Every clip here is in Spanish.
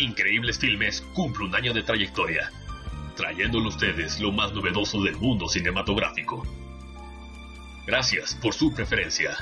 Increíbles Filmes cumple un año de trayectoria, trayéndole a ustedes lo más novedoso del mundo cinematográfico. Gracias por su preferencia.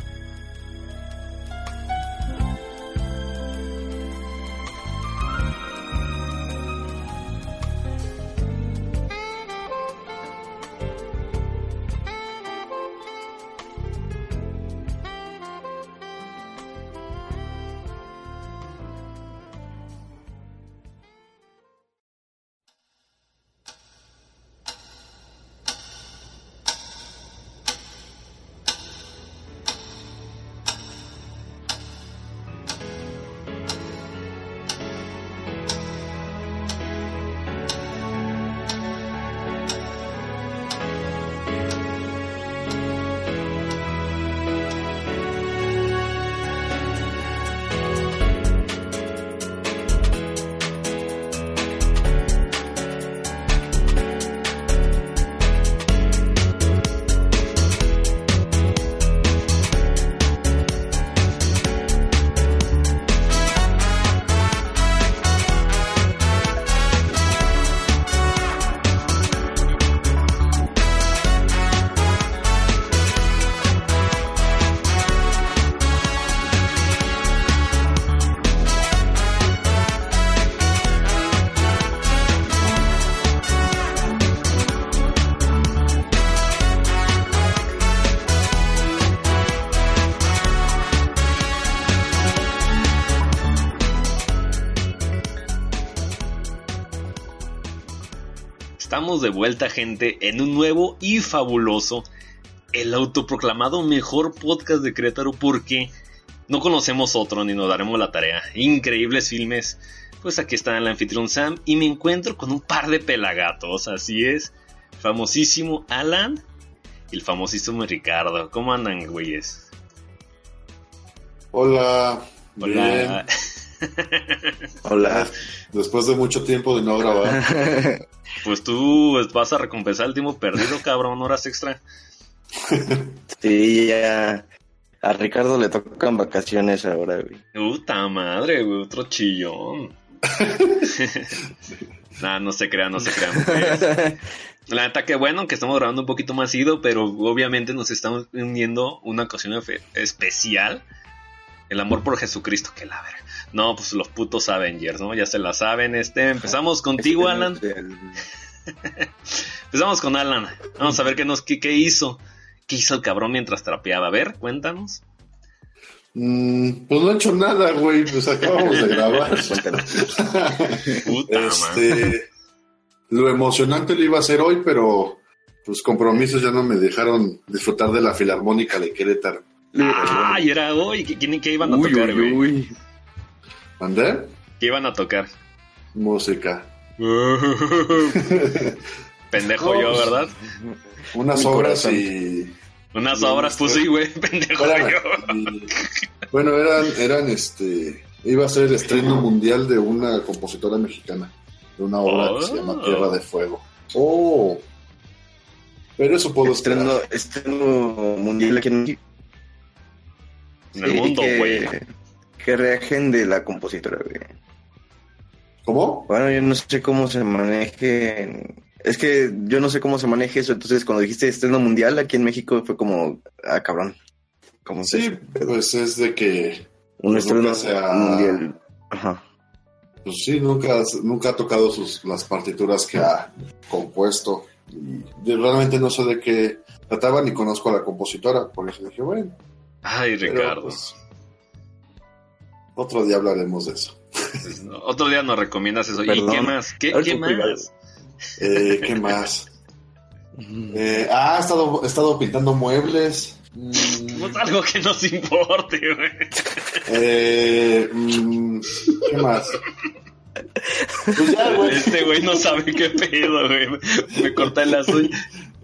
Estamos de vuelta, gente, en un nuevo y fabuloso, el autoproclamado mejor podcast de Querétaro, porque no conocemos otro ni nos daremos la tarea. Increíbles filmes. Pues aquí está el anfitrión Sam y me encuentro con un par de pelagatos, así es. Famosísimo Alan y el famosísimo Ricardo. ¿Cómo andan, güeyes? Hola. Hola. Hola. Después de mucho tiempo de no grabar. Pues tú vas a recompensar el tiempo perdido, cabrón, horas extra. Sí, ya. A Ricardo le tocan vacaciones ahora, güey. Puta madre, güey, otro chillón. nah, no se crean, no se crean. pues. La neta, que bueno que estamos grabando un poquito más ido, pero obviamente nos estamos uniendo una ocasión especial. El amor por Jesucristo, que la verga. No, pues los putos Avengers, ¿no? Ya se la saben. Este, empezamos contigo, Alan. Empezamos con Alan. Vamos a ver qué nos qué, qué hizo. ¿Qué hizo el cabrón mientras trapeaba? A ver, cuéntanos. Mm, pues no he hecho nada, güey. Pues acabamos de grabar. Puta este, lo emocionante lo iba a hacer hoy, pero pues compromisos ya no me dejaron disfrutar de la filarmónica de Querétaro. Ah, y era hoy. ¿Qué, quién- qué iban a Uy, tocar, uy, uy. ¿Mandé? ¿Qué iban a tocar? Música. Pendejo No, yo, ¿verdad? Unas obras corazón. y Unas obras, pues este- sí, güey. Pendejo yo. y- bueno, eran, eran este, iba a ser el estreno mundial de una compositora mexicana, de una obra que se llama. Tierra de Fuego. Oh, pero eso puedo Estreno, esperar. estreno mundial aquí en México. En el Sí, mundo, güey. Que reajen de la compositora, güey. ¿Cómo? Bueno, yo no sé cómo se maneje. Es que yo no sé cómo se maneje eso. Entonces, cuando dijiste estreno mundial aquí en México, fue como, ah, cabrón. ¿Cómo Sí, eso? pues es de que, Un pues estreno nunca se ha- mundial. Ajá. pues sí, nunca, nunca ha tocado sus, las partituras que ha compuesto. Y yo realmente no sé de qué trataba ni conozco a la compositora, por eso dije, bueno, Ay, pero, Ricardo. pues, otro día hablaremos de eso. Otro día nos recomiendas eso. ¿Y qué más? ¿Qué, más? Eh, ¿Qué más? Eh, ah, he estado, he estado pintando muebles. Mm, Pues algo que nos importe, güey. eh, mm, ¿Qué más? Pues ya, güey. Este güey no sabe qué pedo, güey. Me corta el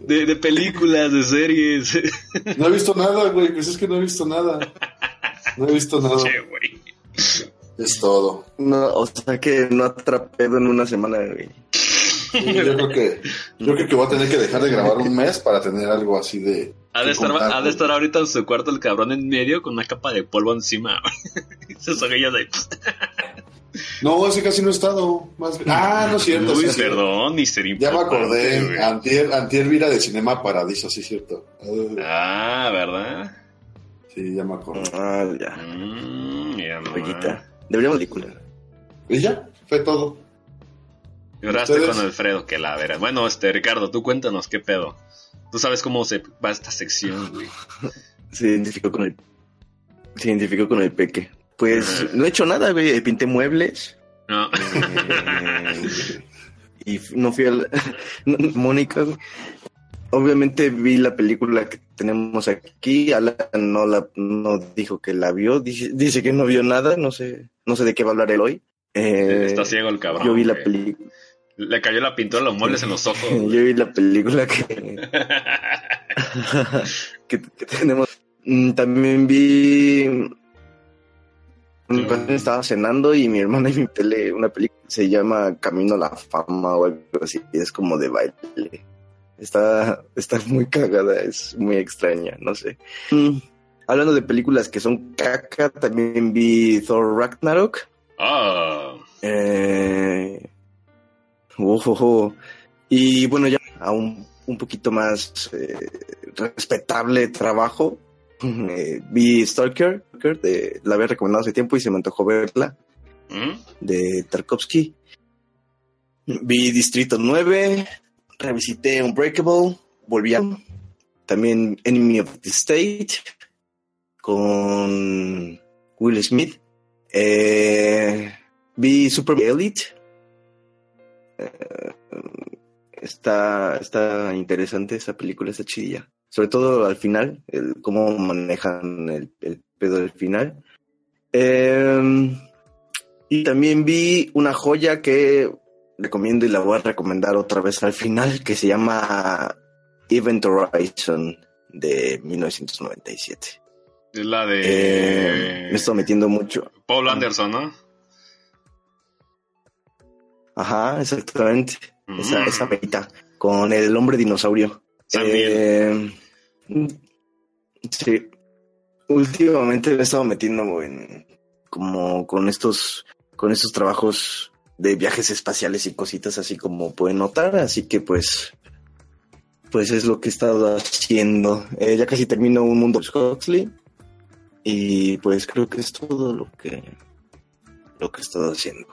de, de películas, de series. No he visto nada, güey. Pues es que no he visto nada. No he visto nada. Che, güey. Es todo. No, o sea que no atrapé en una semana, güey. Sí, yo creo que yo creo que voy a tener que dejar de grabar un mes para tener algo así de. Ha de, estar, ha de estar ahorita en su cuarto el cabrón en medio con una capa de polvo encima. Sus orillas de... No, ese casi no he estado. Más... Ah, no es cierto. Uy, sí, sí. perdón, Mister Ya me acordé. Antier, antier Vira de Cinema Paradiso, sí, cierto. Ah, Ah, ¿verdad? Sí, ya me acordé. Ah, ya. Mm, ya. Joyita. Deberíamos película. Y ya, fue todo. Lloraste ¿Ustedes? con Alfredo, que la vera. Bueno, este, Ricardo, tú cuéntanos qué pedo. Tú sabes cómo se va esta sección, güey. Se identificó con el. Se identificó con el peque. Pues no he hecho nada, güey. Pinté muebles. No. eh, y no fui a la... Mónica, güey. Obviamente vi la película que tenemos aquí. Alan no la no dijo que la vio. Dice, dice que no vio nada. No sé, no sé de qué va a hablar él hoy. Eh, Está ciego el cabrón. yo vi la película. Le cayó la pintura de los muebles en los ojos. Yo vi la película que, que, que tenemos. Mm, También vi. Cuando estaba cenando y mi hermana y mi tele, una película se llama Camino a la Fama o algo así. Es como de baile. Está, está muy cagada, es muy extraña, no sé. Mm, Hablando de películas que son caca, también vi Thor Ragnarok. Ah, Eh, ojojo. Y bueno, ya a un, un poquito más eh, respetable trabajo. Eh, vi Stalker, de, la había recomendado hace tiempo y se me antojó verla, ¿Mm? de Tarkovsky. Vi Distrito 9, revisité Unbreakable, volví a... También Enemy of the State, con Will Smith. Eh, vi Super Elite. Eh, está, está interesante esa película, está chidilla. Sobre todo al final, el, cómo manejan el, el pedo del final. Eh, y también vi una joya que recomiendo y la voy a recomendar otra vez al final, que se llama Event Horizon de 1997. Es la de. Eh, me estoy metiendo mucho. Paul Anderson, ¿no? Ajá, exactamente. Esa, Mm. esa perita con el hombre dinosaurio. Eh, sí. Últimamente me he estado metiendo en como con estos con estos trabajos de viajes espaciales y cositas así como pueden notar, así que pues pues es lo que he estado haciendo. Eh, ya casi termino un mundo de Huxley y pues creo que es todo lo que lo que he estado haciendo.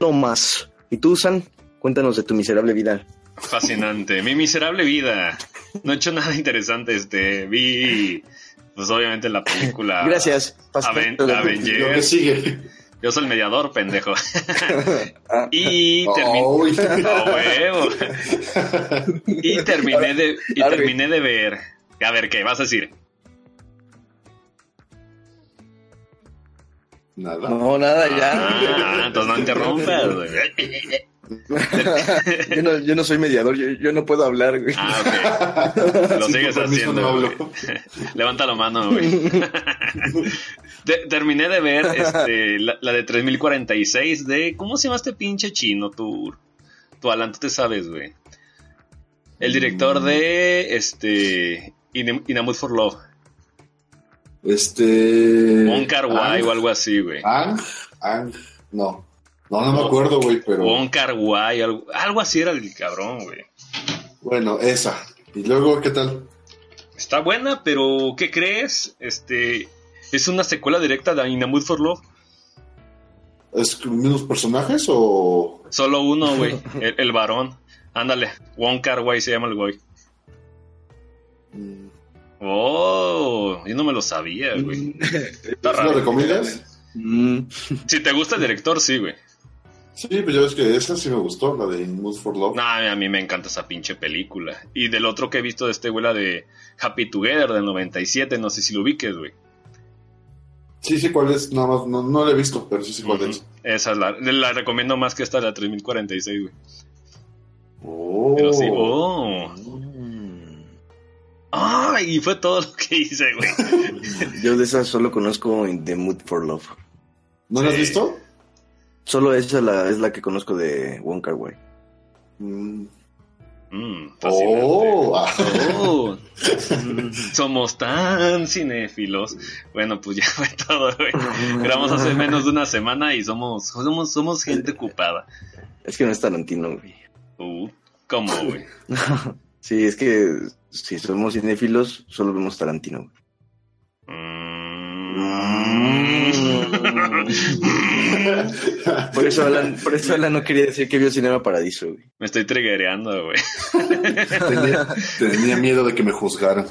No más. ¿Y tú, San? Cuéntanos de tu miserable vida. Fascinante. Mi miserable vida. No he hecho nada interesante. Este, vi, pues obviamente la película. Gracias. Aven-. Lo que sigue. Yo soy el mediador, pendejo. Ah, Y terminé. Uy. ¡A huevo! Y terminé de, y terminé de ver. A ver, ¿qué vas a decir? Nada. no, nada, ya. Ah, entonces no interrumpas, güey. yo, no, yo no soy mediador, yo, yo no puedo hablar, güey. Ah, ok. Lo sigues haciendo. no güey. hablo. Levanta la mano, güey. Te- terminé de ver este, la, la de 3046 de. ¿Cómo se llama este pinche chino? Tu, tu Alan, tú te sabes, güey. El director de. Este. In, In a Mood for Love. Este. Wai Ang, o algo así, güey. Ang, Ang, no. No, no me acuerdo, güey, pero. Wong Kar Wai, algo, algo así era el cabrón, güey. Bueno, esa. Y luego, ¿qué tal? Está buena, pero ¿qué crees? Este. Es una secuela directa de In a Mood for Love. ¿Es mismos personajes o.? Solo uno, güey. El, el varón. Ándale. Wong Kar Wai se llama el güey. Mm, Oh, yo no me lo sabía, güey. Está ¿Lo recomiendas? Mm, Si te gusta el director, sí, güey. Sí, pues ya ves que esa sí me gustó, la de In Mood for Love. No, a mí me encanta esa pinche película. Y del otro que he visto de este, güey, la de Happy Together del 97, no sé si lo ubiques, güey. Sí, sí, cuál es. Nada más, no, no la he visto, pero sí sé cuál es. Esa es la, la recomiendo más que esta, la 3046, güey. Oh. Pero sí, oh. Ah, y fue todo lo que hice, güey. Yo de esas solo conozco In The Mood for Love. ¿No la has Sí. visto? Solo esa la, es la que conozco de Wong Kar Wai. Mm, Mm. Oh. Oh, somos tan cinéfilos. Bueno, pues ya fue todo, güey. Grabamos hace menos de una semana y somos, somos, somos gente ocupada. Es que no es Tarantino, güey. Uh, ¿cómo, güey? Sí, es que si somos cinéfilos, solo vemos Tarantino. Mm. Por eso Alan, por eso Alan no quería decir que vio Cinema Paradiso, güey. Me estoy triggereando, güey. tenía, tenía miedo de que me juzgaran.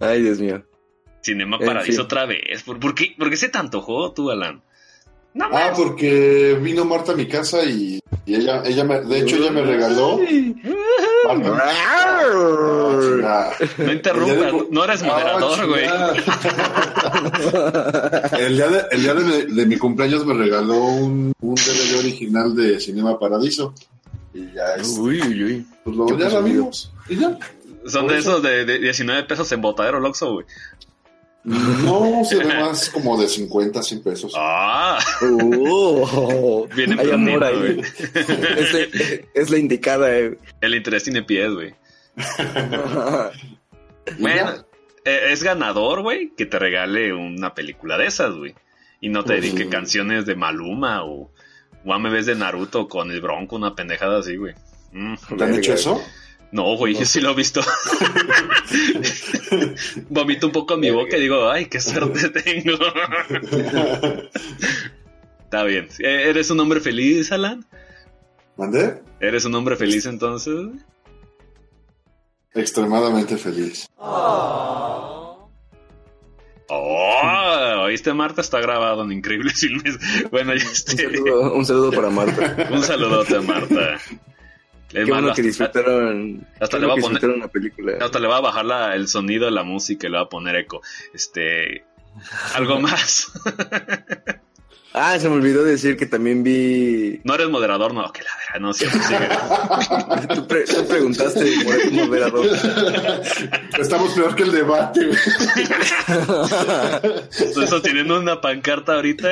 Ay, Dios mío. Cinema En Paradiso fin. otra vez. ¿Por, por qué, ¿Por qué se te antojó tú, Alan? No, Ah, porque vino Marta a mi casa y, y ella, ella me, de hecho ella me regaló. Ah, no interrumpas, de- no eres Ah, moderador, güey. El día, de, el día de, de mi cumpleaños me regaló un, un DVD original de Cinema Paradiso. Y ya es, Uy, uy, uy. pues lo, ¿Qué ya pasó, la vimos. Y ya. Son de eso. esos de, de 19 pesos en botadero Loxo, güey. No, se ve más como de 50, 100 pesos. Ah, Oh, Viene hay amor ahí. güey. Es la, es la indicada, eh. el interés tiene pies, güey. Bueno, eh, es ganador, güey, que te regale una película de esas, güey. Y no te Pues dedique sí. canciones de Maluma o, o AMVs de Naruto con el Bronco, una pendejada así, güey. Mm. ¿Te han hecho eso? No, güey, yo sí lo he visto. Vomito un poco en mi boca y digo, ay, qué suerte tengo. Está bien. Eh, ¿Eres un hombre feliz, Alan? ¿Mandé? ¿Eres un hombre feliz entonces? Extremadamente feliz. Oh, ¿oíste, Marta? Está grabado en Increíbles Filmes. Bueno, ya Un este, saludo, un saludo para Marta. un saludote a Marta. Es Qué bueno que hasta- disfrutaron. hasta le voy a poner- la película. Hasta le va a bajar la- el sonido de la música y le va a poner eco. Este. Algo más. Ah, se me olvidó decir que también vi. No eres moderador, no, que la verdad, no, sí, sigue. Tú, pre- tú preguntaste, mo- moderador. Estamos peor que el debate. güey. Estoy sosteniendo una pancarta ahorita.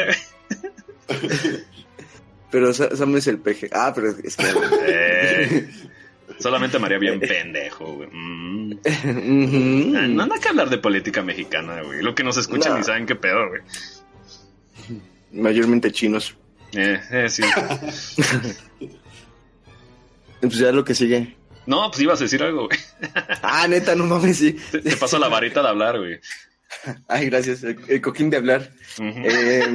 Pero Sa- Sam es el peje. Ah, pero es que. Eh, solamente María bien pendejo, güey. Mm. Ah, No, hay que hablar de política mexicana, güey. Lo que nos escuchan No. ni saben qué pedo, güey. Mayormente chinos. Eh, eh, sí. Pues ya lo que sigue. No, pues ibas a decir algo, güey. Ah, neta, no mames, sí. Te, te paso la varita de hablar, güey. Ay, gracias. El, el coquín de hablar. Eh,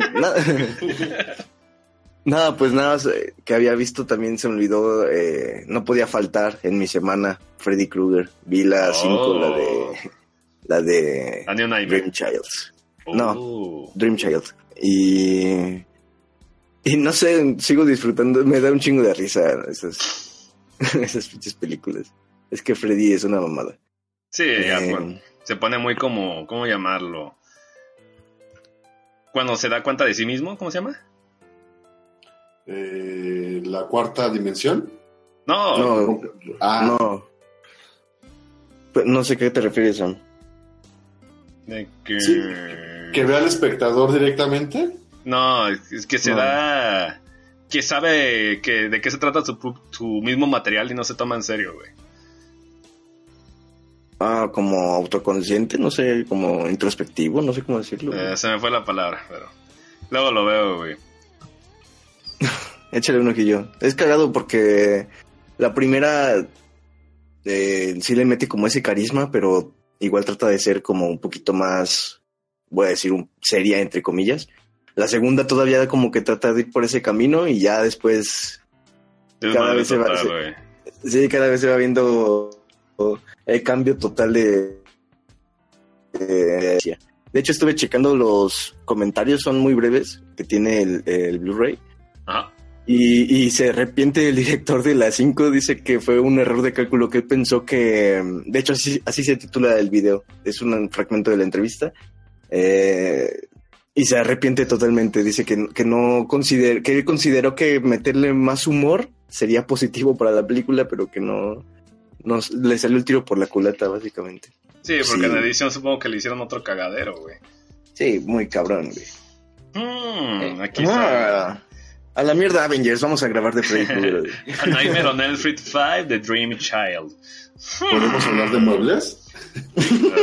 nada. Pues nada más, que había visto también se me olvidó, eh, no podía faltar en mi semana Freddy Krueger. Vi la 5, Oh. la de la de. Dream Child. no. Oh. Dream Child. Y y no sé, sigo disfrutando, me da un chingo de risa esas esas pinches películas. Es que Freddy es una mamada. Sí, Eh, bueno, se pone muy como, ¿cómo llamarlo? Cuando se da cuenta de sí mismo, ¿cómo se llama? Eh, la cuarta dimensión. No, no, Ah, no. No sé qué te refieres, Sam. de que... Sí, que ve al espectador directamente. No, es que se No. da... Que sabe que de qué se trata su mismo material y no se toma en serio, güey. Ah, como autoconsciente, no sé, como introspectivo, no sé cómo decirlo. Eh, se me fue la palabra, pero... Luego lo veo, güey. Échale un ojillo. Es cagado porque la primera eh, sí le mete como ese carisma, pero igual trata de ser como un poquito más, voy a decir, un, seria, entre comillas. La segunda todavía como que trata de ir por ese camino y ya después, Es Cada vez se va- sí, cada vez se va viendo el cambio total de... de, de hecho, estuve checando los comentarios, son muy breves, que tiene el, el Blu-ray. Ajá. Y, y se arrepiente el director de la 5, dice que fue un error de cálculo, que él pensó que, de hecho así, así se titula el video, es un fragmento de la entrevista, eh, y se arrepiente totalmente, dice que, que no consider, que él consideró que meterle más humor sería positivo para la película, pero que no, no le salió el tiro por la culata, básicamente. Sí, porque Sí. en la edición supongo que le hicieron otro cagadero, güey. Sí, muy cabrón, güey. Mm, aquí está. A la mierda Avengers, vamos a grabar de Freddy Krueger. A Nightmare on Elm Street 5, The Dream Child. ¿Podemos hablar de muebles?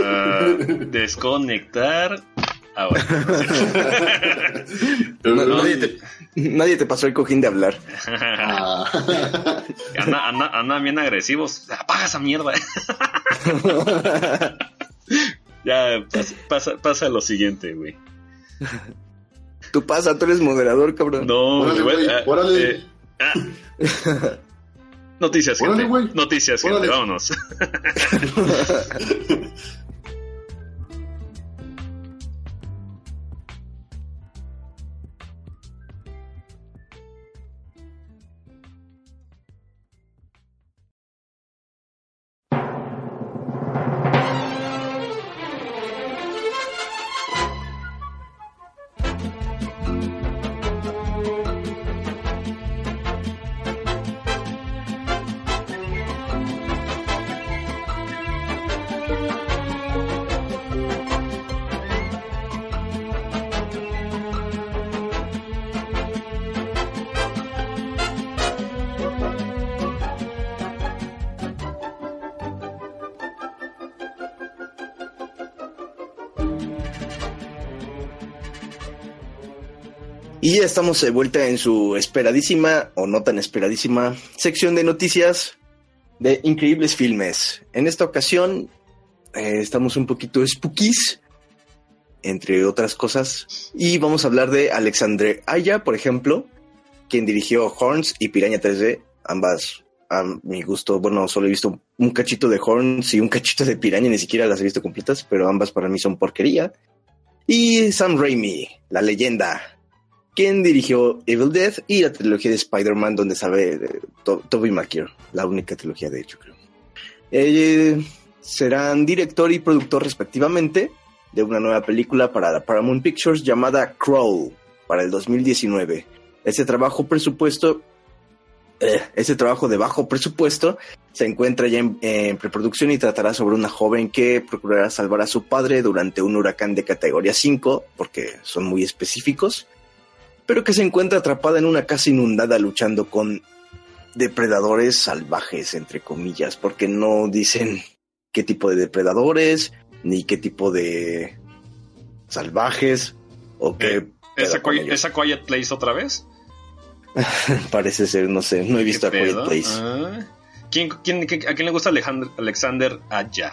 Ah, desconectar. Ahora. No, nadie, te, nadie te pasó el cojín de hablar. Ah. Anda, anda, andan bien agresivos. Apaga esa mierda. ya, pasa, pasa, lo siguiente, güey. Tú pasa, tú eres moderador, cabrón. No, Órale, güey, ah, órale. eh, ah. Noticias, Órale, gente. güey. Noticias, gente. Órale. Vámonos. estamos de vuelta en su esperadísima o no tan esperadísima sección de noticias de increíbles filmes. En esta ocasión eh, estamos un poquito spookies, entre otras cosas, y vamos a hablar de Alexandre Aya, por ejemplo, quien dirigió Horns y Piraña 3D, ambas a mi gusto, bueno, solo he visto un cachito de Horns y un cachito de Piraña, ni siquiera las he visto completas, pero ambas para mí son porquería. Y Sam Raimi, la leyenda, quien dirigió Evil Dead y la trilogía de Spider-Man, donde sabe eh, To- Tobey Maguire, la única trilogía de hecho, creo. Eh, serán director y productor respectivamente de una nueva película para la Paramount Pictures llamada Crawl para el 2019. Ese trabajo presupuesto, eh, trabajo de bajo presupuesto se encuentra ya en, en preproducción y tratará sobre una joven que procurará salvar a su padre durante un huracán de categoría 5, porque son muy específicos, pero que se encuentra atrapada en una casa inundada luchando con depredadores salvajes, entre comillas, porque no dicen qué tipo de depredadores, ni qué tipo de salvajes, o qué Eh, ¿Esa, Qui- ellos. esa Quiet Place otra vez? Parece ser, no sé, no he visto a ¿Qué Quiet? Place. Ah. ¿Quién, quién, qué- ¿A quién le gusta Alejandro, Alexander Aya?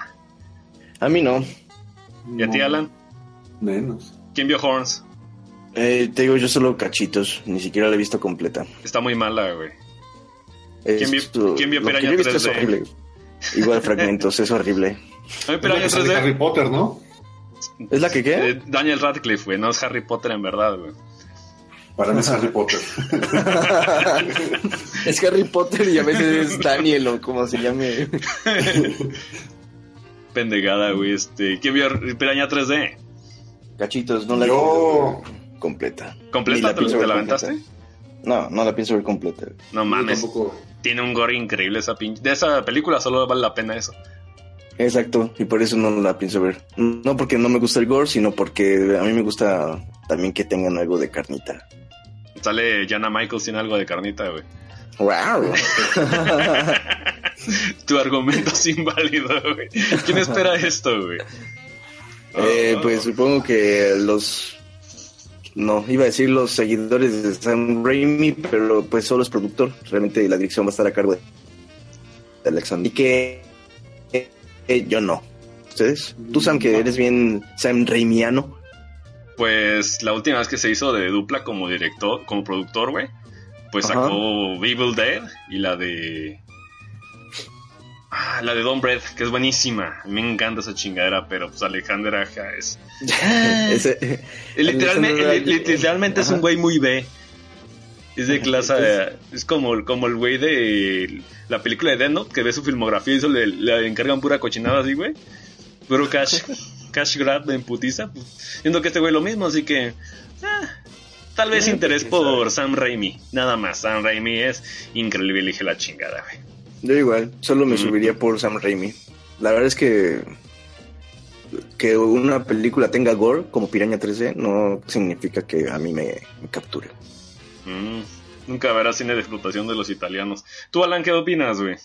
A mí no. ¿Y a ti, No, Alan? Menos. ¿Quién vio Horns? Eh, te digo, yo solo cachitos, ni siquiera la he visto completa. Está muy mala, güey. Es- vio- quién vio Piraña yo he visto es 3D? horrible. Igual fragmentos, es horrible. Que sale Harry Potter, ¿no? ¿Es la que qué? Eh, Daniel Radcliffe, güey, no es Harry Potter en verdad, güey. Para mí es Harry Potter. es Harry Potter y a veces es Daniel o como se llame. Pendegada, güey. Este, ¿Quién vio Piraña 3D? Cachitos, no la he Yo. visto completa. ¿Completa? ¿Te, pienso te ver la aventaste? No, no la pienso ver completa. No mames. tampoco. Tiene un gore increíble esa pinche. De esa película solo vale la pena eso. Exacto, y por eso no la pienso ver. No porque no me gusta el gore, sino porque a mí me gusta también que tengan algo de carnita. Sale Jana Michaels sin algo de carnita, güey. ¡Wow! tu argumento es inválido, güey. ¿Quién espera esto, güey? Eh, pues supongo que los... No, iba a decir los seguidores de Sam Raimi, pero pues solo es productor. Realmente la dirección va a estar a cargo de de Alexander. Y que eh, eh, yo no. ¿Ustedes? Tú, Sam, que eres bien Sam Raimiano. Pues la última vez que se hizo de dupla como director, como productor, güey, pues Ajá. sacó Evil Dead y la de. Ah, la de Don Bread, que es buenísima. Me encanta esa chingadera, pero pues Alexander Aja es. Ese- Literalmente, Alexander literalmente es un güey muy B. Es de clase. Es como, como el güey de la película de Death Note, que ve su filmografía y eso le, le encargan pura cochinada así, güey. Puro cash, cash grab en putiza. Pues, siento que este güey lo mismo, así que. ah, tal vez Eh, interés pues, por Sam Raimi. Nada más. Sam Raimi es increíble, elige la chingada, güey. Yo igual, solo me Mm. subiría por Sam Raimi. La verdad es que que una película tenga gore como Piraña 3D no significa que a mí me, me capture. Mm. Nunca verás cine de explotación de los italianos. ¿Tú, Alan, qué opinas, güey?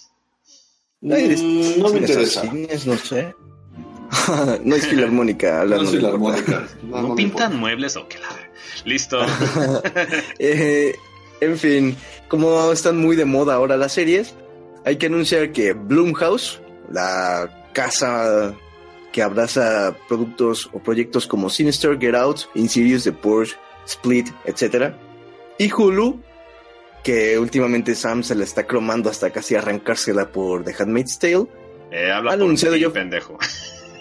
Mm, no me interesa. Cines, no sé. no es filarmónica. No es filarmónica. ¿No, No, no pintan importa. muebles o qué la... Listo. Eh, en fin, como están muy de moda ahora las series, hay que anunciar que Blumhouse, la casa que abraza productos o proyectos como Sinister, Get Out, Insidious, The Purge, Split, etc. Y Hulu, que últimamente Sam se la está cromando hasta casi arrancársela por The Handmaid's Tale, Eh, habla Ha por anunciado ti, yo- pendejo.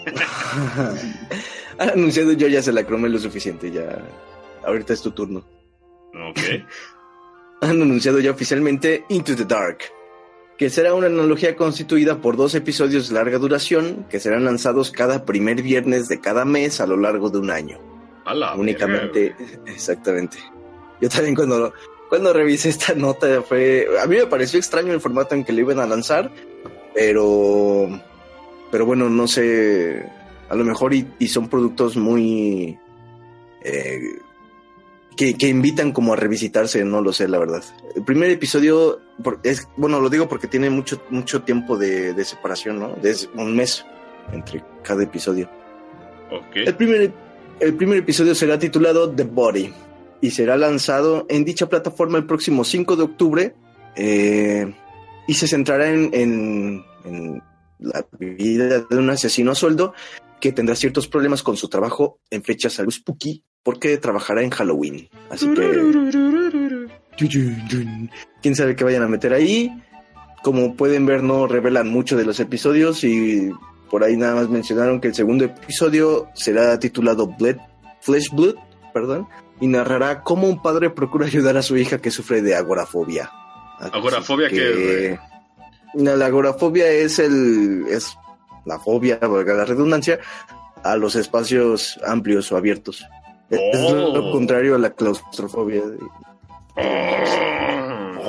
anunciado yo ya se la cromé lo suficiente, ya ahorita es tu turno. Ok. han anunciado ya oficialmente Into the Dark, que será una analogía constituida por dos episodios de larga duración que serán lanzados cada primer viernes de cada mes a lo largo de un año. A Únicamente, exactamente. Yo también cuando, cuando revisé esta nota fue... A mí me pareció extraño el formato en que lo iban a lanzar, pero... Pero bueno, no sé... A lo mejor y, y son productos muy... eh, que, que invitan como a revisitarse, no lo sé, la verdad. El primer episodio, es, bueno, lo digo porque tiene mucho, mucho tiempo de, de separación, ¿no? Es un mes entre cada episodio. El primer, el primer episodio será titulado The Body y será lanzado en dicha plataforma el próximo 5 de octubre eh, y se centrará en, en- en la vida de un asesino a sueldo que tendrá ciertos problemas con su trabajo en fechas algo spooky porque trabajará en Halloween. Así que... quién sabe qué vayan a meter ahí. Como pueden ver, no revelan mucho de los episodios y por ahí nada más mencionaron que el segundo episodio será titulado Blood, Flesh Blood, perdón, y narrará cómo un padre procura ayudar a su hija que sufre de agorafobia. ¿Agorafobia No, la agorafobia es el es la fobia, la redundancia, a los espacios amplios o abiertos. Es Oh. lo contrario a la claustrofobia.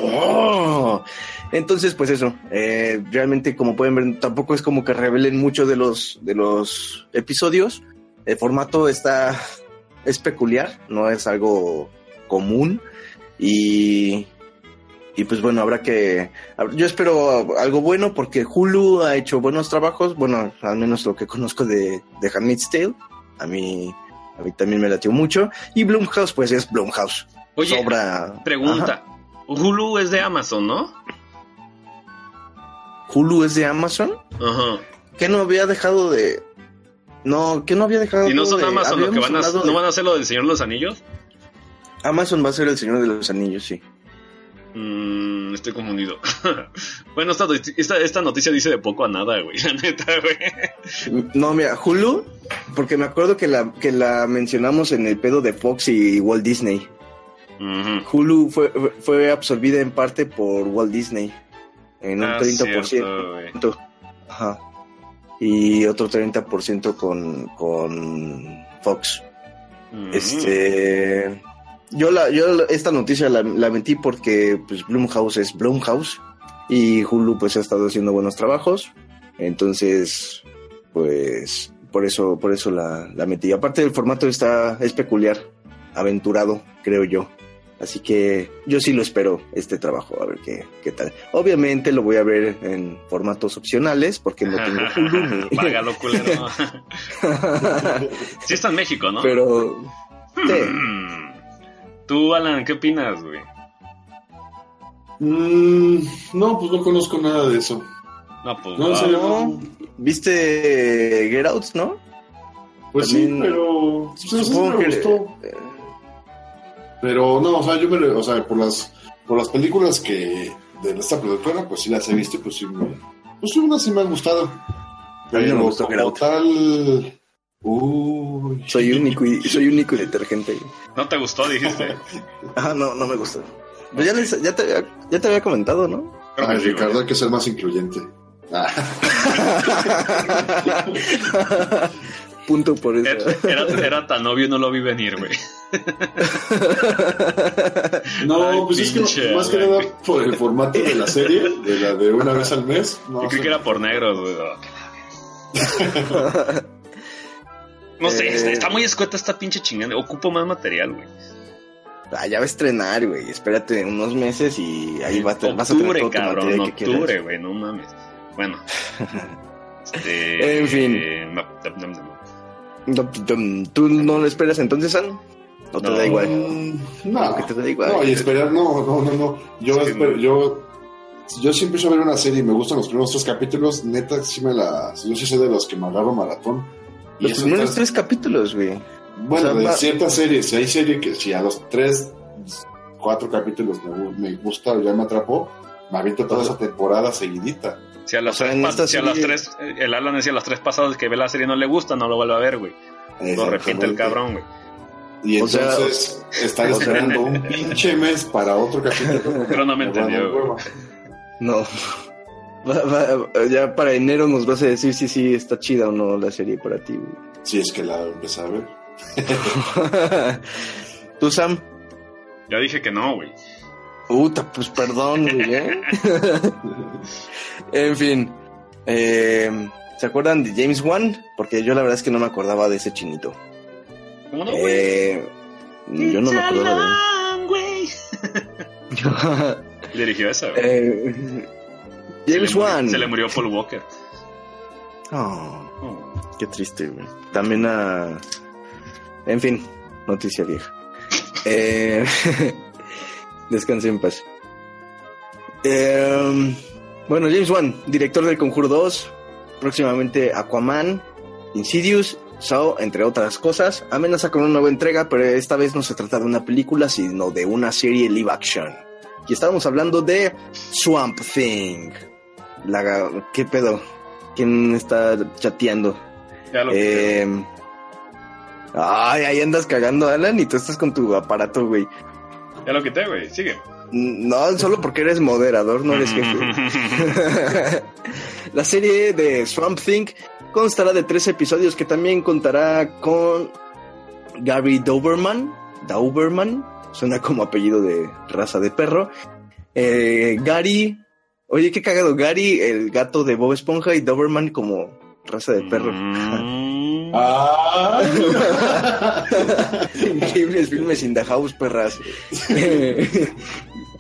Oh. Entonces, pues eso, eh, realmente como pueden ver, tampoco es como que revelen mucho de los, de los episodios. El formato está, es peculiar, no es algo común y, y pues bueno, habrá que, yo espero algo bueno porque Hulu ha hecho buenos trabajos, bueno, al menos lo que conozco de, de Handmaid's Tale, a mí, a mí también me latió mucho y Blumhouse pues es Blumhouse. Oye, Sobra. pregunta. Hulu es de Amazon, ¿no? Hulu es de Amazon. Ajá. que no había dejado de. No, que no había dejado ¿Y no son de- Amazon lo que van a, hablado no de- van a hacer lo del Señor de los Anillos? Amazon va a ser el Señor de los Anillos, sí. Mm, estoy confundido. bueno, esta, esta, esta noticia dice de poco a nada, güey. La neta, güey. No, mira, Hulu, porque me acuerdo que la, que la mencionamos en el pedo de Fox y Walt Disney. Hulu fue, fue absorbida en parte por Walt Disney. En un Ah, 30%. cierto, güey. Ajá. Y otro 30% con, con Fox. Mm. Este. Yo, la, yo esta noticia la, la metí porque pues Blumhouse es Blumhouse y Hulu pues ha estado haciendo buenos trabajos. Entonces, pues por eso, por eso la, la metí. Aparte el formato está, es peculiar, aventurado, creo yo. Así que yo sí lo espero, este trabajo, a ver qué, qué tal. Obviamente lo voy a ver en formatos opcionales porque no tengo Hulu Págalo, culero. sí está en México, ¿no? Pero sí. Tú, Alan, ¿qué opinas, güey? Mm, no, pues no conozco nada de eso. No, pues. No, serio, no. no. ¿Viste Get Out, no? Pues También- sí, pero pues, eso sí Supongo me que- gustó. Pero no, o sea, yo me, o sea, por las, por las películas que de esta productora, pues sí las he visto, pues sí me, pues unas sí me han gustado. mí no me gustó Get Out. tal, uy, Soy único y soy único y detergente. No te gustó, dijiste. Ah, no, no me gustó. Pues ya, les- ya, te, había- ya te había comentado, ¿no? Creo que Ay, sí, güey. Ricardo, hay que ser más incluyente. Ah, Punto por eso. Era, era, era tan obvio, no lo vi venir, güey. no, Ay, pues es que más que nada por el formato de la serie, de la de una vez al mes. No, Yo creí sé. que era por negros, güey. No sé, Eh. está- está muy escueta esta pinche chingada. Ocupo más material, güey. Ah, ya va a estrenar, güey. Espérate unos meses y ahí va a octubre, vas a tener todo tu cabrón, material que quieras. octubre, güey, no mames. Bueno. este, En fin. eh, no, no, no, no. ¿Tú no lo esperas entonces, San? ¿O te No. da igual? No, Que te da igual. no, y esperar, no, no, no, no. Yo, Sí, espero- no. yo, yo si empiezo a ver una serie y me gustan los primeros tres capítulos, neta, sí me la, yo sí soy de los que me agarro maratón. Y Los primeros está- tres capítulos, güey. Bueno, o sea, de va- ciertas series, si hay serie que si a los tres, cuatro capítulos me, gu- me gusta o ya me atrapó, me aviento toda esa temporada seguidita. Si a las, O sea, tres, si a las serie- tres, eh, el Alan decía a las tres pasadas que ve la serie no le gusta, no lo vuelve a ver, güey. Lo repite el cabrón, güey. Y O sea, entonces están o sea- esperando un pinche mes para otro capítulo. Pero no me entendió. No. Va- va- ya para enero nos vas a decir si sí está chida o no la serie para ti, güey. Si es que la empecé a ver. ¿Tú, Sam? Ya dije que no, güey. Puta, pues perdón, güey. ¿eh? en fin. eh, ¿Se acuerdan de James Wan? Porque yo la verdad es que no me acordaba de ese chinito. ¿Cómo no, güey? Eh, yo no me acordaba güey. de él. Dirigió esa, güey. James Wan. Se le murió Paul Walker. Oh, Oh. qué triste, güey. También a... En fin, noticia vieja. Eh, Descanse en paz. Eh, bueno, James Wan, director del Conjuro 2, próximamente Aquaman, Insidious, Saw, entre otras cosas, amenaza con una nueva entrega, pero esta vez no se trata de una película, sino de una serie live action. Y estábamos hablando de Swamp Thing. La, ¿Qué pedo? ¿Quién está chateando? Ya lo Eh, ay, ahí andas cagando, Alan, y tú estás con tu aparato, güey. Ya lo quité, güey. Sigue. No, solo porque eres moderador, no eres jefe. La serie de Swamp Thing constará de tres episodios que también contará con Gary Doberman. Doberman, suena como apellido de raza de perro. Eh, Gary, oye, qué cagado. Gary, el gato de Bob Esponja, y Doberman como raza de perro. Mm. ¡Ah! Increíbles filmes in the house, perras.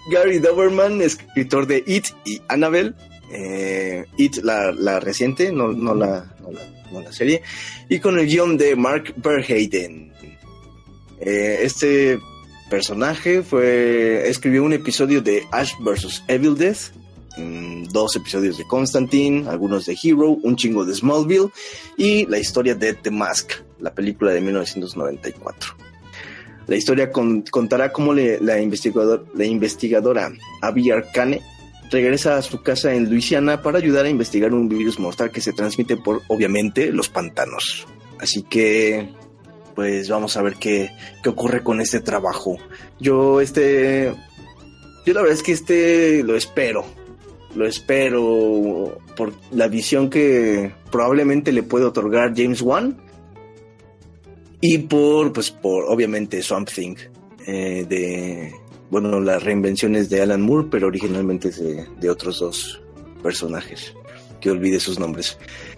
Gary Doberman, escritor de It y Annabelle. Eh, It, la, la reciente, no, no, la, no, la, no la serie. Y con el guion de Mark Verheiden. Eh, este personaje fue escribió un episodio de Ash vs. Evil Death, dos episodios de Constantine, algunos de Hero, un chingo de Smallville y la historia de The Mask, la película de 1994. La historia con- contará cómo le- la, investigador- la investigadora Abby Arcane regresa a su casa en Luisiana para ayudar a investigar un virus mortal que se transmite por, obviamente, los pantanos. Así que, pues vamos a ver qué, qué ocurre con este trabajo. Yo, este, yo la verdad es que este lo espero. Lo espero por la visión que probablemente le puede otorgar James Wan y por, pues, por obviamente Swamp Thing, eh, de, bueno, las reinvenciones de Alan Moore, pero originalmente de, de otros dos personajes, que olvide sus nombres.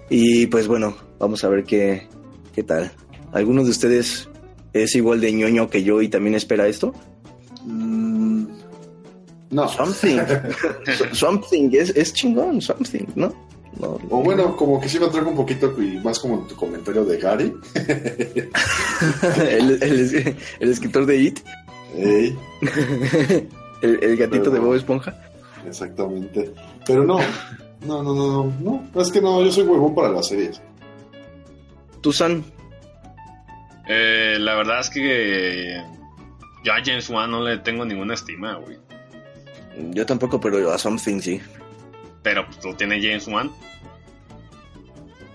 Y pues bueno, vamos a ver qué, qué tal. ¿Alguno de ustedes es igual de ñoño que yo y también espera esto? Mm, no. Swamp Thing. Swamp Thing es, es chingón, Swamp Thing, ¿no? No, O bueno, como que sí me atrajo un poquito y más como en tu comentario de Gary. el, el- el escritor de It, Ey, el, el gatito Pero- de Bob Esponja. exactamente. Pero no, no, no, no, no, no, es que no, yo soy huevón para las series. Tucson, Eh, la verdad es que yo a James Wan no le tengo ninguna estima, güey. Yo tampoco, pero a Something sí. Pero pues lo tiene James Wan.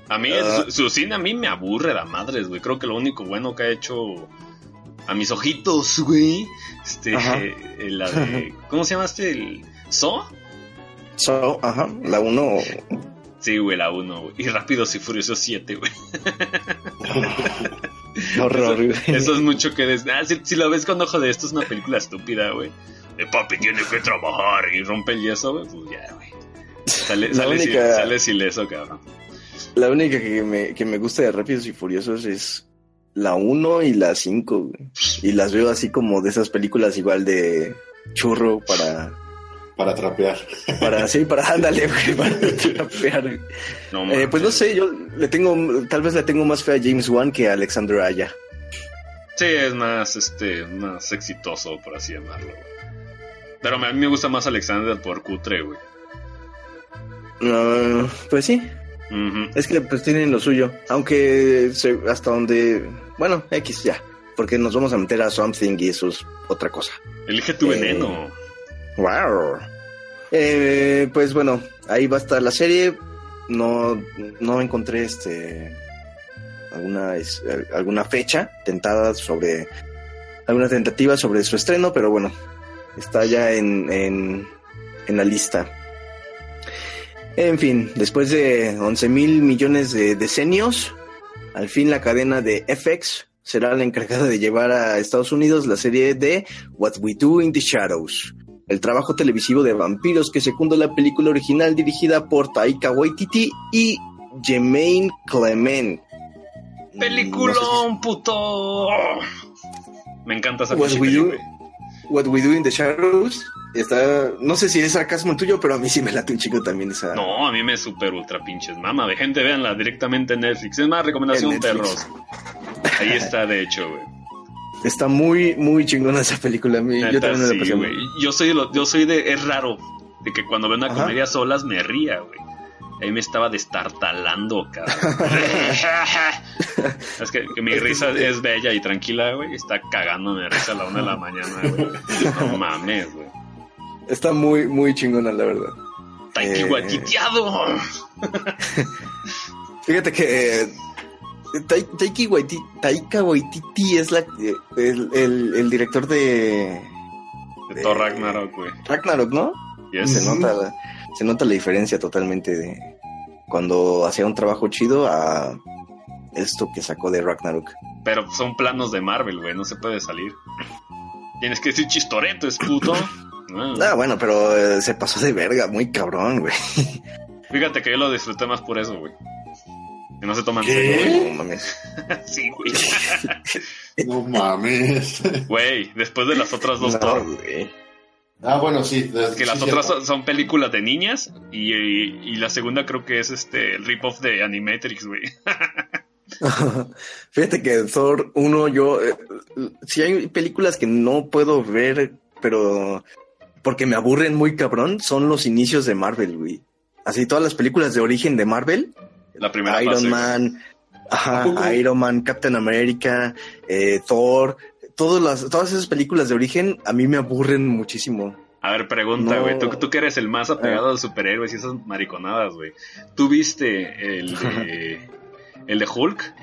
A mí, Ah. su, su cine a mí me aburre la madres, güey. Creo que lo único bueno que ha hecho a mis ojitos, güey. Este, eh, la de. ¿Cómo se llama este? El ¿So? So, ajá, la uno. Sí, güey, la 1, güey. Y Rápidos y Furiosos 7, güey. Horror, güey. Eso es mucho que des... ah, si, si lo ves con ojo de esto es una película estúpida, güey. De papi tiene que trabajar y rompe el yeso, güey. Pues ya, güey. Sale, sale, si- única- sales ileso, cabrón. La única que me, que me gusta de Rápidos y Furiosos es la 1 y la 5, güey. Y las veo así como de esas películas igual de churro para... Para trapear. Para, sí, para, ándale, güey, para trapear. No, Eh, pues no sé, yo le tengo, tal vez le tengo más fe a James Wan que a Alexander Aya. Sí, es más, este, más exitoso, por así llamarlo. Pero a mí me gusta más Alexander por cutre, güey. Ah, pues sí, es que pues tienen lo suyo. Aunque se- hasta donde, bueno, X ya, porque nos vamos a meter a Something y eso es otra cosa. Elige tu Eh, veneno. Wow. Eh, pues bueno, ahí va a estar la serie. No, no encontré este alguna es- alguna fecha tentada sobre alguna tentativa sobre su estreno, pero bueno, está ya en, en, en la lista. En fin, después de 11 mil millones de decenios, al fin la cadena de FX será la encargada de llevar a Estados Unidos la serie de What We Do in the Shadows, el trabajo televisivo de vampiros que secunda la película original dirigida por Taika Waititi y Jermaine Clement. ¡Peliculón, puto! Me encanta esa What we, do. What We Do in the Shadows está, no sé si es sarcasmo el tuyo, pero a mí sí me late un chico también esa. No, a mí me super ultra pinches mama. De gente, véanla directamente en Netflix. Es más, recomendación perros. Ahí está, de hecho, güey. Está muy, muy chingona esa película. a mí- yo también me la sí, pasé. Yo soy, de lo- yo soy de. Es raro de que cuando veo una Ajá. comedia solas me ría, güey. Ahí me estaba destartalando, cabrón. es que, que mi risa es bella y tranquila, güey. Está cagándome de risa a la una de la mañana, güey. No mames, güey. Está muy, muy chingona, la verdad. Taiki Eh. Fíjate que eh, Tai- Taiki Waititi, Taika Waititi es la, eh, el, el- el director de De Thor Ragnarok, güey. Ragnarok, ¿no? Yes. Se nota, la- se nota la diferencia totalmente de cuando hacía un trabajo chido a esto que sacó de Ragnarok. Pero son planos de Marvel, güey. No se puede salir. Tienes que decir chistoreto, es puto. Ah. Ah, bueno, pero eh, se pasó de verga, muy cabrón, güey. Fíjate que yo lo disfruté más por eso, güey. Que no se toman ¿Qué? serio. No mames. Sí, güey. No mames. Güey, después de las otras dos No, Thor. Ah, bueno, sí. Que las otras son, son películas de niñas y, y- y la segunda creo que es este el rip-off de Animatrix, güey. Fíjate que Thor 1, yo. eh, si hay películas que no puedo ver, pero. Porque me aburren muy cabrón, son los inicios de Marvel, güey. Así, todas las películas de origen de Marvel, La primera Iron fase, güey. Man, ajá, Iron Man, Captain America, eh, Thor, todas las, todas esas películas de origen a mí me aburren muchísimo. A ver, pregunta, No. güey. ¿Tú, tú que eres el más apegado a los superhéroes y esas mariconadas, güey. ¿Tú viste el de, el de Hulk?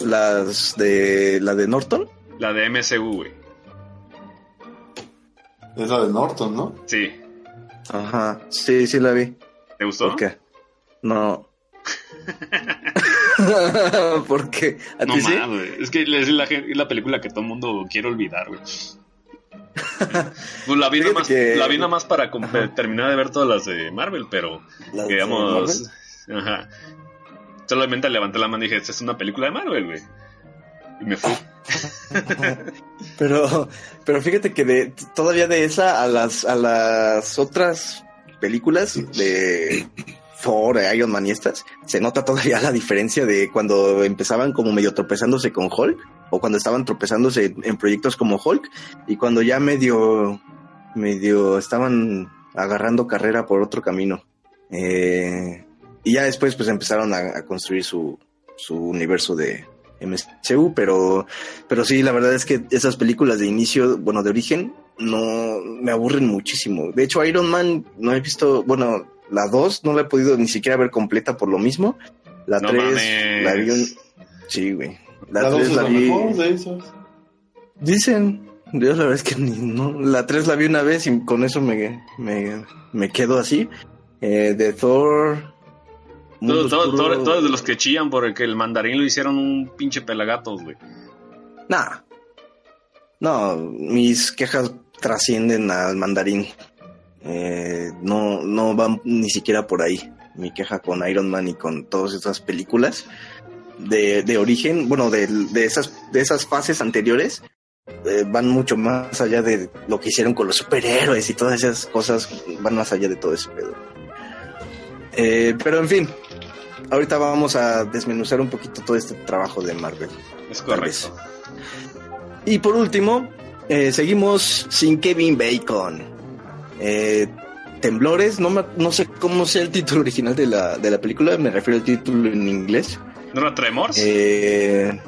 Las de la de Norton, La de MCU, güey. Es la de Norton, ¿no? Sí. ajá, sí, sí la vi. ¿Te gustó? ¿Por qué? No. ¿Por qué? ¿A No ti sí? Es que es la, gen- es la película que todo el mundo quiere olvidar, güey. Pues la vi, nada más, que- la vi nada más para Ajá. terminar de ver todas las de Marvel, pero ¿Las de digamos, ajá. Solamente levanté la mano y dije, esta es una película de Marvel, güey. Y me fui. Pero, pero fíjate que de todavía de esa a las a las otras películas de Thor, Iron Man y estas, se nota todavía la diferencia de cuando empezaban como medio tropezándose con Hulk o cuando estaban tropezándose en, en proyectos como Hulk y cuando ya medio medio estaban agarrando carrera por otro camino. Eh, y ya después pues empezaron a, a construir su, su universo de MCU, pero pero sí, la verdad es que esas películas de inicio, bueno, de origen, no me aburren muchísimo. De hecho, Iron Man no he visto, bueno, la 2 no la he podido ni siquiera ver completa por lo mismo. La No 3 mames. la vi un... Sí, güey. La, La 2 3 es la la vi... mejor de esas. Dicen, yo la verdad es que ni, no, la 3 la vi una vez y con eso me, me, me quedo así. Eh, de Thor... Todos, todos- todos de los que chillan por el que el mandarín lo hicieron un pinche pelagatos, güey. Nah. No, mis quejas trascienden al mandarín. Eh, no, no van ni siquiera por ahí. Mi queja con Iron Man y con todas esas películas de, de origen, bueno, de, de, esas, de esas fases anteriores, eh, van mucho más allá de lo que hicieron con los superhéroes y todas esas cosas, van más allá de todo ese pedo. Eh, pero en fin, ahorita vamos a desmenuzar un poquito todo este trabajo de Marvel. Es correcto. Y por último, seguimos sin Kevin Bacon. Eh, temblores, no, me- no sé cómo sea el título original de la, de la película, me refiero al título en inglés. ¿No era Tremors? Eh,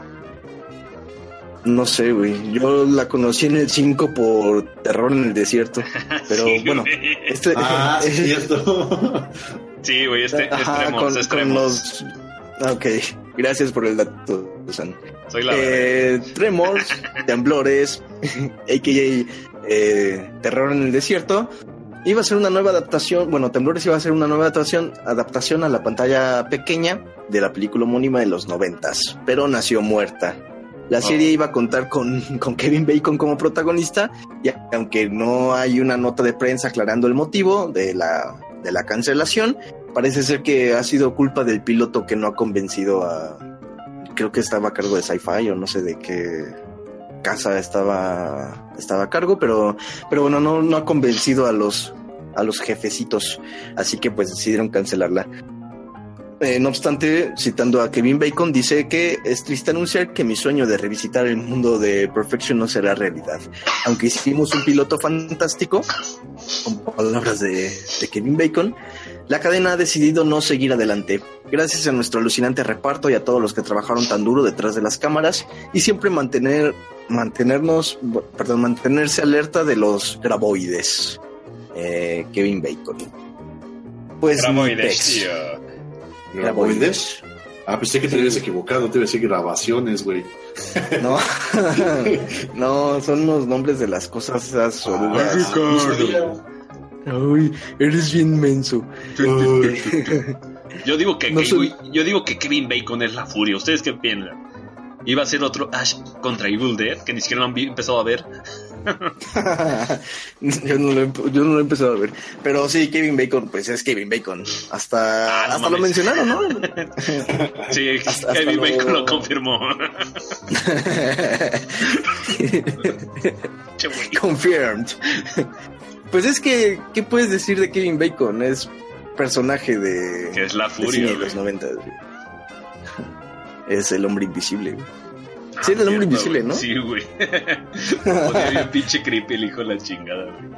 no sé, güey. Yo la conocí en el 5 por Terror en el Desierto. Pero Sí, bueno, güey. este, Ah, sí, es cierto. Sí, güey, este Ajá, es Tremors, con, es con Tremors. los... Ok, gracias por el dato, Susan. Soy la. Eh, Tremors, Temblores, a.k.a. eh, Terror en el Desierto. Iba a ser una nueva adaptación, bueno, Temblores iba a ser una nueva adaptación, adaptación a la pantalla pequeña de la película homónima de los noventas, pero nació muerta. La Oh. serie iba a contar con, con Kevin Bacon como protagonista, y aunque no hay una nota de prensa aclarando el motivo de la, de la cancelación, parece ser que ha sido culpa del piloto que no ha convencido a, creo que estaba a cargo de Sci-Fi o no sé de qué casa estaba estaba a cargo, pero pero bueno, no ha convencido a los a los jefecitos, así que pues decidieron cancelarla. Eh, no obstante, citando a Kevin Bacon, dice que es triste anunciar que mi sueño de revisitar el mundo de Perfection no será realidad. Aunque hicimos un piloto fantástico, con palabras de Kevin Bacon, la cadena ha decidido no seguir adelante. Gracias a nuestro alucinante reparto y a todos los que trabajaron tan duro detrás de las cámaras y siempre mantener, mantenernos, perdón, mantenerse alerta de los graboides. Eh, Kevin Bacon. Pues Graboides, tío. ¿Graboides? Ah, pensé que te habías equivocado, te iba a decir grabaciones, güey. No, no, son los nombres de las cosas esas orugas. Ricardo. Ay, eres bien menso. Yo digo que No que- soy- yo digo que Kevin Bacon es la furia. ¿Ustedes qué piensan? Iba a ser otro Ash contra Evil Dead, que ni siquiera lo han empezado a ver. yo, no lo he, yo no lo he empezado a ver. Pero sí, Kevin Bacon, pues es Kevin Bacon. Hasta, Ah, no hasta lo mencionaron, ¿no? Sí, Hasta- Kevin hasta Bacon lo- lo confirmó. Confirmed. Pues es que, ¿qué puedes decir de Kevin Bacon? Es personaje de, Que es la furia. de los 90. Es el hombre invisible. güey. Ah, Sí, era el hombre cierto, invisible, güey. ¿no? Sí, güey. Bien pinche creepy el hijo de la chingada, güey.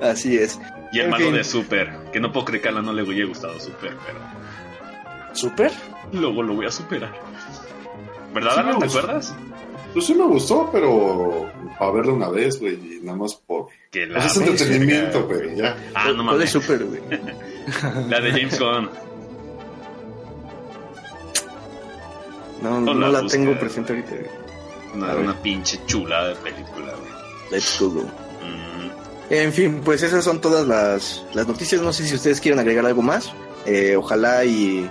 Así es. Y el En malo fin. de Super, que no puedo creer que a Alan no le haya gustado Super, pero ¿Super? luego lo voy a superar. ¿Verdad, Sí, Alan? ¿Te acuerdas? Pues sí me gustó, pero para verlo una vez, güey, y nada más por... Que la Pues es entretenimiento, pero ya. Ah, no ¿Cuál es mames. Güey? La de James Gunn. No, No no, la tengo presente ahorita. güey. Una, pinche chulada de película, güey. Let's Google. Mm, En fin, pues esas son todas las, las noticias. No sé si ustedes quieren agregar algo más. Eh, ojalá y,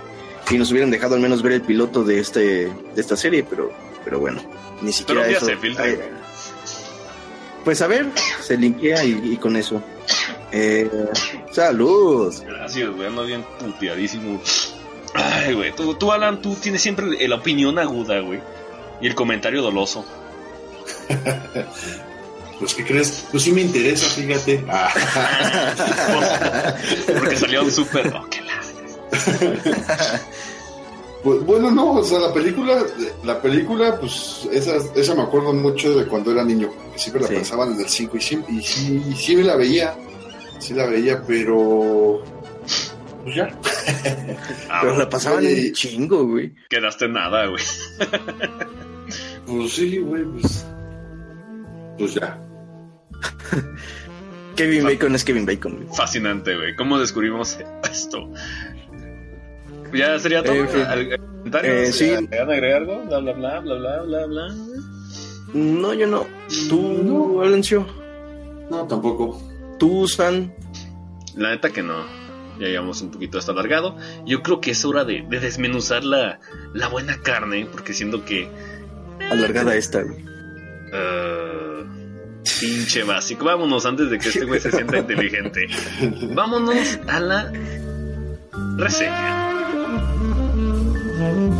y nos hubieran dejado al menos ver el piloto de este de esta serie, pero pero bueno, ni siquiera eso. se filtra, pues a ver, se linkea y, y con eso. Eh, salud. Gracias, güey. Ando bien puteadísimo. Ay, güey. Tú, tú, Alan, tú tienes siempre la opinión aguda, güey. Y el comentario doloso. Pues, ¿qué crees? Pues sí me interesa, fíjate. Ah. Porque salió un super. Oh, que la- Pues, bueno, no, o sea, la película, la película, pues, esa, esa me acuerdo mucho de cuando era niño, que siempre la Sí. pensaban en el 5 y sí, y sí, y sí me la veía, sí la veía, pero, pues ya. Ah, Pero la pasaban oye. un chingo, güey. quedaste en nada, güey. Pues sí, güey, pues, pues ya. Kevin. Bacon es Kevin Bacon, güey. Fascinante, güey. ¿Cómo descubrimos esto? Ya sería todo. En fin. ¿Al- ¿Comentarios? Eh, sí. ¿Le van a agregar algo? Bla, bla, bla, bla, bla, bla, bla. No, yo no. Tú, No. Alancio. No, tampoco. Tú, San. La neta que no. Ya llevamos un poquito hasta alargado. Yo creo que es hora de, de desmenuzar la, la buena carne, porque siento que. Alargada esta, güey. eh, pinche básico. Vámonos antes de que este güey se sienta inteligente. Vámonos a la reseña. ¿Quién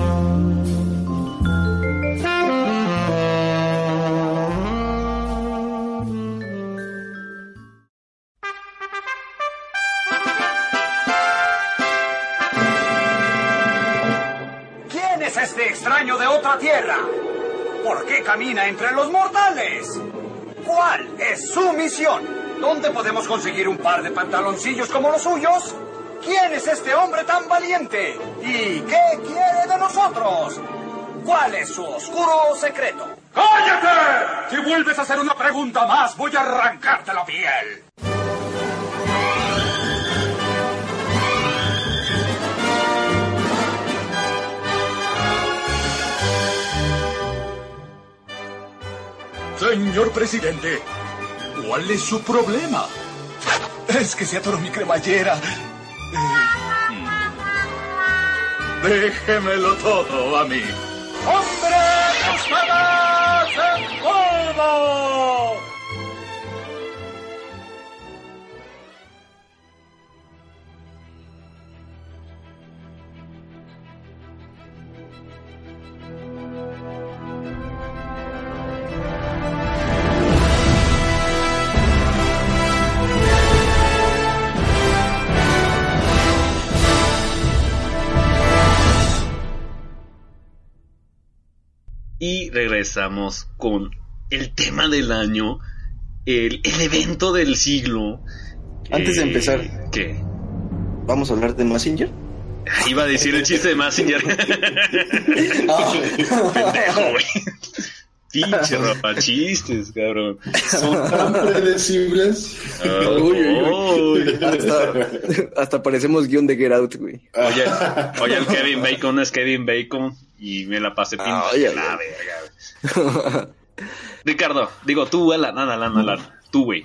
es este extraño de otra tierra? ¿Por qué camina entre los mortales? ¿Cuál es su misión? ¿Dónde podemos conseguir un par de pantaloncillos como los suyos? ¿Quién es este hombre tan valiente? ¿Y qué quiere de nosotros? ¿Cuál es su oscuro secreto? ¡Cállate! Si vuelves a hacer una pregunta más, voy a arrancarte la piel. Señor presidente, ¿cuál es su problema? Es que se atoró mi cremallera. Déjemelo todo a mí. ¡Hombre en polvo! Y regresamos con el tema del año, el, el evento del siglo. Antes de Eh, empezar. ¿Qué? ¿Vamos a hablar de Massinger? Iba a decir el chiste de Massinger. Pendejo, güey. Pinche rapachistes, cabrón. Son tan predecibles. Ah, Uy, uy, uy. Hasta, hasta parecemos guion de Get Out, güey. Oye, oye, el Kevin Bacon es Kevin Bacon y me la pasé pinche Ah, oye, la güey. verga, güey. Ricardo, digo tú, Alan, Alan, Alan, tú, güey.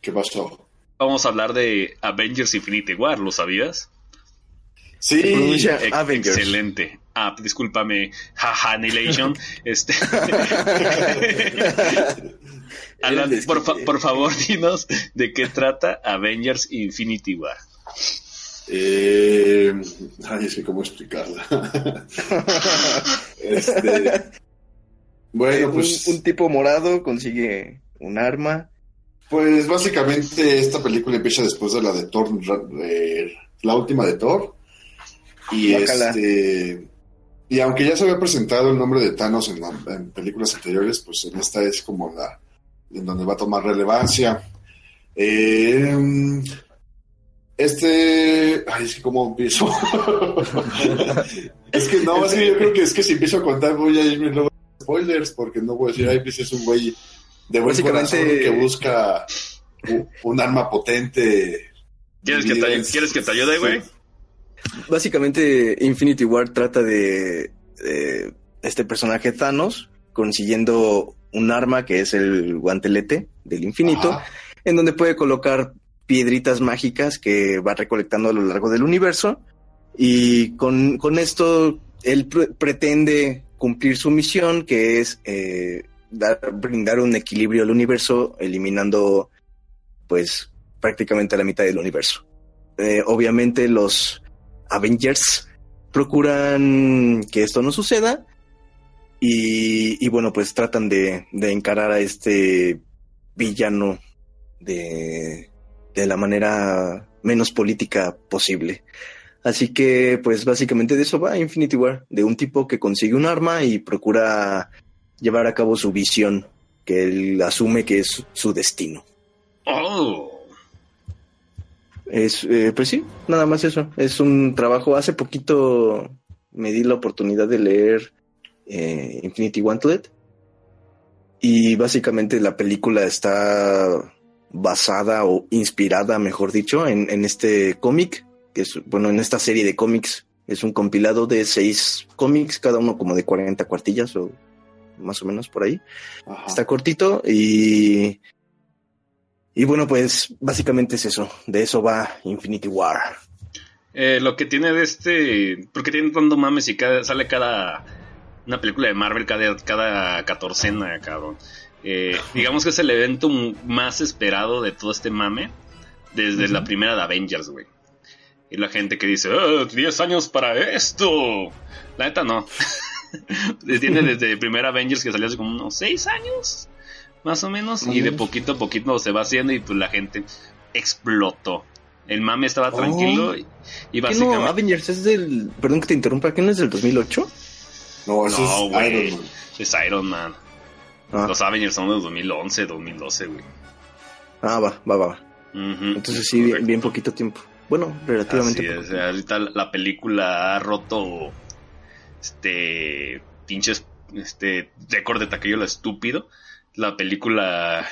¿Qué pasó? Vamos a hablar de Avengers Infinity War, ¿lo sabías? Sí, Avengers. Excelente. Ah, discúlpame, jaja, Annihilation. Este. Alan, por, fa- por favor, dinos de qué trata Avengers Infinity War. Eh, ay, es que cómo explicarla. este, bueno, pues, un, un tipo morado consigue un arma. pues básicamente esta película empieza después de la de Thor, eh, la última de Thor. Y Guácala. este, y aunque ya se había presentado el nombre de Thanos en, la- en películas anteriores, pues en esta es como la en donde va a tomar relevancia. Eh, este, ay, es que cómo empiezo. es que no, es que yo creo que es que si empiezo a contar voy a irme luego a spoilers porque no voy a decir, ay, pues es un güey de buen Básicamente- corazón que busca un arma potente. ¿Quieres que te, dividida en- ¿quieres que te ayude, güey? Sí. Básicamente, Infinity War trata de este personaje Thanos consiguiendo un arma que es el guantelete del infinito, Ajá. en donde puede colocar piedritas mágicas que va recolectando a lo largo del universo. Y con, con esto, él pre- pretende cumplir su misión, que es eh, dar- brindar un equilibrio al universo, eliminando, pues, prácticamente la mitad del universo. Eh, obviamente, los Avengers procuran que esto no suceda. Y, bueno, pues tratan de, de encarar a este villano de, de la manera menos política posible. Así que, pues básicamente de eso va Infinity War, de un tipo que consigue un arma y procura llevar a cabo su visión, que él asume que es su destino. Oh. Es, eh, pues sí, nada más eso. Es un trabajo. Hace poquito me di la oportunidad de leer eh, Infinity Wanted. Y básicamente la película está basada o inspirada, mejor dicho, en, en este cómic, que es, bueno, en esta serie de cómics. Es un compilado de seis cómics, cada uno como de 40 cuartillas o más o menos por ahí. Ajá. Está cortito y. Y bueno, pues básicamente es eso. De eso va Infinity War. Eh, lo que tiene de este. Porque tiene tanto mames y cada, sale cada. Una película de Marvel cada, cada catorcena, cabrón. Eh, digamos que es el evento más esperado de todo este mame. Desde la primera de Avengers, güey. Y la gente que dice, "Ah, 10 años para esto. La neta no. Tiene desde el primer Avengers que salió hace como unos 6 años, más o menos. Y de poquito a poquito se va haciendo y pues la gente explotó. El mame estaba Oh. tranquilo y, y ¿Qué no? básicamente... Avengers es del. Perdón que te interrumpa, ¿qué no es del 2008? No, eso No, es güey. Iron Man. Es Iron Man. Ah, Los Avengers son de 2011, 2012, güey. ah, va, va, va. Ujú, Entonces sí, bien, bien poquito tiempo. Bueno, relativamente Así poco. es, ahorita la película ha roto este pinches este récord de taquillo estúpido. La película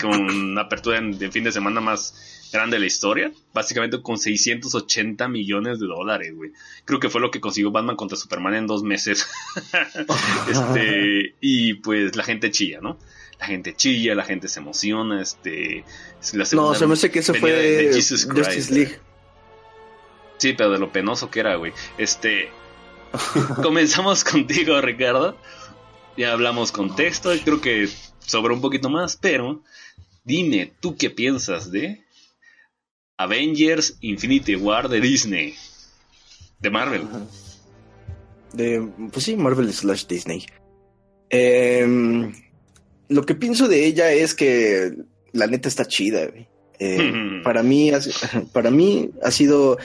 con una apertura de fin de semana más grande de la historia, básicamente con 680 millones de dólares, güey. Creo que fue lo que consiguió Batman contra Superman en dos meses. este, y pues la gente chilla, ¿no? La gente chilla, la gente se emociona, este... la No, se me hace que eso fue de- de Jesus Christ. Justice League. Sí, pero de lo penoso que era, güey. Este. comenzamos contigo, Ricardo. Ya hablamos contexto y creo que sobró un poquito más, pero dime, ¿tú qué piensas de Avengers Infinity War de Disney? De Marvel. De, pues sí, Marvel slash Disney. Em, lo que pienso de ella es que la neta está chida. güey. Eh, para mí, para mí ha sido,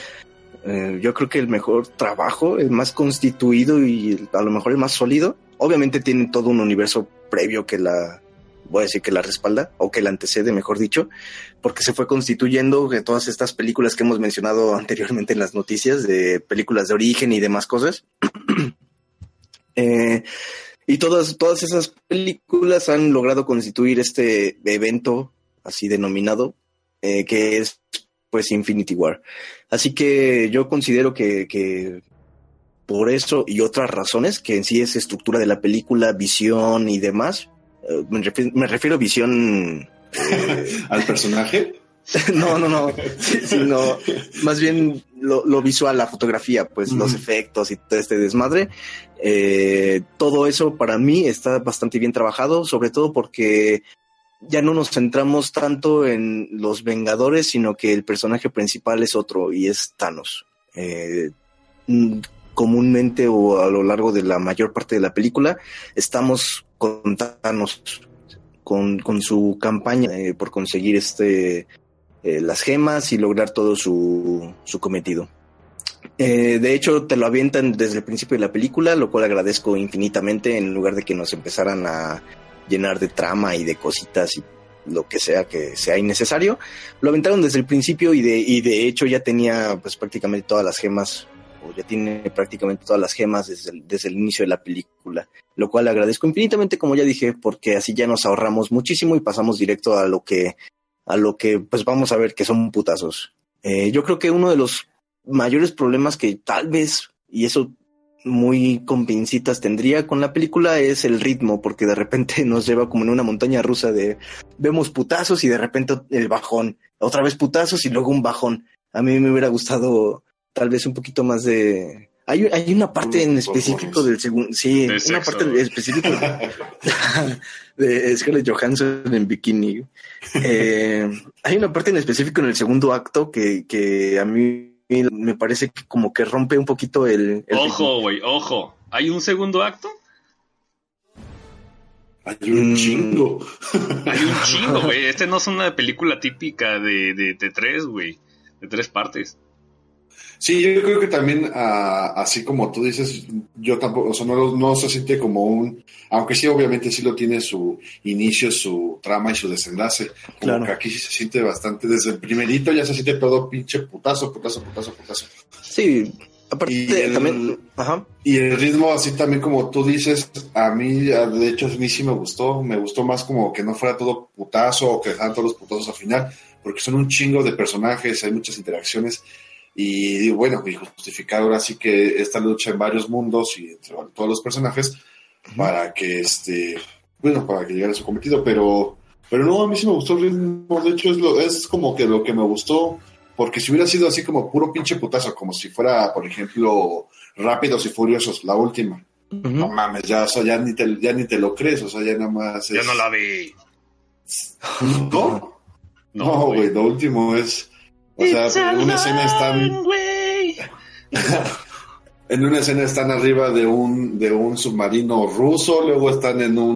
eh, yo creo que el mejor trabajo, el más constituido y el- a lo mejor el más sólido. Obviamente tiene todo un universo previo que la, voy a decir que la respalda o que la antecede, mejor dicho, porque se fue constituyendo de todas estas películas que hemos mencionado anteriormente en las noticias, de películas de origen y demás cosas. Eh, y todas, todas esas películas han logrado constituir este evento así denominado, eh, que es pues Infinity War. Así que yo considero que, que por eso y otras razones, que en sí es estructura de la película, visión y demás, me, refiero, me refiero visión Al personaje. no, no, no, sino más bien lo, lo visual, la fotografía, pues los efectos y todo este desmadre. Eh, todo eso para mí está bastante bien trabajado, sobre todo porque ya no nos centramos tanto en los Vengadores, sino que el personaje principal es otro y es Thanos. Eh, mm, comúnmente o a lo largo de la mayor parte de la película estamos con Thanos, con, con su campaña eh, por conseguir este eh, las gemas y lograr todo su, su cometido. Eh, de hecho, te lo avientan desde el principio de la película, lo cual agradezco infinitamente en lugar de que nos empezaran a llenar de trama y de cositas y lo que sea que sea innecesario. Lo aventaron desde el principio y de, y de hecho ya tenía pues prácticamente todas las gemas, ya tiene prácticamente todas las gemas desde el, desde el inicio de la película, lo cual agradezco infinitamente, como ya dije, porque así ya nos ahorramos muchísimo y pasamos directo a lo que a lo que pues vamos a ver que son putazos. Eh, yo creo que uno de los mayores problemas que tal vez, y eso muy con pincitas tendría con la película es el ritmo, porque de repente nos lleva como en una montaña rusa de vemos putazos y de repente el bajón, otra vez putazos y luego un bajón. A mí me hubiera gustado tal vez un poquito más de... Hay, hay una parte en específico del segundo, sí, De una sexo, parte específica de Scarlett Johansson en bikini. Eh, hay una parte en específico en el segundo acto que, que a mí me parece que como que rompe un poquito el... Ojo, güey, ojo. ¿Hay un segundo acto? Hay un Mm. chingo. Hay un chingo, güey. Este no es una película típica de, de, de tres, güey. De tres partes. Sí, yo creo que también, ah, así como tú dices, yo tampoco, o sea, no, se siente como un, aunque sí, obviamente sí lo tiene su inicio, su trama y su desenlace. Como Claro. que aquí sí se siente bastante, desde el primerito ya se siente todo pinche putazo, putazo, putazo, putazo. Sí, aparte Y el- también... Ajá. Y el ritmo, así también como tú dices, a mí, de hecho, a mí sí me gustó. Me gustó más como que no fuera todo putazo o que dejaran todos los putazos al final, porque son un chingo de personajes, hay muchas interacciones. Y bueno, y justificar ahora sí que esta lucha en varios mundos y entre todos los personajes para que este, bueno, para que llegara a su cometido, pero, pero no, a mí sí me gustó el ritmo, de hecho es, lo, es como que lo que me gustó, porque si hubiera sido así como puro pinche putazo, como si fuera, por ejemplo, Rápidos y Furiosos, la última. No mames, ya, o sea, ya, ni te, ya ni te lo crees, o sea, ya nada más Ya es- no la vi. ¿No? No, güey, lo último es... O sea, una escena es tan... en una escena están arriba de un, de un submarino ruso, luego están en un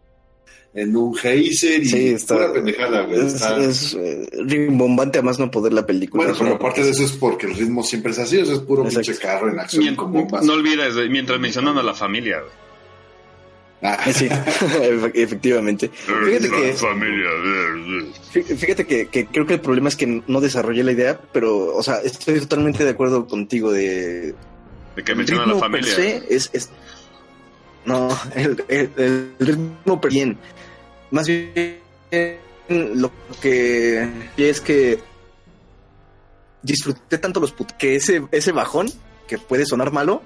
en un geyser y Sí, está- pura pendejada, güey. Es, Está- es, eh, rimbombante a más no poder la película. bueno, pero aparte de eso es porque el ritmo siempre es así, o sea, es puro pinche carro en acción Mien- con bombas. no olvides, mientras mencionan a la familia, güey. Ah, Sí, efe- efectivamente. Fíjate que, familia. fíjate que, que creo que el problema es que no desarrollé la idea, pero, o sea, estoy totalmente de acuerdo contigo de... De que el mencionan a la familia. se es, es- No, el, el- el ritmo per bien. Más bien, lo que es que disfruté tanto los put que ese, ese bajón, que puede sonar malo,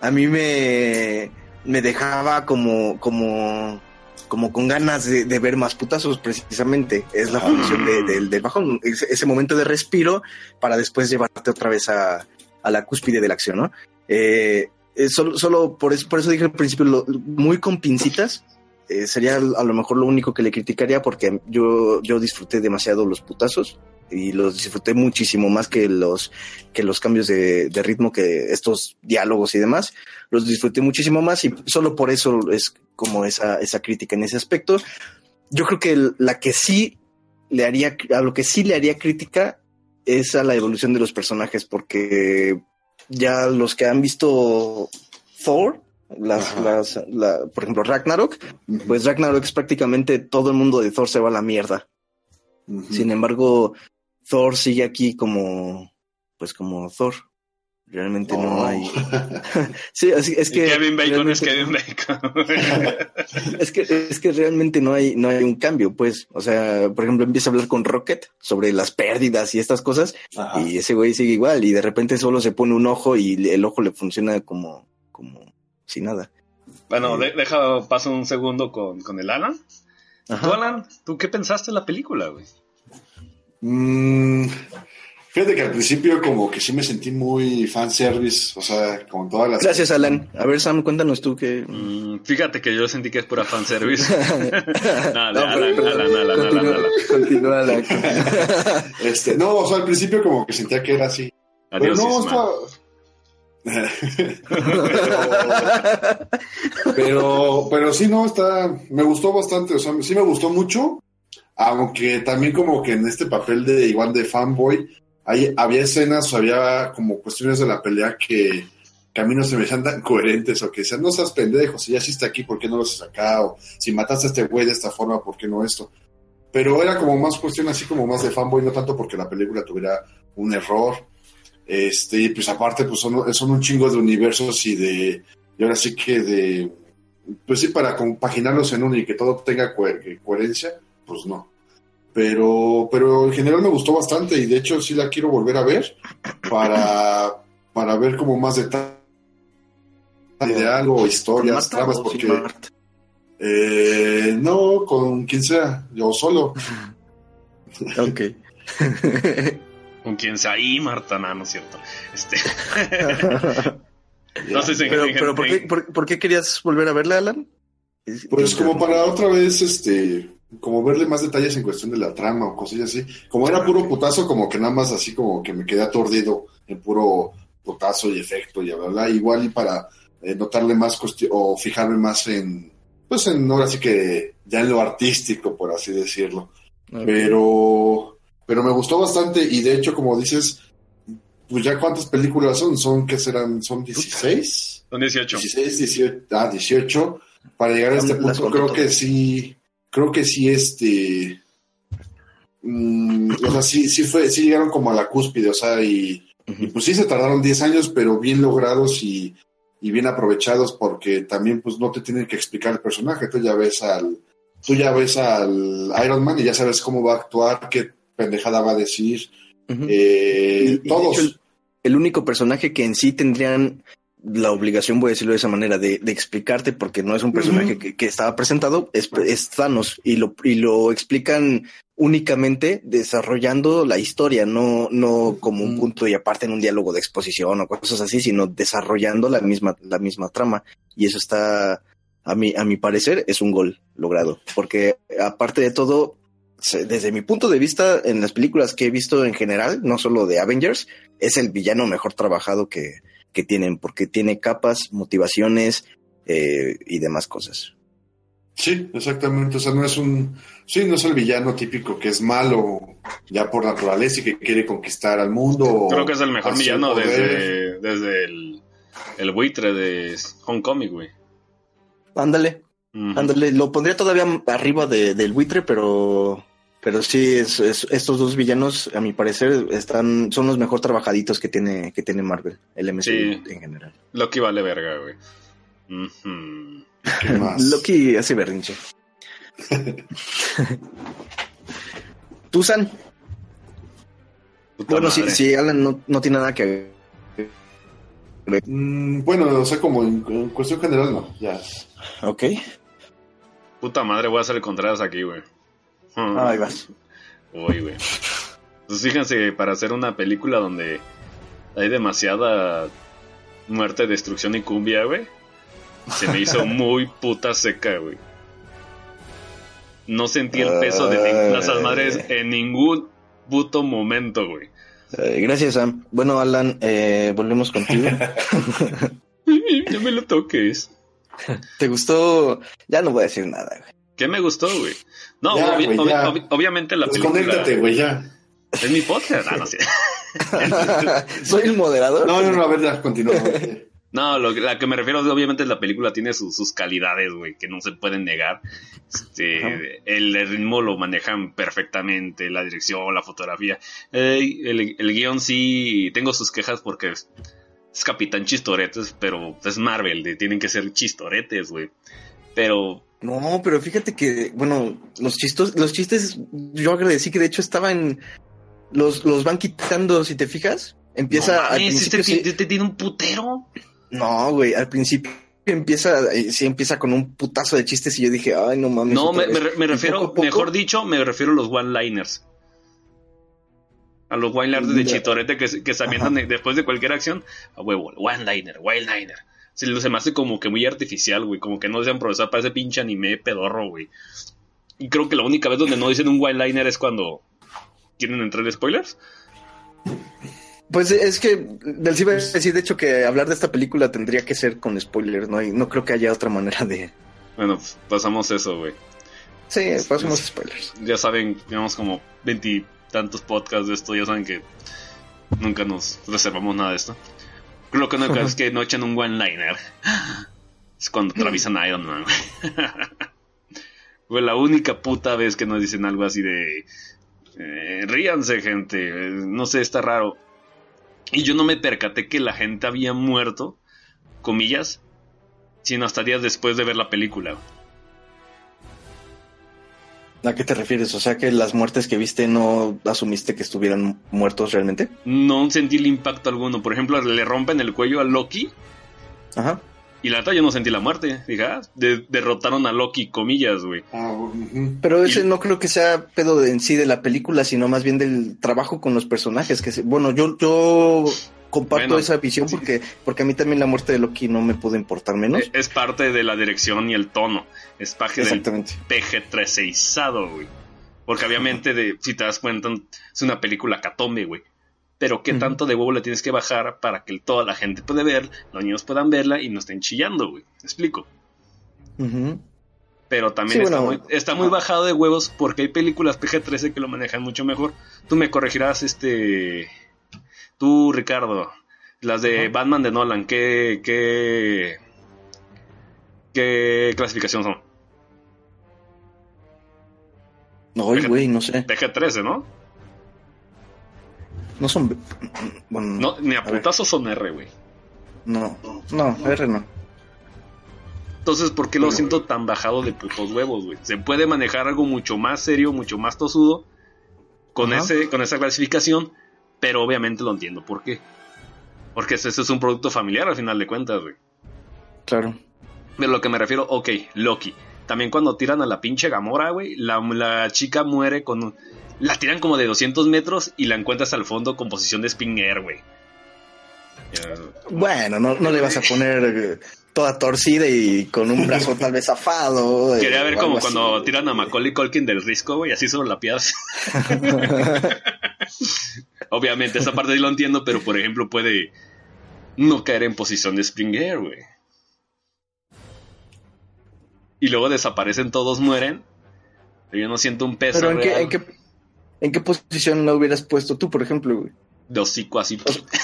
a mí me, me dejaba como, como, como con ganas de, de ver más putazos, precisamente. Es la función de- del- del bajón, ese momento de respiro para después llevarte otra vez a, a la cúspide de la acción, ¿no? Eh, eh, solo, solo por eso, por eso dije al principio, lo- muy con pincitas. eh, sería a lo mejor lo único que le criticaría porque yo, yo disfruté demasiado los putazos y los disfruté muchísimo más que los, que los cambios de, de ritmo, que estos diálogos y demás. Los disfruté muchísimo más y solo por eso es como esa, esa crítica en ese aspecto. Yo creo que la que sí le haría, a lo que sí le haría crítica es a la evolución de los personajes, porque ya los que han visto Thor, las, las, la- por ejemplo, Ragnarok, pues Ragnarok es prácticamente todo el mundo de Thor se va a la mierda. Sin embargo, Thor sigue aquí como, pues como Thor. Realmente no, No. hay. sí, es que. Kevin Bacon es Kevin Bacon. Es que, es que realmente no hay, no hay un cambio, pues. O sea, por ejemplo, empieza a hablar con Rocket sobre las pérdidas y estas cosas, Ajá. y ese güey sigue igual, y de repente solo se pone un ojo y el ojo le funciona como, como sin nada. bueno, de- deja, paso un segundo con, con el Alan. Tú, Alan, ¿tú qué pensaste en la película, güey? Mm, fíjate que al principio como que sí me sentí muy fanservice, o sea, con todas las... Gracias, Alan. A ver, Sam, cuéntanos tú que. Mm, fíjate que yo sentí que es pura fanservice. Dale, No, Alan, pero- Alan, Alan, Alan, Continúa, Alan. continúa, Alan. Este, no, o sea, al principio como que sentía que era así. Pero Adiós, no, Isma. está... pero, pero sí, no, está... Me gustó bastante, o sea, sí me gustó mucho, aunque también como que en este papel de igual de fanboy, hay, había escenas, había como cuestiones de la pelea que, que a mí no se me hacían tan coherentes, o que decían, no seas pendejo, si ya hiciste aquí, ¿por qué no lo haces acá? O si mataste a este güey de esta forma, ¿por qué no esto? Pero era como más cuestión así como más de fanboy, no tanto porque la película tuviera un error. Este, y pues aparte, pues son, son un chingo de universos y de, y ahora sí que de, pues sí, para compaginarlos en uno y que todo tenga coherencia, pues no. Pero, pero en general me gustó bastante y de hecho sí la quiero volver a ver para, para ver como más detalle de algo, historias, ¿Marta tramas, o sin porque Marta? eh, no, con quien sea, yo solo. Ok. Con quien sea ahí, Marta, no, no es cierto. Este, no sé si pero, pero ¿por, qué, por, por qué querías volver a verla, Alan? Pues como para otra vez, este, como verle más detalles en cuestión de la trama o cosillas así. Como era puro putazo, como que nada más así como que me quedé aturdido en puro putazo y efecto y bla, bla, bla. Igual y para eh, notarle más o fijarme más en, pues en ahora sí que ya en lo artístico, por así decirlo. Pero, pero me gustó bastante y de hecho, como dices, pues ya cuántas películas son, son que serán, son 16. Son 18. 16, 18, ah, 18. Para llegar a este punto, creo que sí, creo que sí, este, mm, o sea, sí, sí fue, sí llegaron como a la cúspide, o sea, y, y pues sí se tardaron 10 años, pero bien logrados y, y bien aprovechados porque también pues no te tienen que explicar el personaje, tú ya ves al, tú ya ves al Iron Man y ya sabes cómo va a actuar, qué pendejada va a decir, eh, Y- y de todos. hecho, el, el único personaje que en sí tendrían la obligación, voy a decirlo de esa manera, de, de explicarte, porque no es un personaje que, que estaba presentado, es, es Thanos, y lo, y lo explican únicamente desarrollando la historia, no, no como un punto y aparte en un diálogo de exposición o cosas así, sino desarrollando la misma, la misma trama. Y eso está, a mi, a mi parecer, es un gol logrado, porque aparte de todo, desde mi punto de vista, en las películas que he visto en general, no solo de Avengers, es el villano mejor trabajado que, que tienen, porque tiene capas, motivaciones eh, y demás cosas. Sí, exactamente. O sea, no es un. Sí, no es el villano típico que es malo ya por naturaleza y que quiere conquistar al mundo. Creo que es el mejor villano desde, desde el, el buitre de Homecoming, güey. Ándale, ándale. Lo pondría todavía arriba de- del buitre, pero, pero sí, es, es- estos dos villanos, a mi parecer, están, son los mejor trabajaditos que tiene, que tiene Marvel, el MCU Sí. en general. Loki vale verga, güey. Loki hace berrinche. Tusan, bueno, si, si Alan no, no tiene nada que Mm, bueno, o sea, como en, en cuestión general, no. Ya. Ok, Puta madre, voy a hacer el Contreras aquí, güey. Hmm. ahí vas. Uy, güey. Pues fíjense, para hacer una película donde hay demasiada muerte, destrucción y cumbia, güey. Se me hizo muy puta seca, güey. No sentí el peso de esas madres en ningún puto momento, güey. Eh, gracias, Sam. Bueno, Alan, eh, volvemos contigo. No me lo toques. ¿Te gustó? Ya no voy a decir nada, güey. ¿Qué me gustó, güey? No, Ya, obvi- güey, obvi- obviamente la película... Desconéctate, güey, ya. Es mi podcast. Ah, no sé. Soy el moderador. No, no, no, a ver, ya, continúa. No, lo que, la que me refiero, obviamente la película tiene sus- sus calidades, güey, que no se pueden negar. Este, Ajá. el, el ritmo lo manejan perfectamente, la dirección, la fotografía. Eh, el, el guion sí, tengo sus quejas porque es, es Capitán Chistoretes, pero es Marvel, de- tienen que ser chistoretes, güey. Pero No, pero fíjate que, bueno, los chistos, los chistes, yo agradecí que de hecho estaban, los, los van quitando, si te fijas. Empieza no al mames, principio. este, sí- este tiene un putero. no, güey, al principio empieza, eh, sí empieza con un putazo de chistes y yo dije, ay, no mames. No, me, vez". me- refiero, poco a poco- mejor dicho, me refiero a los one-liners. A los one-liners de. Chitorete que, se- que se avientan de- después de cualquier acción. A huevo, one-liner, one-liner. Se, se me hace como que muy artificial, güey. Como que no desean progresar para ese pinche anime pedorro, güey. Y creo que la única vez donde no dicen un one-liner es cuando quieren entrar en spoilers. Pues es que del sí a decir, de hecho, que hablar de esta película tendría que ser con spoilers, ¿no? Y no creo que haya otra manera de. Bueno, pues, pasamos eso, güey. Sí, pasemos spoilers. Ya saben, llevamos como veintitantos podcasts de esto. Ya saben que nunca nos reservamos nada de esto. Creo que cosa es que no echan un one-liner. Es cuando atraviesan a Iron Man. Fue la única puta vez que nos dicen algo así de... eh, ríanse, gente. No sé, está raro. Y yo no me percaté que la gente había muerto, comillas, sino hasta días después de ver la película. ¿A qué te refieres? O sea, que las muertes que viste no asumiste que estuvieran muertos realmente. No sentí el impacto alguno. Por ejemplo, le rompen el cuello a Loki Ajá. Y la neta yo no sentí la muerte. Dije, ah, de- derrotaron a Loki, comillas, güey. Ah. Pero ese Y- no creo que sea pedo de, en sí de la película, sino más bien del trabajo con los personajes. Que se- bueno, yo, yo comparto Bueno, esa visión porque, porque a mí también la muerte de Loki no me pudo importar menos. Eh, Es parte de la dirección y el tono. Es parte del Exactamente. PG-13izado, güey. Porque obviamente, de, si te das cuenta, es una película catombe, güey. Pero qué tanto de huevo le tienes que bajar para que toda la gente pueda ver, los niños puedan verla y no estén chillando, güey. ¿Me explico? Pero también Sí, está, bueno, muy, está muy bajado de huevos porque hay películas PG-13 que lo manejan mucho mejor. Tú me corregirás, este. Tú, Ricardo. Las de. Batman de Nolan, ¿qué, qué. ¿Qué clasificación son? No, güey, no sé. PG-13, ¿no? No son. Bueno, No, ni a a putazos son R, güey. No, no, R no. Entonces, ¿por qué lo siento tan bajado de putos huevos, güey? Se puede manejar algo mucho más serio, mucho más tosudo con, Ajá. ese, con esa clasificación, pero obviamente lo entiendo por qué. Porque ese, ese es un producto familiar al final de cuentas, güey. Claro. Pero lo que me refiero, ok, Loki. También cuando tiran a la pinche Gamora, güey, la, la chica muere con... La tiran como de 200 metros y la encuentras al fondo con posición de Spin Air, güey. Eh, Bueno, no, no le vas a poner eh, toda torcida y con un brazo tal vez zafado. eh, Quería ver como así. cuando tiran a Macaulay Culkin del risco, güey, así sobre la piedra. Obviamente, esa parte sí lo entiendo, pero por ejemplo puede no caer en posición de Springer, güey. Y luego desaparecen, todos mueren. Pero yo no siento un peso. Pero ¿en qué, real en, qué, ¿en qué posición la hubieras puesto tú, por ejemplo, güey? de hocico así,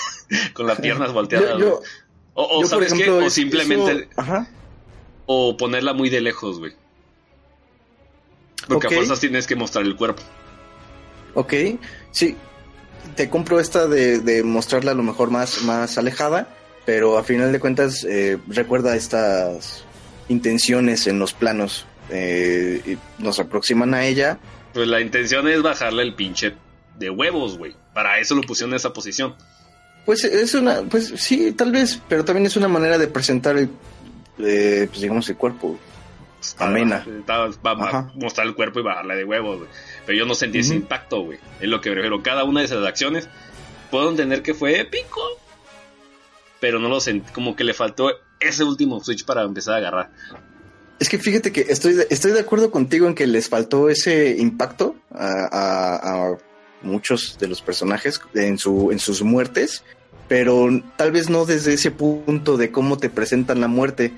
con las piernas volteadas. Yo, yo, güey. o o, yo, por ¿sabes qué? ejemplo, O es- simplemente. eso- ajá. O ponerla muy de lejos, güey. Porque a fuerzas tienes que mostrar el cuerpo. Ok, sí, te compro esta de, de mostrarla a lo mejor más, más alejada, pero a final de cuentas eh, recuerda estas intenciones en los planos. eh, y nos aproximan a ella. Pues la intención es bajarle el pinche de huevos, güey. Para eso lo pusieron en esa posición. Pues es una, pues sí, tal vez, pero también es una manera de presentar el, eh, pues digamos el cuerpo. Pues, Amena. para- para- para Ajá. mostrar el cuerpo y bajarle de huevos, güey. Pero yo no sentí ese impacto, güey. Es lo que prefiero. Cada una de esas acciones puedo entender que fue épico. Pero no lo sentí. Como que le faltó ese último switch para empezar a agarrar. Es que fíjate que estoy de, estoy de acuerdo contigo en que les faltó ese impacto a, a- a muchos de los personajes en, su, en sus muertes, pero tal vez no desde ese punto de cómo te presentan la muerte.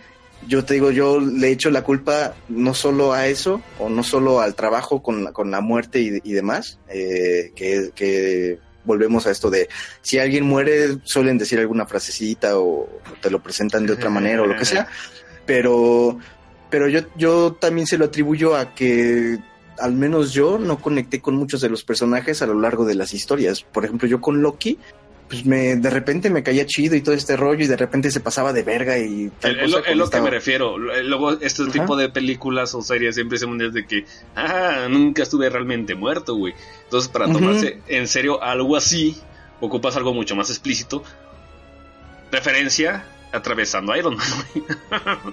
Yo te digo, yo le echo la culpa no solo a eso, o no solo al trabajo con, la- con la muerte y, y demás, eh, que, que volvemos a esto de si alguien muere suelen decir alguna frasecita o te lo presentan de otra manera o lo que sea, pero pero yo, yo también se lo atribuyo a que al menos yo no conecté con muchos de los personajes a lo largo de las historias. Por ejemplo, yo con Loki, pues me de repente me caía chido y todo este rollo y de repente se pasaba de verga y tal Es lo, es lo que me refiero. Luego, este Ajá. tipo de películas o series siempre se munden de que, ah, nunca estuve realmente muerto, güey. Entonces, para tomarse en serio algo así, ocupas algo mucho más explícito. Referencia, atravesando a Iron Man.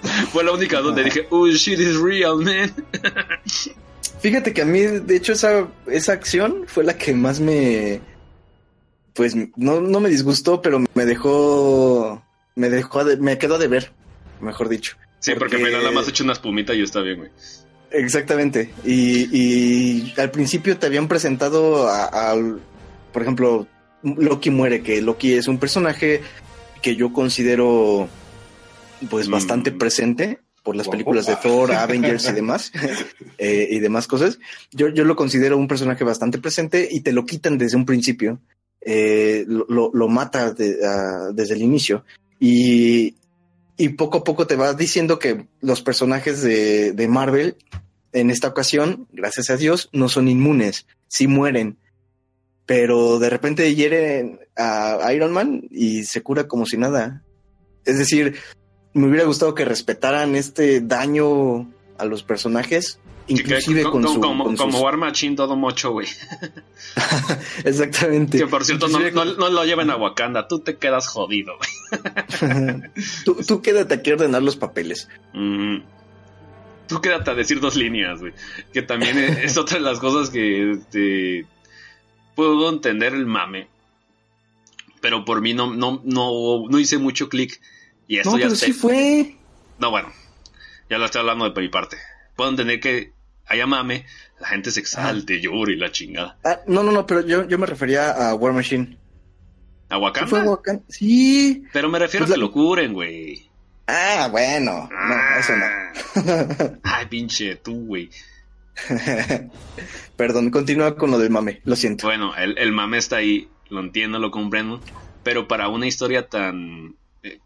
Fue la única donde dije, oh, shit is real, man. Fíjate que a mí, de hecho, esa, esa acción fue la que más me. Pues no, no me disgustó, pero me dejó. Me dejó de, me quedó de ver, mejor dicho. Sí, porque, Porque- me nada más hecho una espumita y está bien, güey. Exactamente. Y, y al principio te habían presentado a- al, por ejemplo, Loki muere, que Loki es un personaje que yo considero pues Mm. bastante presente por las películas de Thor, Avengers y demás, eh, y demás cosas. Yo, yo lo considero un personaje bastante presente y te lo quitan desde un principio. Eh, lo, mata de- desde el inicio. Y, y poco a poco te va diciendo que los personajes de, de Marvel en esta ocasión, gracias a Dios, no son inmunes, sí mueren, pero de repente hieren a Iron Man y se cura como si nada. Es decir, me hubiera gustado que respetaran este daño a los personajes, que- inclusive co- con co- su... como, con como sus- War Machine todo mocho, güey. Exactamente. Que por cierto, no, Inclusive no- no lo lleven a Wakanda, tú te quedas jodido, güey. tú, tú quédate aquí a ordenar los papeles. Mm. Tú quédate a decir dos líneas, güey. Que también es, es otra de las cosas que este, puedo entender el mame. Pero por mí no, no, no, no hice mucho clic. Y esto No, ya pero sí fue. No, bueno. Ya lo estoy hablando de mi parte. Puedo entender que haya mame, la gente se exalte, llore y la chingada. Ah, no, no, no, pero yo, yo me refería a War Machine. ¿A ¿Sí Wakanda? fue Wakanda? Sí. Pero me refiero Pues a que la- lo curen, güey. Ah, bueno. No, eso no. Ay, pinche tú, güey. Perdón, continúa con lo del mame, lo siento. Bueno, el, el mame está ahí, lo entiendo, lo comprendo. Pero para una historia tan, eh,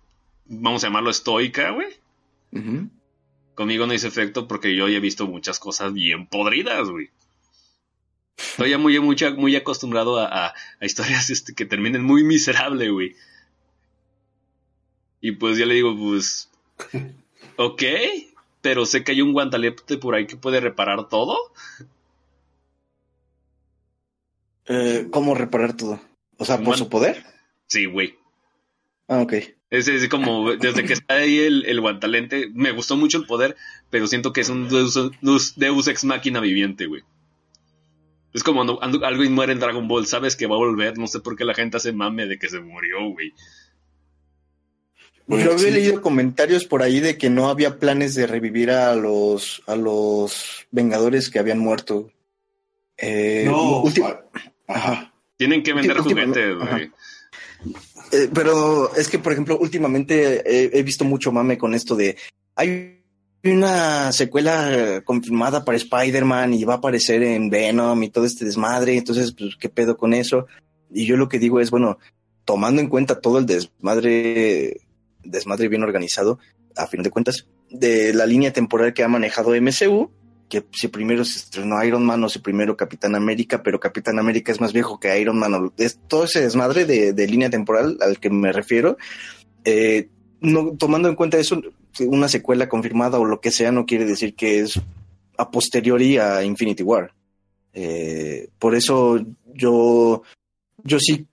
vamos a llamarlo estoica, güey. Conmigo no hizo efecto porque yo ya he visto muchas cosas bien podridas, güey. Estoy ya muy, muy, muy acostumbrado a, a- a historias este, que terminen muy miserable, güey. Y pues ya le digo, pues, ok, pero sé que hay un guantalete por ahí que puede reparar todo. Eh, ¿Cómo reparar todo? O sea, ¿por Bueno. su poder? Sí, güey. Ah, ok. Es, es como, desde que está ahí el, el guantalente, me gustó mucho el poder, pero siento que es un Deus, Deus- Deus ex máquina viviente, güey. Es como cuando ando- algo muere en Dragon Ball, sabes que va a volver, no sé por qué la gente hace mame de que se murió, güey. Pues Yo había sí. leído comentarios por ahí de que no había planes de revivir a los a los Vengadores que habían muerto. Eh, No, ajá. Tienen que vender juguetes, güey. Eh, pero es que, por ejemplo, últimamente he, he visto mucho mame con esto de hay una secuela confirmada para Spider-Man y va a aparecer en Venom y todo este desmadre. Entonces, pues, ¿qué pedo con eso? Y yo lo que digo es, bueno, tomando en cuenta todo el desmadre, desmadre bien organizado, a fin de cuentas, de la línea temporal que ha manejado MCU, que si primero se estrenó Iron Man o si primero Capitán América, pero Capitán América es más viejo que Iron Man, es todo ese desmadre de, línea temporal al que me refiero. Eh, no, tomando en cuenta eso, una secuela confirmada o lo que sea no quiere decir que es a posteriori a Infinity War. Eh, por eso yo, yo sí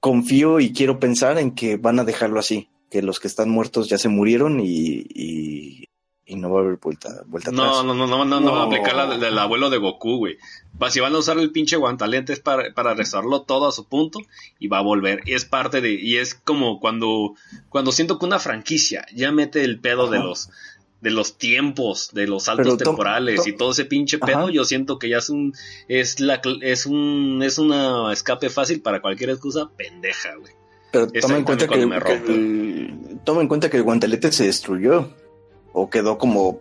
confío y quiero pensar en que van a dejarlo así, que los que están muertos ya se murieron y, y no va a haber vuelta, vuelta No, atrás. no, no, no, no, no va a aplicar la del, del abuelo de Goku, güey. Va, si van a usar el pinche guantalentes para, para restaurarlo todo a su punto y va a volver. Y es parte de, y es como cuando, cuando siento que una franquicia ya mete el pedo de los, de los tiempos, de los saltos Pero temporales to- y todo ese pinche pedo, Ajá. yo siento que ya es un, es la, es un, es una escape fácil para cualquier excusa pendeja, güey. Pero toma en cuenta que, cuando me que rompe. el, toma en cuenta que el guantelete se destruyó o quedó como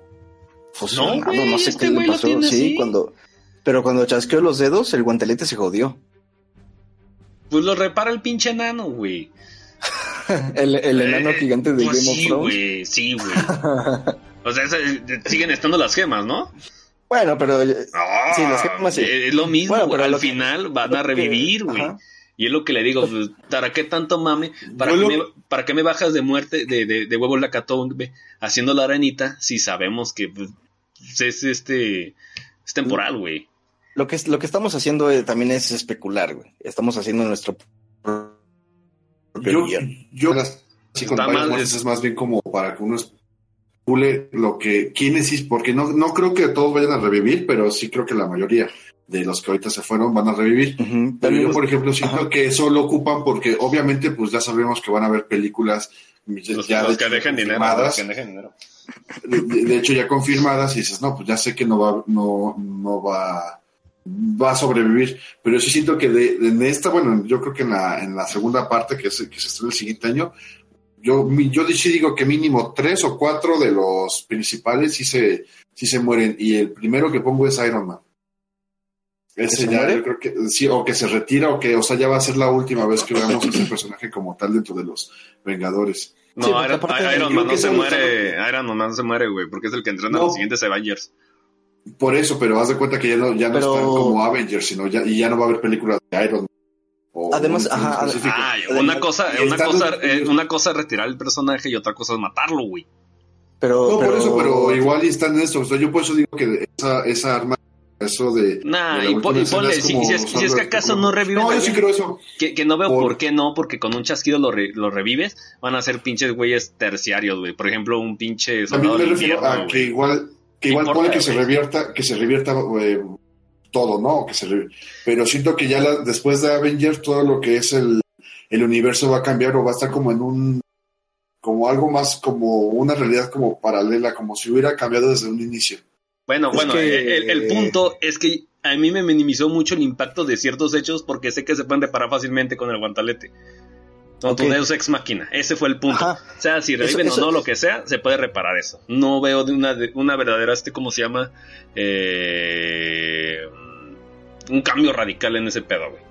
fusionado, no, güey, sé este qué le pasó. Sí, así. cuando, pero cuando chasqueó los dedos, el guantelete se jodió. Pues lo repara el pinche enano, güey. El, el enano Eh, gigante de pues Game of sí, Thrones. güey, sí, güey. O sea, ese- siguen estando las gemas, ¿no? Bueno, pero eh, Ah, Sí, las gemas sí. Es lo mismo, Bueno, pero al que- final van a revivir, güey. Y es lo que le digo, pues, ¿para qué tanto mame? ¿Para, Bueno. qué, me, ¿para qué me bajas de muerte, de, de, de huevo la catombe, haciendo la arenita, si sabemos que pues, es este es temporal, güey? lo que lo que estamos haciendo eh, también es especular, güey. Estamos haciendo nuestro propio Yo, yo Está mal, es más bien como para que uno especule lo que, quiénes porque no, no creo que todos vayan a revivir, pero sí creo que la mayoría de los que ahorita se fueron van a revivir. Pero yo, por ejemplo, siento Ajá. que eso lo ocupan porque obviamente pues ya sabemos que van a haber películas ya Los, que hecho, dejen dinero, confirmadas. los que dejen dinero. de, de hecho ya confirmadas y dices, no, pues ya sé que no va, no, no va, va a sobrevivir, pero sí siento que de, de- en esta, bueno, yo creo que en la, en la segunda parte que, es, que se estrena el siguiente año, yo, mi- yo sí digo que mínimo tres o cuatro de los principales sí se, sí se mueren y el primero que pongo es Iron Man. Ese se ya, yo creo que sí, o que se retira, o que, o sea, ya va a ser la última vez que veamos a ese personaje como tal dentro de los Vengadores. No, Sí, porque Iron, Iron creo Man no se muere, Iron Man no se muere, güey, porque es el que entrena a No. los siguientes Avengers. Por eso, pero haz de cuenta que ya no, ya no Pero- están como Avengers, sino ya, y ya no va a haber películas de Iron Man. Además, un- ajá. Ah, Además, una cosa, una cosa, eh, una cosa es retirar el personaje y otra cosa es matarlo, güey. pero, No, pero, por eso, pero igual y están en eso. O sea, yo por eso digo que esa, esa arma, eso de. Nah, de y, última y ponle, si, como si es, si es que acaso como- no reviven No, yo sí creo eso. que, que no veo Por- por... qué no, porque con un chasquido lo, re- lo revives, van a ser pinches güeyes terciarios, güey. Por ejemplo, un pinche También soldado me de refiero a que igual, que igual Importa, pone que se revierta, que se revierta eh, todo, ¿no? Que se re- Pero siento que ya la- después de Avengers, todo lo que es el, el universo va a cambiar o va a estar como en un como algo más como una realidad como paralela, como si hubiera cambiado desde un inicio. Bueno, Es bueno, que- el, el punto es que a mí me minimizó mucho el impacto de ciertos hechos porque sé que se pueden reparar fácilmente con el guantalete. Con tu. Deus Ex Máquina. Ese fue el punto. Ajá. O sea, si reviven Eso- o no, lo que sea, se puede reparar eso. No veo de una, de una verdadera, este, ¿cómo se llama? Eh, un cambio radical en ese pedo, güey.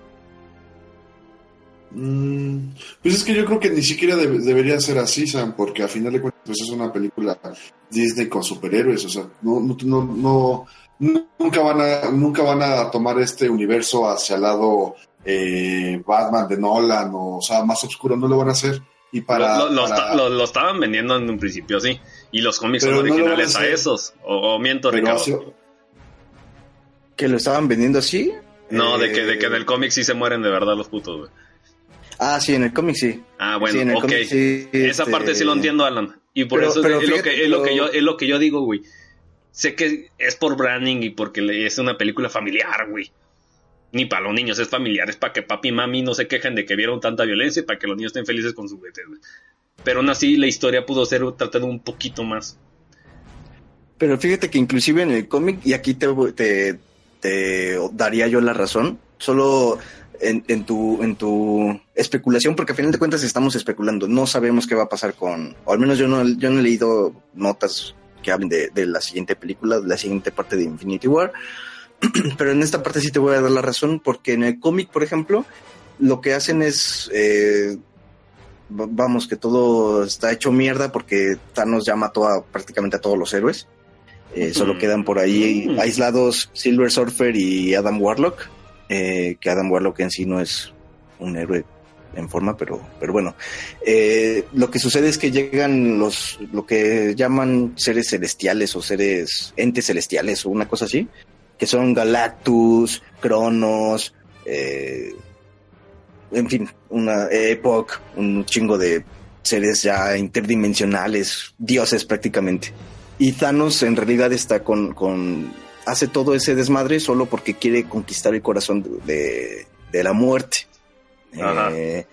Mm, pues es que yo creo que ni siquiera debe- debería ser así, Sam, porque a final de cuentas pues es una película Disney con superhéroes, o sea, no, no, no, no- nunca van a, nunca van a tomar este universo hacia el lado eh, Batman de Nolan, o, o sea, más oscuro, no lo van a hacer. Y para, lo, lo- para- lo- lo estaban vendiendo en un principio, sí. Y los cómics son no a originales a, esos. O, o miento, Ricardo. Que lo estaban vendiendo así. No, de Eh, que, de que en el cómic sí se mueren de verdad los putos, güey. Ah, sí, en el cómic sí. Ah, bueno, Sí, en el ok. cómic sí, Esa este, parte sí lo entiendo, Alan. Y por Pero- eso es- pero es, lo que, es, lo que yo, es lo que yo digo, güey. Sé que es por branding y porque es una película familiar, güey. Ni para los niños, es familiar. Es para que papi y mami no se quejen de que vieron tanta violencia y para que los niños estén felices con sus juguetes, güey. Pero aún así, la historia pudo ser tratada un poquito más. Pero fíjate que inclusive en el cómic, y aquí te, te, te daría yo la razón, solo en, tu, especulación, porque a final de cuentas estamos especulando, no sabemos qué va a pasar con, o al menos yo no, he leído notas que hablen de, de la siguiente película, de la siguiente parte de Infinity War, pero en esta parte sí te voy a dar la razón, porque en el cómic, por ejemplo, lo que hacen es, eh, vamos, que todo está hecho mierda porque Thanos ya mató a prácticamente a todos los héroes. Eh, solo quedan por ahí aislados Silver Surfer y Adam Warlock, eh, que Adam Warlock en sí no es un héroe en forma, pero, pero bueno. Eh, lo que sucede es que llegan los, lo que llaman seres celestiales o seres, entes celestiales o una cosa así, que son Galactus, Cronos, eh, en fin, una Epoch, un chingo de seres ya interdimensionales, dioses prácticamente. Y Thanos en realidad está con, con hace todo ese desmadre solo porque quiere conquistar el corazón de, de la muerte. Eh,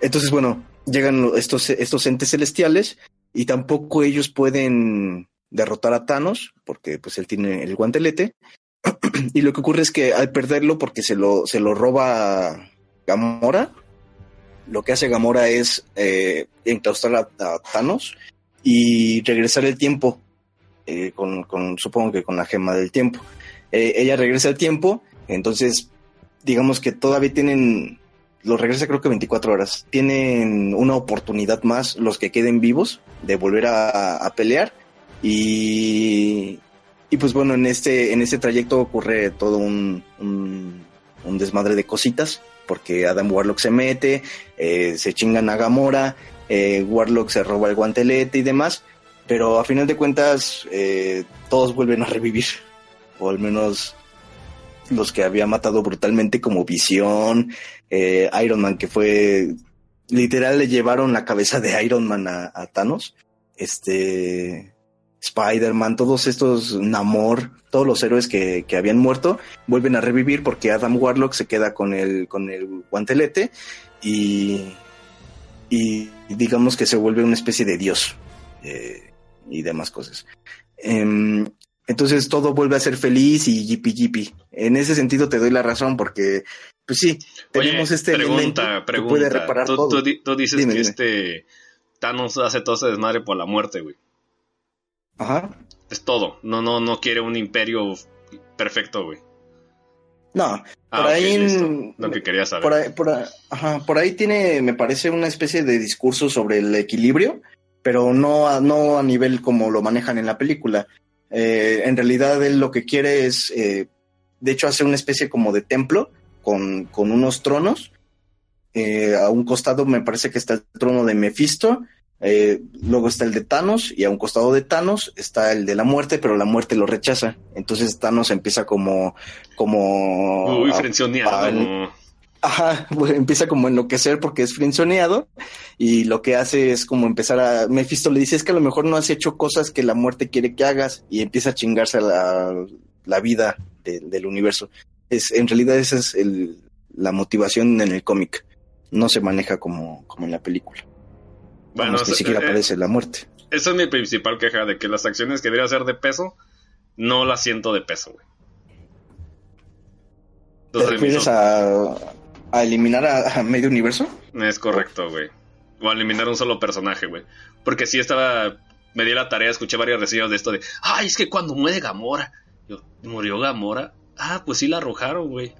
entonces, bueno, llegan estos, estos entes celestiales y tampoco ellos pueden derrotar a Thanos porque pues él tiene el guantelete. y lo que ocurre es que al perderlo porque se lo, se lo roba Gamora, lo que hace Gamora es eh, enclaustrar a, Thanos y regresar el tiempo, eh, con, con, supongo que con la gema del tiempo. Eh, ella regresa el tiempo, entonces digamos que todavía tienen, lo regresa creo que 24 horas, tienen una oportunidad más los que queden vivos de volver a, a pelear y, y pues bueno, en este, en este trayecto ocurre todo un, un, un desmadre de cositas porque Adam Warlock se mete, eh, se chingan a Gamora, eh, Warlock se roba el guantelete y demás, pero a final de cuentas eh, todos vuelven a revivir, o al menos los que había matado brutalmente como Visión, eh, Iron Man que fue literal le llevaron la cabeza de Iron Man a, Thanos, este Spider-Man, todos estos Namor, todos los héroes que, que, habían muerto, vuelven a revivir porque Adam Warlock se queda con el, con el guantelete y, y digamos que se vuelve una especie de dios eh, y demás cosas. Eh, entonces todo vuelve a ser feliz y yipi yipi. En ese sentido te doy la razón porque, pues sí, tenemos Oye, este pregunta, pregunta. que puede reparar tú, todo. tú, tú dices Dime, que dime. este Thanos hace todo ese desmadre por la muerte, güey. Ajá. Es todo. No, no, no quiere un imperio perfecto, güey. No, Ah, por ahí, listo. Lo que quería saber. por ahí, por ahí- ajá, por ahí tiene, me parece, una especie de discurso sobre el equilibrio, pero no a, no a nivel como lo manejan en la película. Eh, en realidad él lo que quiere es, eh, de hecho, hace una especie como de templo con, con unos tronos. Eh, a un costado me parece que está el trono de Mephisto, eh, luego está el de Thanos y a un costado de Thanos está el de la muerte, pero la muerte lo rechaza. Entonces Thanos empieza como, como Uy, a- a- Ajá, pues, empieza como a enloquecer porque es frenzoneado y lo que hace es como empezar a... Mephisto le dice es que a lo mejor no has hecho cosas que la muerte quiere que hagas y empieza a chingarse a la, la vida de- del universo. Es, en realidad esa es el- la motivación en el cómic. No se maneja como, como en la película. Bueno, Vamos, ni o sea, siquiera eh, aparece la muerte. Esa es mi principal queja de que las acciones que debería ser de peso, no las siento de peso, güey. ¿Te refieres a, a eliminar a, a medio universo? Es correcto, güey. O eliminar un solo personaje, güey. Porque sí estaba. Me di la tarea, escuché varias reseñas de esto de. Ay, es que cuando muere Gamora. Yo, ¿murió Gamora? Ah, pues sí la arrojaron, güey.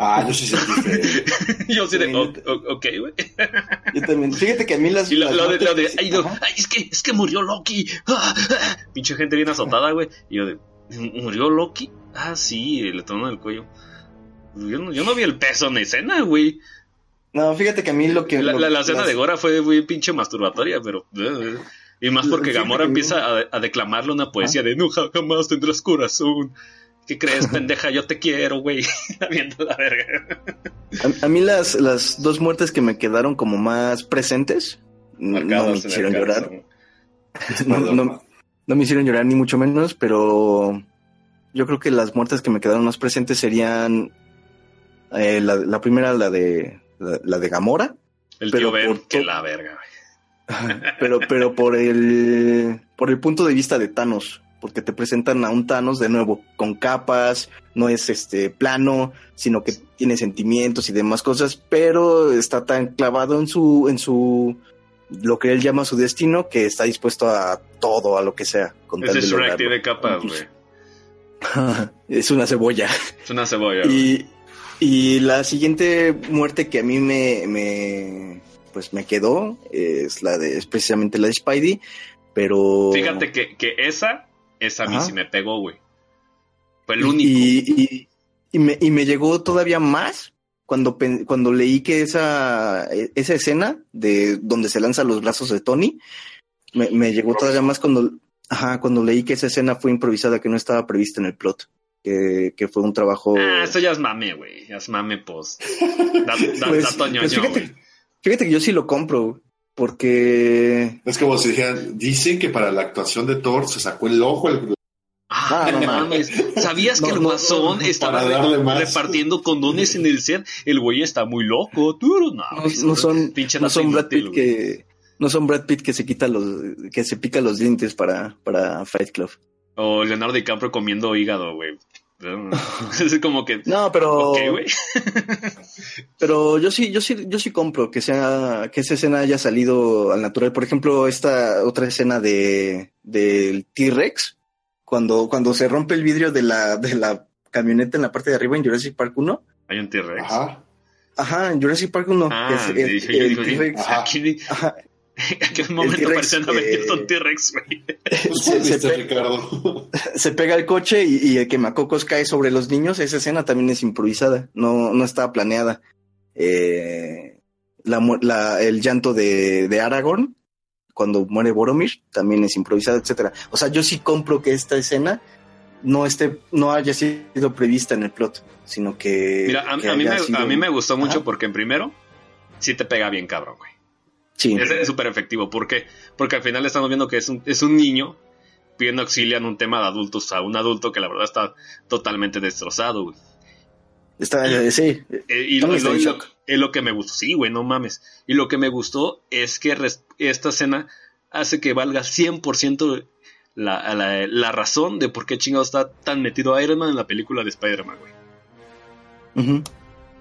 Ah, yo sí sentí. Yo sí de. Sí, "O- yo- o- ok, güey. Yo también. Fíjate que a mí las... Y lo, las lo de, lo de- muertes- ay, no, Ajá. ay, es que, es que murió Loki. Ah, ah. Pinche gente bien azotada, güey. Y yo de, ¿murió Loki? Ah, sí, el trono del cuello. Yo no, yo no vi el peso en la escena, güey. No, fíjate que a mí lo que... La, lo- la- la escena las- de Gora fue muy pinche masturbatoria, pero. eh, Y más porque Gamora que empieza a, a declamarle una poesía de no jamás tendrás corazón. ¿Qué crees, pendeja? Yo te quiero, güey. Viendo la verga. A, a mí las, las dos muertes que me quedaron como más presentes no me hicieron llorar. No, no- no me hicieron llorar ni mucho menos, pero yo creo que las muertes que me quedaron más presentes serían eh, la, la primera, la de la, la de Gamora, El Pero tío Ben, por que la verga, pero, pero por el por el punto de vista de Thanos, porque te presentan a un Thanos de nuevo, con capas, no es este plano, sino que tiene sentimientos y demás cosas, pero está tan clavado en su, en su, lo que él llama su destino, que está dispuesto a todo, a lo que sea. Con Ese Shrek tiene capas, güey. es una cebolla. Es una cebolla. Y, y la siguiente muerte que a mí me, me pues me quedó es la de, es precisamente la de Spidey, pero... Fíjate que, que esa esa a mí sí me pegó, güey. Fue el único. Y, y, me, y me llegó todavía más cuando, cuando leí que esa, esa escena de donde se lanza los brazos de Tony, me, me llegó todavía más cuando, ajá, cuando leí que esa escena fue improvisada, que no estaba prevista en el plot. Que, que fue un trabajo. Ah, eso ya es mame, güey. Ya es mame, pues. Da, da, pues, pues fíjate, fíjate, que yo sí lo compro. Porque. Es como si dijeran, dicen que para la actuación de Thor se sacó el ojo el. Ah, no mames. ¿Sabías que el guasón estaba repartiendo condones en el set? El güey está muy loco. No, no, son, no son Brad Pitt que no son Brad Pitt que se quita los que se pica los dientes para, para Fight Club. O Leonardo DiCaprio comiendo hígado, güey. es como que. No, pero. pero yo sí, yo sí, yo sí compro que sea, que esa escena haya salido al natural. Por ejemplo, esta otra escena de del T-Rex, cuando, cuando se rompe el vidrio de la, de la camioneta en la parte de arriba en Jurassic Park 1. Hay un T-Rex. Ajá. Ajá, en Jurassic Park 1. Ah, el, T-Rex. ¿En qué momento parecía no un T-Rex, güey? se, se, se, pega el coche y, y, el quemacocos cae sobre los niños. Esa escena también es improvisada, no, no estaba planeada. Eh, la, la, el llanto de, de, Aragorn, cuando muere Boromir, también es improvisada, etcétera. O sea, yo sí compro que esta escena no esté, no haya sido prevista en el plot, sino que. Mira, a, mí, me, a mí me gustó mucho porque en primero sí te pega bien cabrón, güey. Es súper efectivo. ¿Por qué? Porque al final estamos viendo que es un, es un niño pidiendo auxilio en un tema de adultos a un adulto que la verdad está totalmente destrozado, güey. Está, eh, sí. Eh, y, lo, es lo que me gustó. Sí, güey, no mames. Y lo que me gustó es que esta escena hace que valga 100% la, la, la razón de por qué chingado está tan metido Iron Man en la película de Spider-Man, güey.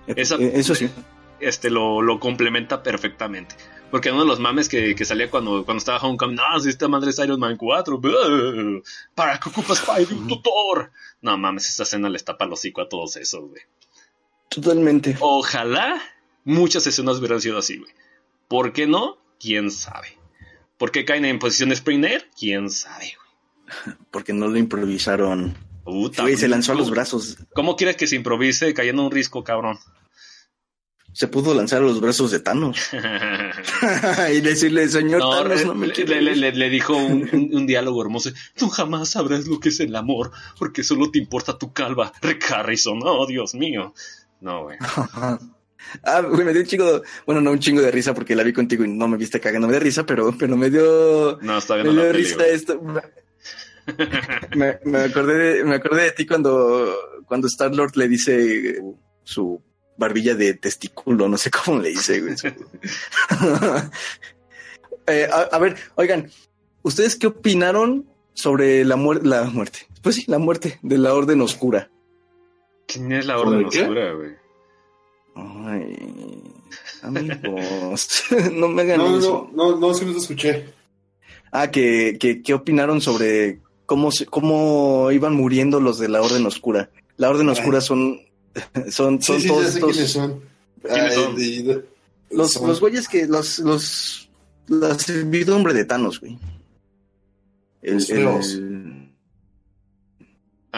Eso sí. Este lo, lo complementa perfectamente. Porque uno de los mames que, que salía cuando, cuando estaba Homecoming, no, si esta madre es Iron Man 4, ¿para qué ocupas Spidey, un tutor? No mames, esta escena le tapa el hocico a todos esos, güey. Totalmente. Ojalá muchas escenas hubieran sido así, güey. ¿Por qué no? ¿Quién sabe? ¿Por qué caen en posición de Spring Air? ¿Quién sabe, güey? Porque no lo improvisaron. Puta, se lanzó a los brazos. ¿Cómo quieres que se improvise cayendo un risco, cabrón? Se pudo lanzar a los brazos de Thanos y decirle, señor Thanos, no me le, le, dijo un, diálogo hermoso. Tú jamás sabrás lo que es el amor, porque solo te importa tu calva. Rick Harrison, oh, Dios mío. No, güey. ah, güey, me dio un chingo, bueno, no un chingo de risa porque la vi contigo y no me viste cagándome de risa, pero, pero me dio, no, está bien me dio risa esto. me, me, acordé de, me acordé de ti cuando, cuando Star Lord le dice su barbilla de testículo, no sé cómo le dice, güey. Eh, a, ver, oigan, ¿ustedes qué opinaron sobre la, la muerte? Pues sí, la muerte de la Orden Oscura. ¿Quién es la Orden Oscura, güey? Ay, amigos, no me hagan no, eso. No, no, no, sí no escuché. Ah, que, que, ¿qué opinaron sobre cómo, cómo iban muriendo los de la Orden Oscura? La Orden Oscura son son, son todos estos. son. los, los güeyes que. Los, los. La servidumbre de Thanos, güey. El,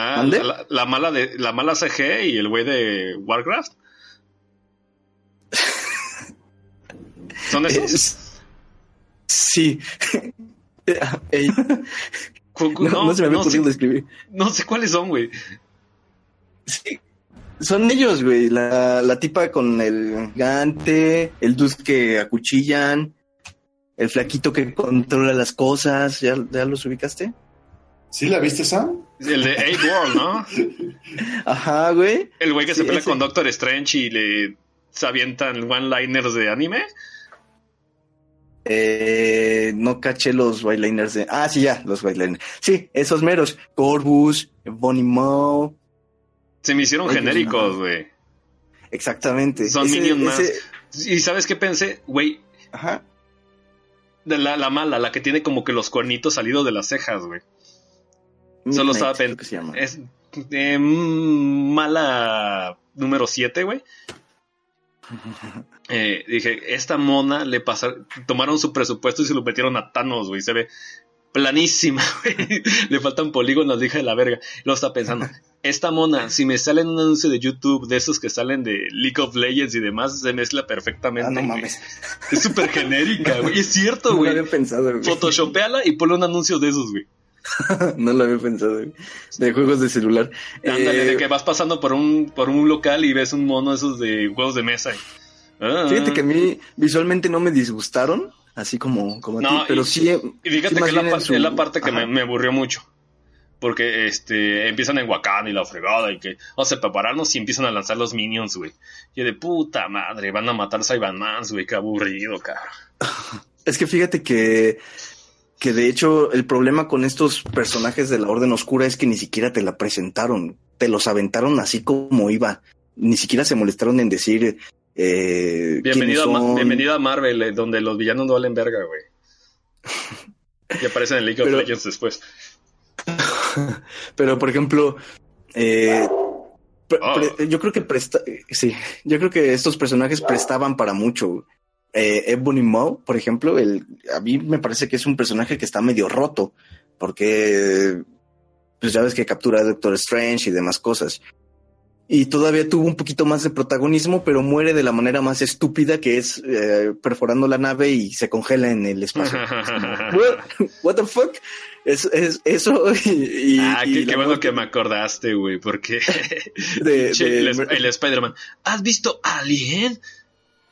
Ah, la, mala de la mala CG y el güey de Warcraft. ¿Son esos? sí. no, se me había ocurrido describir. No sé cuáles son, güey. Sí, son ellos, güey. La, la tipa con el gante, el dus que acuchillan, el flaquito que controla las cosas. ¿Ya, ya los ubicaste? ¿Sí la viste, Sam? El de Eight World, ¿no? Ajá, güey. El güey que se pelea con Doctor Strange y le se avientan one-liners de anime. Eh, no caché los whiteliners de. Ah, sí, ya, los whiteliners. Sí, esos meros. Corvus, Bonnie Mo. Se me hicieron Ellos genéricos, no. güey. Exactamente. Son Ese- minions más. ese- ¿Y sabes qué pensé? Güey, Ajá. de la, la mala, la que tiene como que los cuernitos salidos de las cejas, güey. Solo estaba creo pen- que se llama. Es eh, mm, mala número 7, güey. Eh, dije, esta mona le pasaron, tomaron su presupuesto y se lo metieron a Thanos, güey. Se ve planísima, güey. Le faltan polígonos, hija de la verga. Lo está pensando. Esta mona, si me sale en un anuncio de YouTube de esos que salen de League of Legends y demás, se mezcla perfectamente. Ah, no güey. mames. Es súper genérica, güey. Es cierto, No lo güey. había pensado, güey. Photoshopeala y ponle un anuncio de esos, güey. no lo había pensado, güey. De juegos de celular. Ándale, Eh, de que vas pasando por un, por un local y ves un mono esos de juegos de mesa. Ah. Fíjate que a mí visualmente no me disgustaron, así como, como a No, ti, pero y- sí. Y fíjate sí, que es la, su- la parte que me, me aburrió mucho. Porque este empiezan en Wakanda y la fregada y que vamos a prepararnos y empiezan a lanzar los minions, güey. Y de puta madre, van a matar Cybermans, güey, qué aburrido, cabrón. Es que fíjate que, que de hecho el problema con estos personajes de la Orden Oscura es que ni siquiera te la presentaron, te los aventaron así como iba. Ni siquiera se molestaron en decir eh, Bienvenido, a, Ma- bienvenido a Marvel, eh, donde los villanos no valen verga, güey. Y aparecen en League of Legends después. Pero por ejemplo, eh, Oh. pre- yo creo que presta, sí, yo creo que estos personajes prestaban para mucho. Eh, Ebony Maw, por ejemplo, el, a mí me parece que es un personaje que está medio roto, porque pues ya ves que captura a Doctor Strange y demás cosas. Y todavía tuvo un poquito más de protagonismo, pero muere de la manera más estúpida que es eh, perforando la nave y se congela en el espacio. What, what the fuck? Es, es eso y, y- ah, qué, bueno muerte que me acordaste, güey, porque de- Che, de- el, el Spider-Man, ¿has visto Alien?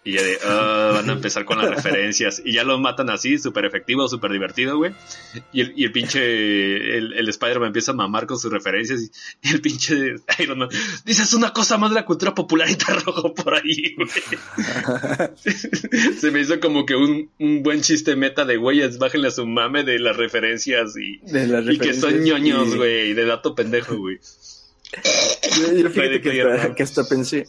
Y ya de, "Ah, van a empezar con las referencias. Y ya lo matan así, súper efectivo, súper divertido, güey. Y el, y el pinche, el, el Spider-Man empieza a mamar con sus referencias. Y, y el pinche Iron Man, dices una cosa más de la cultura popular y te arrojo por ahí, güey. Se me hizo como que un, un buen chiste meta de, güeyes, bájenle a su mame de las referencias y, de las y que son ñoños, y- güey, de dato pendejo, güey. Yo, yo fíjate que hasta, que hasta pensé,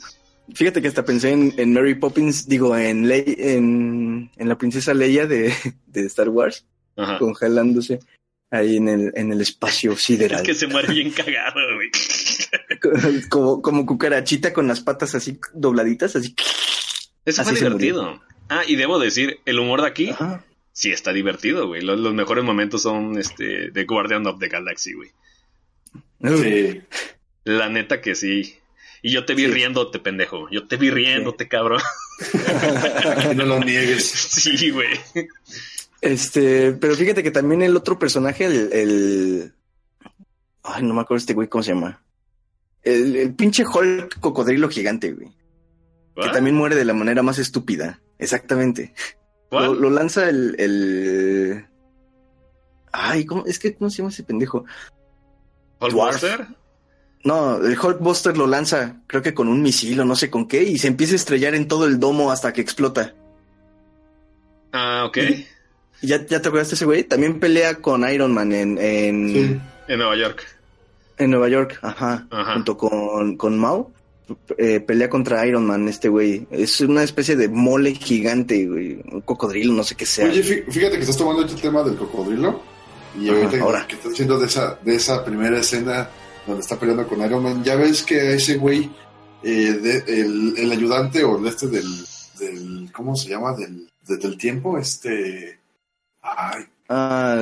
fíjate que hasta pensé en, en Mary Poppins, digo, en, Lei- en, en la princesa Leia de, de Star Wars, Ajá. congelándose ahí en el, en el espacio sideral. Es que se muere bien cagado, güey. como, como cucarachita con las patas así dobladitas, así. Eso fue Así se divertido. Ah, y debo decir, el humor de aquí Ajá. sí está divertido, güey. Los, los mejores momentos son este de Guardian of the Galaxy, güey. Sí. La neta que sí. Y yo te vi Sí. riéndote, pendejo. Yo te vi riéndote, cabrón. No lo niegues. sí, güey. Este, pero fíjate que también el otro personaje, el, el- ay, no me acuerdo este güey cómo se llama. El, el pinche Hulk cocodrilo gigante, güey. Que también muere de la manera más estúpida. Exactamente. Lo lanza el, el... Ay, ¿cómo? es que, ¿cómo se llama ese pendejo? ¿Hulkbuster? No, el Hulkbuster lo lanza, creo que con un misil o no sé con qué, y se empieza a estrellar en todo el domo hasta que explota. Ah, ok. ¿Y ¿Ya, ya te acuerdas de ese güey? También pelea con Iron Man en, en, Sí. En Nueva York. en Nueva York, ajá, Ajá. junto con, con Mao. Eh, pelea contra Iron Man, este güey. Es una especie de mole gigante, güey. Un cocodrilo, no sé qué sea. Oye, fí- fíjate que estás tomando el tema del cocodrilo. Y Ajá, ahorita que- ahora. que estás haciendo de esa, de esa primera escena donde está peleando con Iron Man, ya ves que a ese güey, eh, de- el, el ayudante o el este del, del ¿cómo se llama? Del, de- del tiempo, este... Ay, Ah,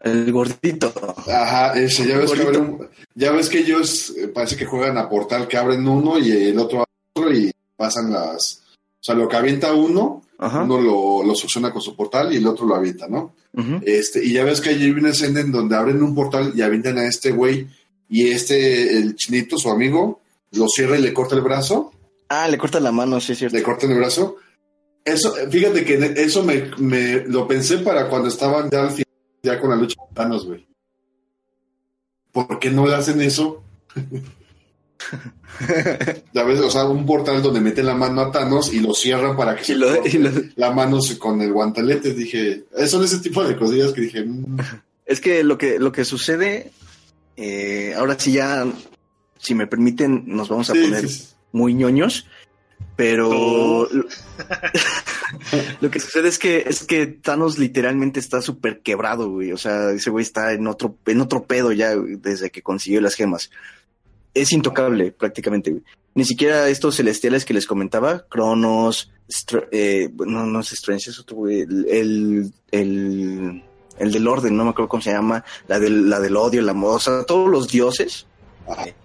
el, gordito. ajá, ese, ya ves que, abren- ya ves que ellos eh, parece que juegan a portal, que abren uno y el otro otro y pasan las... O sea, lo que avienta uno, Ajá. uno lo, lo succiona con su portal y el otro lo avienta, ¿no? Este, y ya ves que hay una escena en donde abren un portal y avientan a este güey y este, el chinito, su amigo, lo cierra y le corta el brazo, Ah, le corta la mano, sí es cierto. le cortan el brazo. Eso, fíjate que eso me, me lo pensé para cuando estaban ya al final, ya con la lucha de Thanos, güey. ¿Por qué no le hacen eso? Ya ves, o sea, un portal donde meten la mano a Thanos y lo cierran para que se lo- lo- la mano con el guantelete. Dije, son ese tipo de cosillas que dije, mm, Es que lo que, lo que sucede, eh, ahora sí ya, si me permiten, nos vamos a sí, poner sí, muy ñoños, pero Oh. lo, lo que sucede es que es que Thanos literalmente está súper quebrado, güey. O sea, ese güey está en otro, en otro pedo ya güey, desde que consiguió las gemas. Es intocable prácticamente, güey. Ni siquiera estos celestiales que les comentaba, Cronos, eh, no, no es Strange, es otro, güey, el, el, el, el del orden, no me acuerdo cómo se llama, la del, la del odio, la amor, o sea, todos los dioses,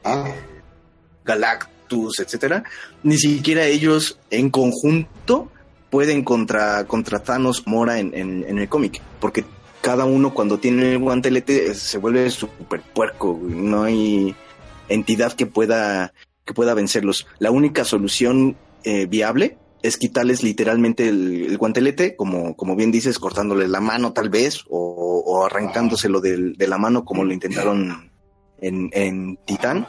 ah, Galactus, etcétera, ni siquiera ellos en conjunto pueden contra, contra Thanos Mora en, en, en el cómic, porque cada uno cuando tiene el guantelete eh, se vuelve súper puerco, no hay entidad que pueda, que pueda vencerlos. La única solución eh, viable es quitarles literalmente el, el guantelete, como, como bien dices, cortándole la mano tal vez, o, o arrancándoselo del- de la mano como lo intentaron en, en Titán.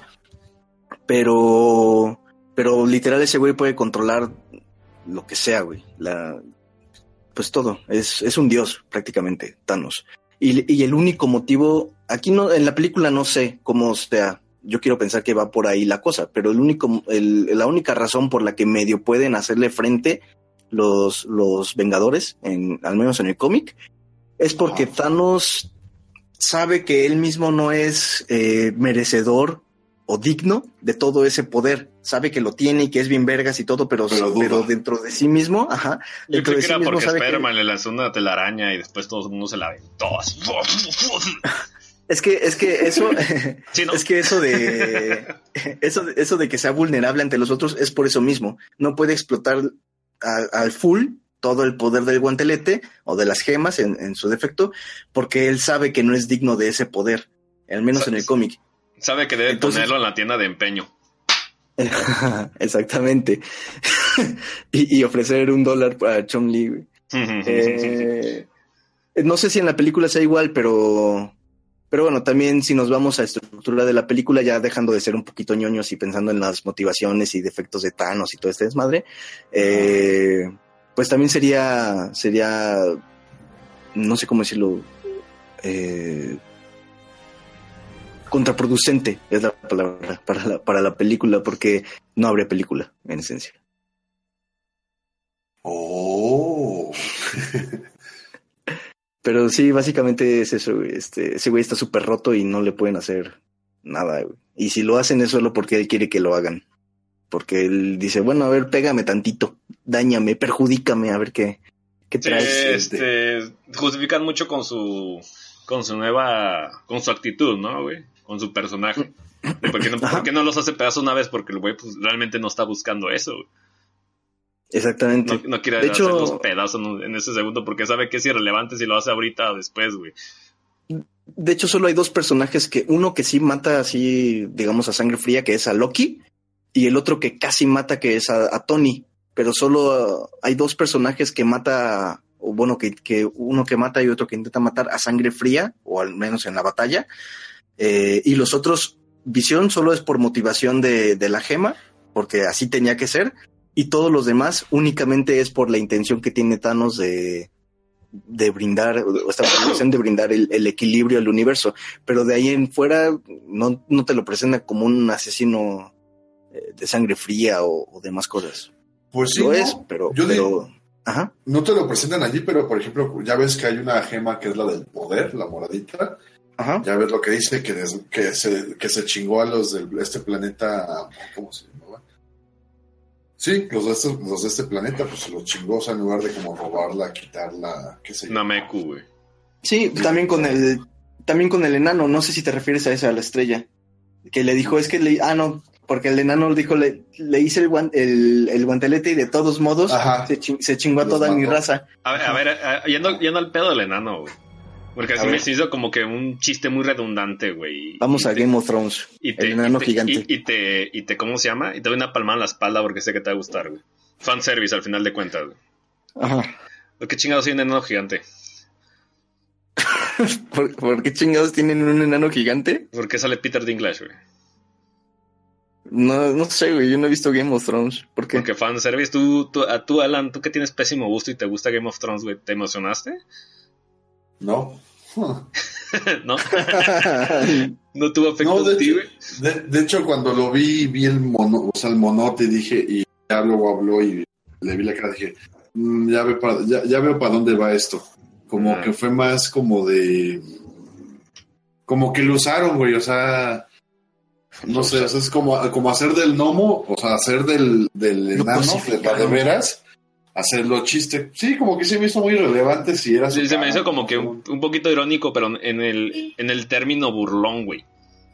Pero, pero literal ese güey puede controlar lo que sea, güey. La, pues todo. Es, es un dios prácticamente, Thanos. Y, y el único motivo, aquí no, en la película no sé cómo sea. Yo quiero pensar que va por ahí la cosa, pero el único, el, la única razón por la que medio pueden hacerle frente los, los Vengadores, en, al menos en el cómic, es porque Thanos sabe que él mismo no es eh, merecedor o digno de todo ese poder. Sabe que lo tiene y que es bien vergas y todo, pero, Pero dentro de sí mismo, ajá. Yo creo de que sí era porque que- Spider-Man le lanzó una telaraña y después todo el mundo se la aventó. Es que, es que eso, Sí, ¿no? es que eso de, eso, de- eso de que sea vulnerable ante los otros es por eso mismo. No puede explotar a- al full todo el poder del guantelete o de las gemas en, en su defecto, porque él sabe que no es digno de ese poder, al menos en el cómic. Sabe que debe Entonces- ponerlo en la tienda de empeño. Exactamente. y, y ofrecer un dólar para Chong güey. Eh, no sé si en la película sea igual, pero, pero bueno, también si nos vamos a estructura de la película, ya dejando de ser un poquito ñoños y pensando en las motivaciones y defectos de Thanos y todo este desmadre, eh, pues también sería, sería, no sé cómo decirlo, eh, contraproducente es la palabra para la, para la película, porque no habría película en esencia. oh. Pero sí, básicamente es eso. Este, ese güey está súper roto y no le pueden hacer nada, güey. Y si lo hacen es solo porque él quiere que lo hagan. Porque él dice, bueno, a ver, pégame tantito, dáñame, perjudícame, a ver qué, qué traes. este, justifican mucho con su con su nueva con su actitud, ¿no, güey? Con su personaje. ¿Por qué, no, Ajá. por qué no los hace pedazos una vez? Porque el güey pues, realmente no está buscando eso. güey. Exactamente. No, no quiere De hecho- hacerlos pedazos en, ese segundo porque sabe que es irrelevante si lo hace ahorita o después, güey. De hecho, solo hay dos personajes que, uno que sí mata así, digamos, a sangre fría, que es a Loki, y el otro que casi mata, que es a, a Tony. Pero solo hay dos personajes que mata, o bueno, que, que uno que mata y otro que intenta matar a sangre fría, o al menos en la batalla. Eh, y los otros, Visión solo es por motivación de, de la gema, porque así tenía que ser. Y todos los demás únicamente es por la intención que tiene Thanos de, de brindar, o esta motivación de brindar el, el equilibrio al universo. Pero de ahí en fuera no, no te lo presenta como un asesino eh, de sangre fría o, o demás cosas. Pues sí, lo ¿no? es, pero, Yo pero digo- ajá, No te lo presentan allí, pero por ejemplo, ya ves que hay una gema que es la del poder, la moradita. ajá. Ya ves lo que dice, que, des- que, se, que se chingó a los de este planeta. ¿Cómo se llamaba? Sí, los de, este, los de este planeta, pues se los chingó, o sea, en lugar de como robarla, quitarla, qué sé yo. Nameku, güey. Sí, también con el, también con el enano, no sé si te refieres a esa, a la estrella, que le dijo, es que le, ah, no, porque el enano dijo, le, le hice el, guan- el, el guantelete y de todos modos Ajá. se, ching- se chingó a toda mi raza. A ver, a ver, a- yendo, yendo al pedo del enano, güey. Porque así me hizo como que un chiste muy redundante, güey. Vamos Y a te- Game of Thrones, y te, el enano y te- gigante. Y, y te, y te, ¿cómo se llama? Y te doy una palmada en la espalda porque sé que te va a gustar, güey. Fanservice al final de cuentas, güey. Ajá. ¿Por qué chingados soy un enano gigante? ¿Por, por qué chingados tienen un enano gigante? ¿Por qué sale Peter Dinklage, güey? No, no sé, güey, yo no he visto Game of Thrones. ¿Por qué? Porque fanservice, tú, tú, a tú, Alan, tú que tienes pésimo gusto y te gusta Game of Thrones, güey, ¿te emocionaste? No. ¿No? ¿No tuvo efecto No, de ti, hecho, de, de hecho, cuando lo vi, vi el mono, o sea, el monote, dije, y ya luego habló y le vi la cara, dije, "Mm, ya, ve para- ya, ya veo para dónde va esto. Como que fue más como de. Como que lo usaron, güey, o sea. No sé, o sea, es como, como hacer del gnomo, o sea, hacer del, del enano, de, de veras, hacerlo chiste. Sí, como que se me hizo muy relevante si era Sí, se me hizo como que ¿no? un, un poquito irónico, pero en el, en el término burlón, güey.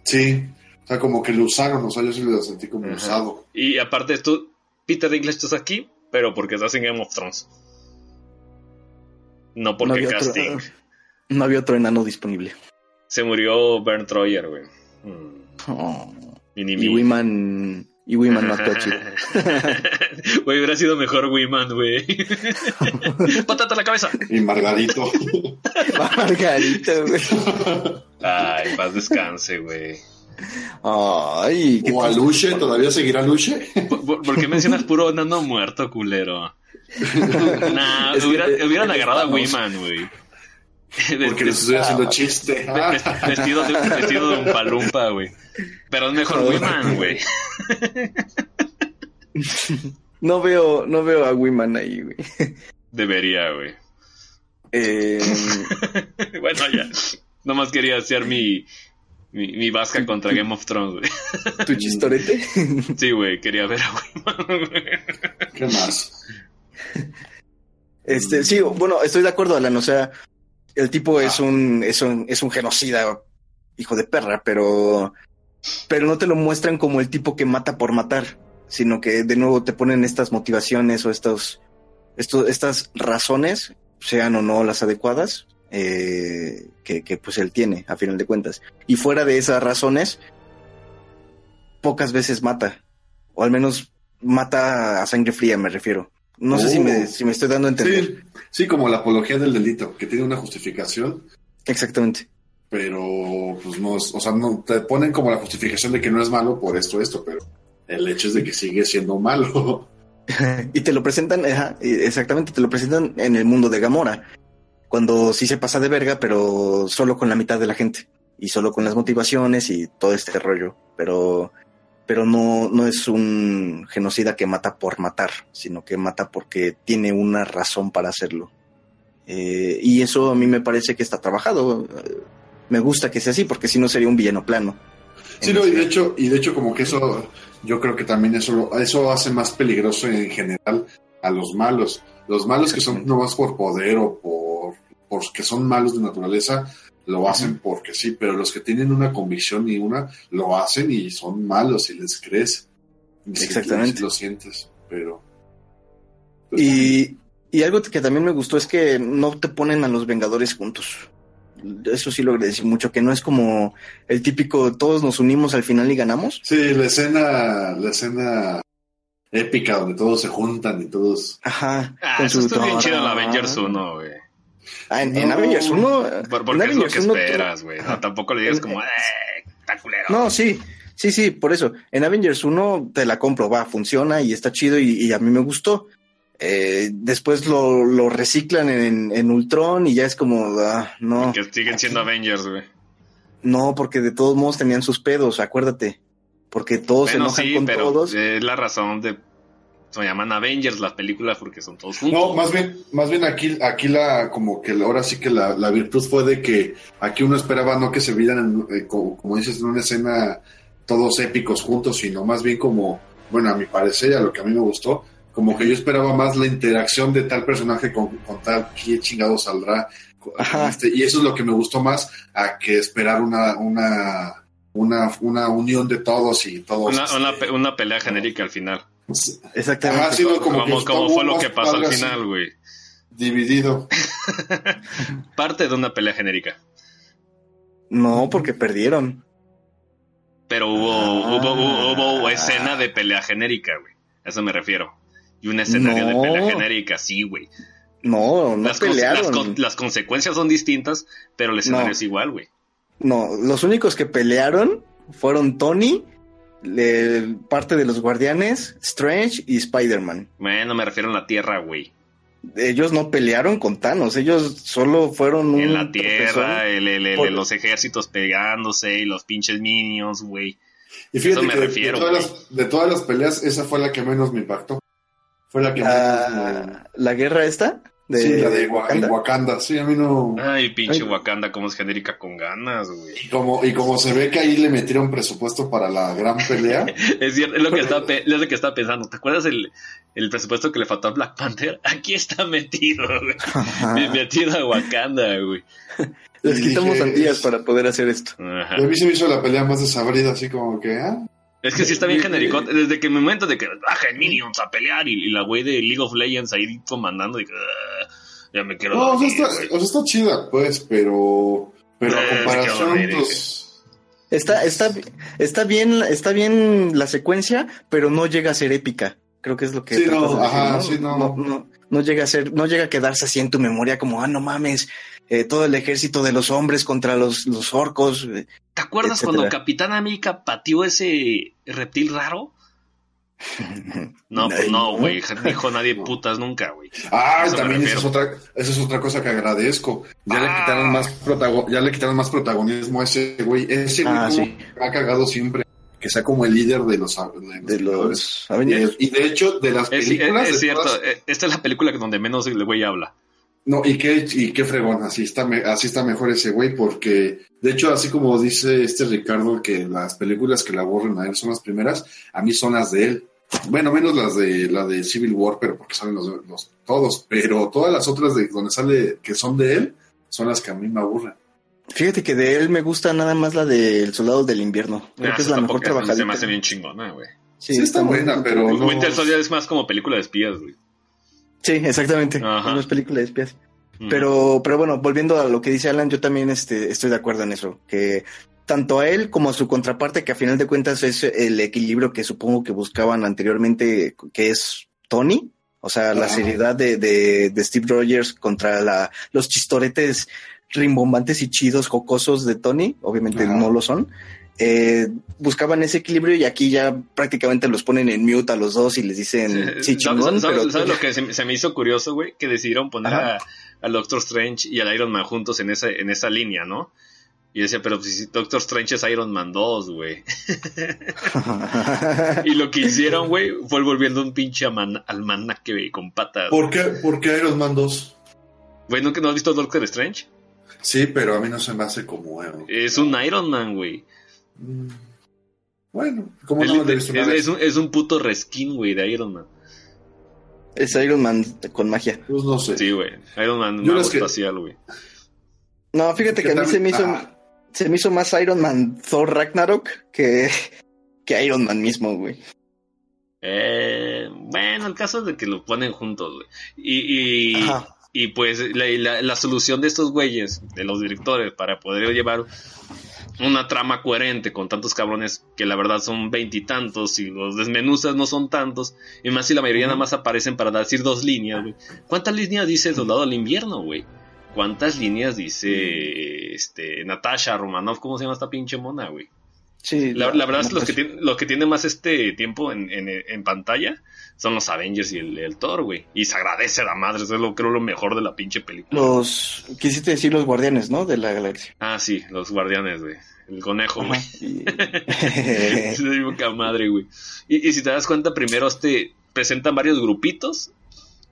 Sí, o sea, como que lo usaron, o sea, yo sí lo sentí como Ajá. usado. Y aparte, tú, Peter Dinklage, estás aquí, pero porque estás en Game of Thrones. No no, porque otro, casting. no había otro enano disponible. Se murió Bernd Troyer, güey. Mm, Oh. Y. Wiman, y Wiman no actuó chido. Güey, hubiera sido mejor Wiman, güey. Patata a la cabeza. Y Margarito. Margarita, güey. Ay, paz descanse, güey. Ay, qué o a Luche, ¿todavía seguirá Luche? ¿Por, por- por qué mencionas puro nano muerto, culero? Nah, hubieran que agarrado a Wiman, güey. Porque les estoy haciendo chiste. Ah, Ve- Vestido de, vestido de un palumpa, güey. Pero es mejor Wiman, güey. No veo, no veo a Wiman ahí, güey. Debería, güey. Eh, Bueno, ya. Nomás quería hacer mi, mi, mi vasca contra Game of Thrones, güey. tu chistorete. Sí, güey, quería ver a Wiman, güey. ¿Qué más? Este, sí, bueno, estoy de acuerdo, Alan. O sea, el tipo es Ah. un, es un, es un genocida, hijo de perra, pero, pero no te lo muestran como el tipo que mata por matar, sino que de nuevo te ponen estas motivaciones o estos, estos, estas razones, sean o no las adecuadas, eh, que, que pues él tiene, a final de cuentas. Y fuera de esas razones, pocas veces mata, o al menos mata a sangre fría, me refiero. No sé si me, Oh. si me estoy dando a entender. Sí, sí, como la apología del delito, que tiene una justificación, Exactamente. pero pues no es, o sea, no te ponen como la justificación de que no es malo por esto, esto, pero el hecho es de que sigue siendo malo. y te lo presentan, ajá, exactamente, te lo presentan en el mundo de Gamora. Cuando sí se pasa de verga, pero solo con la mitad de la gente. Y solo con las motivaciones y todo este rollo. Pero, pero no, no es un genocida que mata por matar, sino que mata porque tiene una razón para hacerlo. Eh, y eso a mí me parece que está trabajado. Me gusta que sea así, porque si no sería un villano plano. Sí, no, y de hecho, y de hecho como que eso, yo creo que también eso, lo- eso hace más peligroso en general a los malos. Los malos que son nomás por poder o por, por que son malos de naturaleza, lo hacen porque sí, pero los que tienen una convicción y una, lo hacen y son malos y les crees. Exactamente. lo sientes, pero... pues, Y, y algo que también me gustó es que no te ponen a los Vengadores juntos. Eso sí lo agradecí mucho, que no es como el típico todos nos unimos al final y ganamos. Sí, la escena, la escena épica donde todos se juntan y todos... Ajá. Ah, con eso su- estuvo bien chido en Avengers 1, güey. Ah, en, en No. Avengers 1. Por- en Porque es lo Avengers que 1 esperas, güey. No, tampoco le digas En- como, eh, está culero. No, sí, sí, sí, por eso. En Avengers 1 te la compro, va, funciona y está chido y, y a mí me gustó. Eh, después lo, lo reciclan en, en Ultron y ya es como, ah, no, Que siguen siendo Avengers, güey. no, porque de todos modos tenían sus pedos, acuérdate. Porque todos se enojan sí, con pero todos. es la razón de... Se llaman Avengers las películas porque son todos juntos. No, más bien, más bien aquí, aquí la, como que ahora sí que la, la virtud fue de que aquí uno esperaba no que se vieran, en- eh, como, como dices, en una escena todos épicos juntos, sino más bien como, bueno, a mi parecer, a lo que a mí me gustó, como que yo esperaba más la interacción de tal personaje con, con tal, qué chingado saldrá. este, y eso es lo que me gustó más a que esperar una, una, una, una unión de todos y todos. Una, este, una, pe- una pelea genérica al final. Exactamente. Ajá, sí, no, como, Como, que como estuvo fue lo que pasó al final, güey. Dividido. Parte de una pelea genérica. No, porque perdieron. Pero hubo, Ah. hubo, hubo, hubo escena de pelea genérica, güey. A eso me refiero. Y un escenario No. de pelea genérica, sí, güey. No, no Las, cons- pelearon. las, con- las consecuencias son distintas, pero el escenario No. es igual, güey. No, los únicos que pelearon fueron Tony le- parte de los Guardianes, Strange y Spider-Man. Bueno, me refiero a la Tierra, güey. Ellos no pelearon con Thanos, ellos solo fueron un En la Tierra, el, el- el- por- los ejércitos pegándose y los pinches minions, güey. Y fíjate Eso me que refiero, de, todas las, de todas las peleas, esa fue la que menos me impactó. Fue la que menos. La, la guerra esta de sí, la de Wa- Wakanda. Wakanda. Sí, a mí no. Ay, pinche Ay. Wakanda, como es genérica con ganas, güey. Y como, y como se ve que ahí le metieron presupuesto para la gran pelea. Es cierto, es lo que estaba, pe- es lo que estaba pensando. ¿Te acuerdas el, el presupuesto que le faltó a Black Panther? Aquí está metido, güey. Me- Metido a Wakanda, güey. Les quitamos sandías para poder hacer esto. Ajá. Y a mí se me hizo la pelea más desabrida, así como que, ah, Es que sí está bien genérico. Desde que me momento de que bajen minions a pelear y, y la güey de League of Legends ahí comandando, y que, "Ah, ya me quiero No, o sea, está, güey". o sea, está chida, pues, pero. Pero a Eh, se comparación, dormir, pues. Está, está, está bien, está bien la secuencia, pero no llega a ser épica. Creo que es lo que Sí, no, de decir, ajá, sí, no. no, no, no llega a ser, no llega a quedarse así en tu memoria como, ah, no mames, eh, todo el ejército de los hombres contra los, los orcos. eh, ¿Te acuerdas etcétera. cuando Capitán América pateó ese reptil raro? No, pues no, no. güey. Dijo nadie putas nunca, güey. Ah, también esa es, otra, esa es otra cosa que agradezco. Ya, le Ah. quitaron más protago- ya le quitaron más protagonismo a ese güey. Ese güey Ah, sí. ha cagado siempre. Que sea como el líder de los, de los de Vengadores. los Y, de hecho, de las Es, es- películas. es cierto. todas- eh, Esta es la película donde menos el güey habla. No, y qué, y qué fregón, así está, me- así está mejor ese güey, porque de hecho, así como dice este Ricardo, que las películas que le aburren a él son las primeras, a mí son las de él. Bueno, menos las de la de Civil War, pero porque salen los, los- todos, pero todas las otras de donde sale que son de él son las que a mí me aburren. Fíjate que de él me gusta nada más la del Soldado del Invierno. Creo Ah, que es la mejor esa Se me trabajadita. hace bien chingona, güey. Sí, está buena, pero no. Winter Soldier es más como película de espías, güey. Sí, exactamente. Ajá. No es película de espías. Mm. Pero, pero bueno, volviendo a lo que dice Alan, yo también este, estoy de acuerdo en eso, que tanto a él como a su contraparte, que a final de cuentas es el equilibrio que supongo que buscaban anteriormente, que es Tony, o sea, la seriedad de, de, de Steve Rogers contra la, los chistoretes rimbombantes y chidos, jocosos de Tony, obviamente no lo son. Eh, buscaban ese equilibrio y aquí ya prácticamente los ponen en mute a los dos y les dicen sí, ¿Sabes- chingón, ¿Sabes, pero sabes lo que se, se me hizo curioso, güey? Que decidieron poner a, al Doctor Strange y al Iron Man juntos en esa, en esa línea, ¿no? Y decía, pero si Doctor Strange es Iron Man 2, güey. Y lo que hicieron, güey, fue volviendo un pinche aman- almanaque güey, con patas. ¿Por qué, ¿Por qué Iron Man 2? Güey, ¿nunca no has visto Doctor Strange? Sí, pero a mí no se me hace como. eh, Es un Iron Man, güey. Mm, Bueno, como Es, no es- es un, es un puto reskin, güey, de Iron Man. es Iron Man con magia. Pues no sé. Sí, güey. Iron Man Yo mago que- espacial, güey. No, fíjate que a mí se me hizo, Ah, se me hizo más Iron Man Thor Ragnarok que, que Iron Man mismo, güey. Eh, bueno, el caso es de que lo ponen juntos, güey. Y, y, Ajá. y pues la, la- la solución de estos güeyes, de los directores, para poder llevar una trama coherente con tantos cabrones que la verdad son veintitantos y, los desmenuzas no son tantos, y más si la mayoría nada más aparecen para decir dos líneas, güey. ¿Cuántas líneas dice el Soldado del Invierno, güey? ¿Cuántas líneas dice este Natasha Romanoff? ¿Cómo se llama esta pinche mona, güey? Sí, La, la verdad es que los que, tienen, los que tienen más este tiempo en, en, en pantalla son los Avengers y el, el Thor, güey. Y se agradece a la madre, eso es lo creo lo mejor de la pinche película. Los, quisiste decir los guardianes, ¿no? De la galaxia. Ah, sí, los guardianes, güey. El conejo, güey. Poca madre, güey. Y, y si te das cuenta, primero este presentan varios grupitos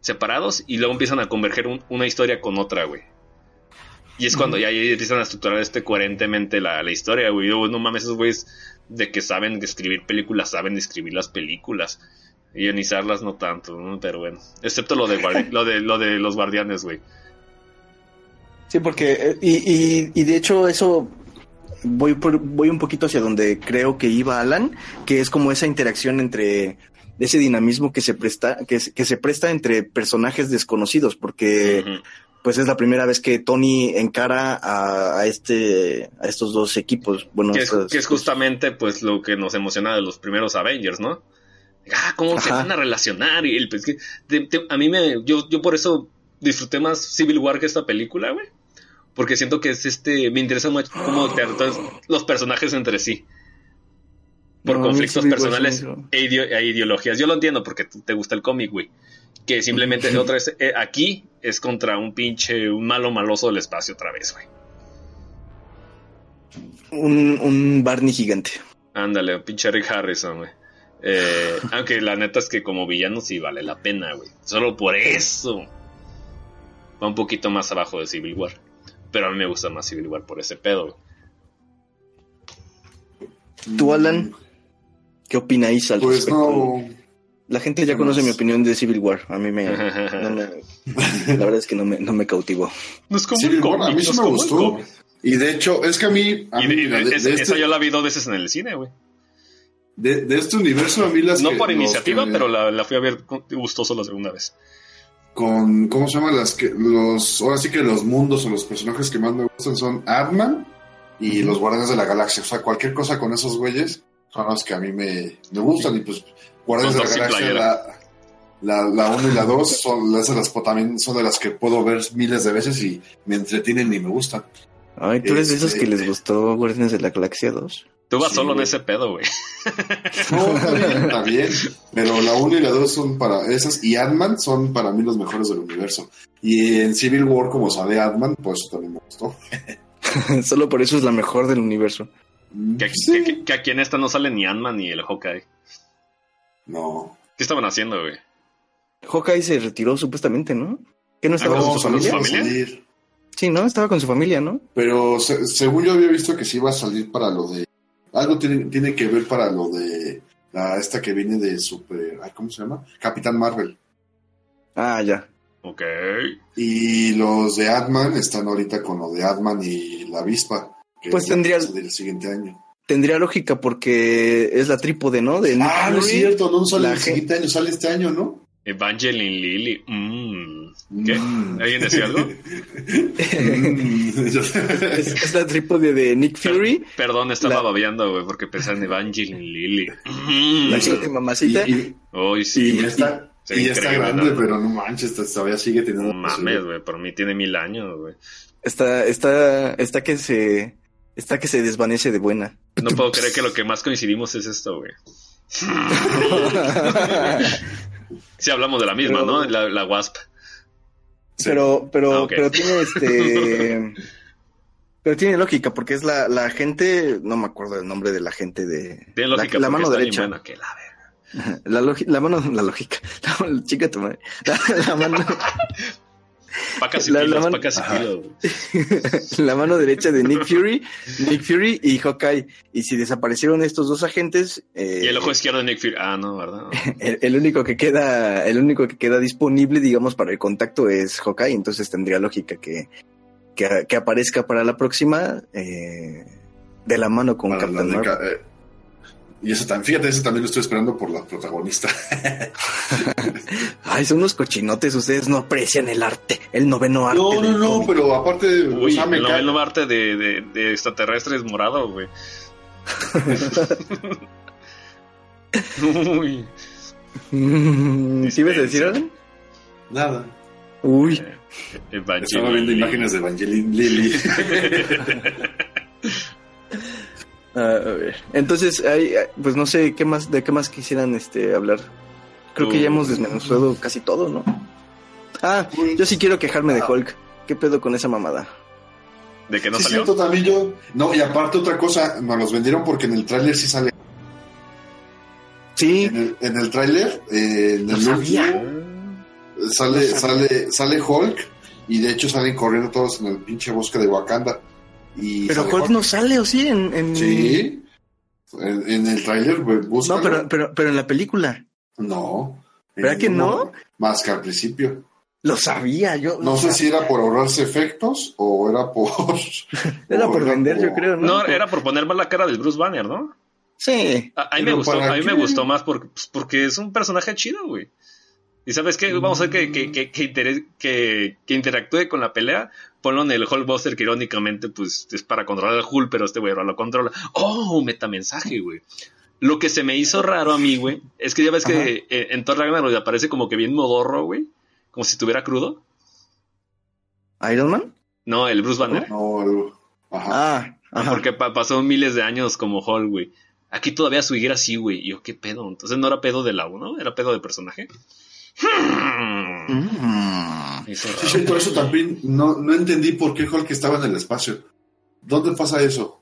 separados y luego empiezan a converger un- una historia con otra, güey. Y es cuando ya ahí empiezan a estructurar este coherentemente la, la historia, güey. Yo, no mames, esos güeyes de que saben escribir películas, saben escribir las películas. Y ionizarlas no tanto, ¿no? pero bueno. Excepto lo de, lo de, lo de los guardianes, güey. Sí, porque, eh, y, y, y de hecho eso voy, por- voy un poquito hacia donde creo que iba Alan, que es como esa interacción entre ese dinamismo que se presta, que, se- que se presta entre personajes desconocidos, porque pues es la primera vez que Tony encara a, a este, a estos dos equipos. Bueno, que, es, estos- que es justamente pues lo que nos emociona de los primeros Avengers, ¿no? Ah, cómo se Ajá. van a relacionar y el, pues, que te- te- a mí me yo yo por eso disfruté más Civil War que esta película, güey. Porque siento que es este me interesa mucho cómo te los personajes entre sí. por No, conflictos se personales e, e ideologías. Yo lo entiendo porque te gusta el cómic, güey. Que simplemente otra vez eh, aquí es contra un pinche, un malo maloso del espacio otra vez, güey. Un, un Barney gigante. Ándale, pinche Rick Harrison, güey. Eh, aunque la neta es que como villano sí vale la pena, güey. Solo por eso. Va un poquito más abajo de Civil War. Pero a mí me gusta más Civil War por ese pedo, güey. ¿Tú, Alan? ¿Qué opináis al Pues respecto? no. La gente ya ¿Qué conoce más? mi opinión de Civil War. A mí me, no me- la verdad es que no me, no me cautivó. No es como Civil un War, a mí sí me gustó. Y de hecho, es que a mí. A Y mí de- mira, de- de, esa- de esa este, yo la vi dos veces en el cine, güey. De- de este universo, a mí las. No que- por iniciativa, que- pero la, la fui a ver gustoso la segunda vez. Con. ¿Cómo se llama? Las que. Los. Ahora sí que los mundos o los personajes que más me gustan son Ant-Man y los Guardianes de la Galaxia. O sea, cualquier cosa con esos güeyes son los que a mí me, me gustan. Y pues, Guardianes de la Galaxia, la, la, la 1 y la 2 son, las, las, también son de las que puedo ver miles de veces y me entretienen y me gustan. Ay, ¿tú eres de esos Este- que les gustó Guardianes de la Galaxia 2? Tú vas Sí, solo en güey. ese pedo, güey. No, está bien, está bien. Pero la 1 y la 2 son para esas. Y Ant-Man son para mí los mejores del universo. Y en Civil War, como sale Ant-Man, pues eso también me gustó. Solo por eso es la mejor del universo. Que, Sí. que- que- que aquí en esta no sale ni Ant-Man ni el Hawkeye. No. ¿Qué estaban haciendo, güey? Hawkeye se retiró supuestamente, ¿no? ¿Que no estaba Ah, con no, su ¿con su familia? Sí, ¿no? Estaba con su familia, ¿no? Pero se- según yo había visto que sí iba a salir para lo de. Algo tiene, tiene que ver para lo de. La, esta que viene de Super. ay, ¿Cómo se llama? Capitán Marvel. Ah, ya. Ok. Y los de Ant-Man están ahorita con lo de Ant-Man y la avispa. Que Pues es la tendría- que va a salir el siguiente año. Tendría lógica porque es la trípode, ¿no? De Nick Ah, no es cierto, no sale la el siguiente año, sale este año, ¿no? Evangeline Lily. Mm. ¿Qué? Mm. ¿Alguien decía algo? es, es la trípode de Nick Fury, Perdón, estaba La- babeando, güey, porque pensé en Evangeline Lily. Mm. la siguiente mamacita. y, y- Uy, sí. y ya está, Sería y ya está increíble, grande, ¿no? pero no manches, todavía sigue teniendo. No mames, güey, por mí tiene mil años, güey. Está, está, está que se, está que se desvanece de buena. No puedo creer que lo que más coincidimos es esto, güey. Sí, hablamos de la misma, Pero- ¿no? La, la Wasp. Pero, pero, Ah, pero tiene este, pero tiene lógica porque es la, la gente, no me acuerdo del nombre de la gente de Tiene la, lógica la porque mano derecha, que la verga. la, la mano, la lógica, la, chica tu madre, la, la mano, Pacas y La- la mano- pacas y Ajá. kilos. güey. la mano derecha de Nick Fury, Nick Fury y Hawkeye. Y si desaparecieron estos dos agentes, eh, Y el ojo izquierdo de Nick Fury. Ah, no, ¿verdad? el, el único que queda, el único que queda disponible, digamos, para el contacto es Hawkeye. Entonces tendría lógica que, que, que aparezca para la próxima eh, de la mano con Captain Marvel. eh, y eso también, fíjate, ese también lo estoy esperando por la protagonista. Ay, son unos cochinotes, ustedes no aprecian el arte, el noveno arte. No, no, no, pero aparte, o Uy, sea, me el cae- noveno arte de, de, de extraterrestres morado, güey. Uy. Mm, ¿Sí ibas a decir algo? Nada. Uy, Eh, Estaba viendo imágenes de Evangeline Lily. a ver. Entonces, hay, pues no sé qué más, de qué más quisieran este hablar. Creo que ya hemos desmenuzado casi todo, ¿no? Ah, yo sí quiero quejarme de Ah. Hulk. ¿Qué pedo con esa mamada? ¿De que no sí, salió? cierto, también yo. No, y aparte otra cosa, nos los vendieron porque en el tráiler sí sale. Sí, En el, en el tráiler, eh, en el último, sale, No sale, sale Hulk y de hecho salen corriendo todos en el pinche bosque de Wakanda. Y pero Hulk no sale, ¿o sí? En, en- Sí. En, en el tráiler, güey, No, pero, pero, pero en la película. No. ¿Verdad que no? Más que al principio. Lo sabía, yo. No sé si era por ahorrarse efectos o era por. Era por vender, yo creo, ¿no? No, era por poner más la cara del Bruce Banner, ¿no? Sí. A, a mí me gustó, ¿para a mí me gustó más porque, pues, porque es un personaje chido, güey. Y sabes qué, vamos a hacer que, que, que, interactúe con la pelea. Ponlo en el Hulkbuster, que irónicamente, pues, es para controlar al Hulk, pero este güey ahora lo controla. ¡Oh! Metamensaje, güey. Lo que se me hizo raro a mí, güey, es que ya ves Ajá. que eh, en Thor Ragnarok aparece como que bien modorro, güey. Como si estuviera crudo. ¿Iron Man? No, el Bruce Banner. No, el- Ajá. Ah, ajá. Porque pa- pasó miles de años como Hulk, güey. Aquí todavía su higuera sí, güey. Y yo, ¿qué pedo? Entonces no era pedo de la 1, era pedo de personaje. Mm. Sí, por eso también no, no entendí por qué Hulk estaba en el espacio. ¿Dónde pasa eso?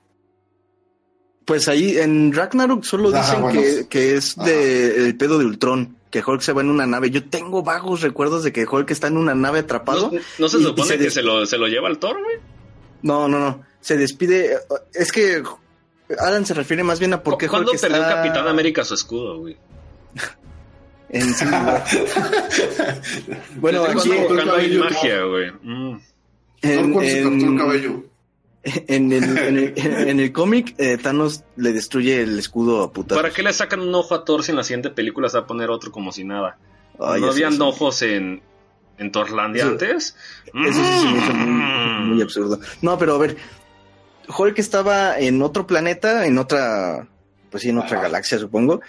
Pues ahí en Ragnarok solo Ajá, dicen bueno. que, que es Ajá. de el pedo de Ultron, que Hulk se va en una nave. Yo tengo vagos recuerdos de que Hulk está en una nave atrapado. ¿No, no se y- y supone se que se lo, se lo lleva al Thor, güey? No, no, no. Se despide. Es que Alan se refiere más bien a por qué ¿Cuándo Hulk perdió está Capitán América su escudo, güey? En War. bueno, ¿Desde aquí hay magia, güey? Mm. en, el en- cabello. en el, en el, en el cómic, eh, Thanos le destruye el escudo a putas. ¿Para qué le sacan un ojo a Thor si en la siguiente película se va a poner otro como si nada? Ay, ¿No habían eso- ojos en, en Thorlandia Eso- antes? Eso sí se me hizo muy, Mm. muy absurdo. No, pero a ver, Hulk estaba en otro planeta, en otra, pues sí, en otra Ajá. galaxia, supongo,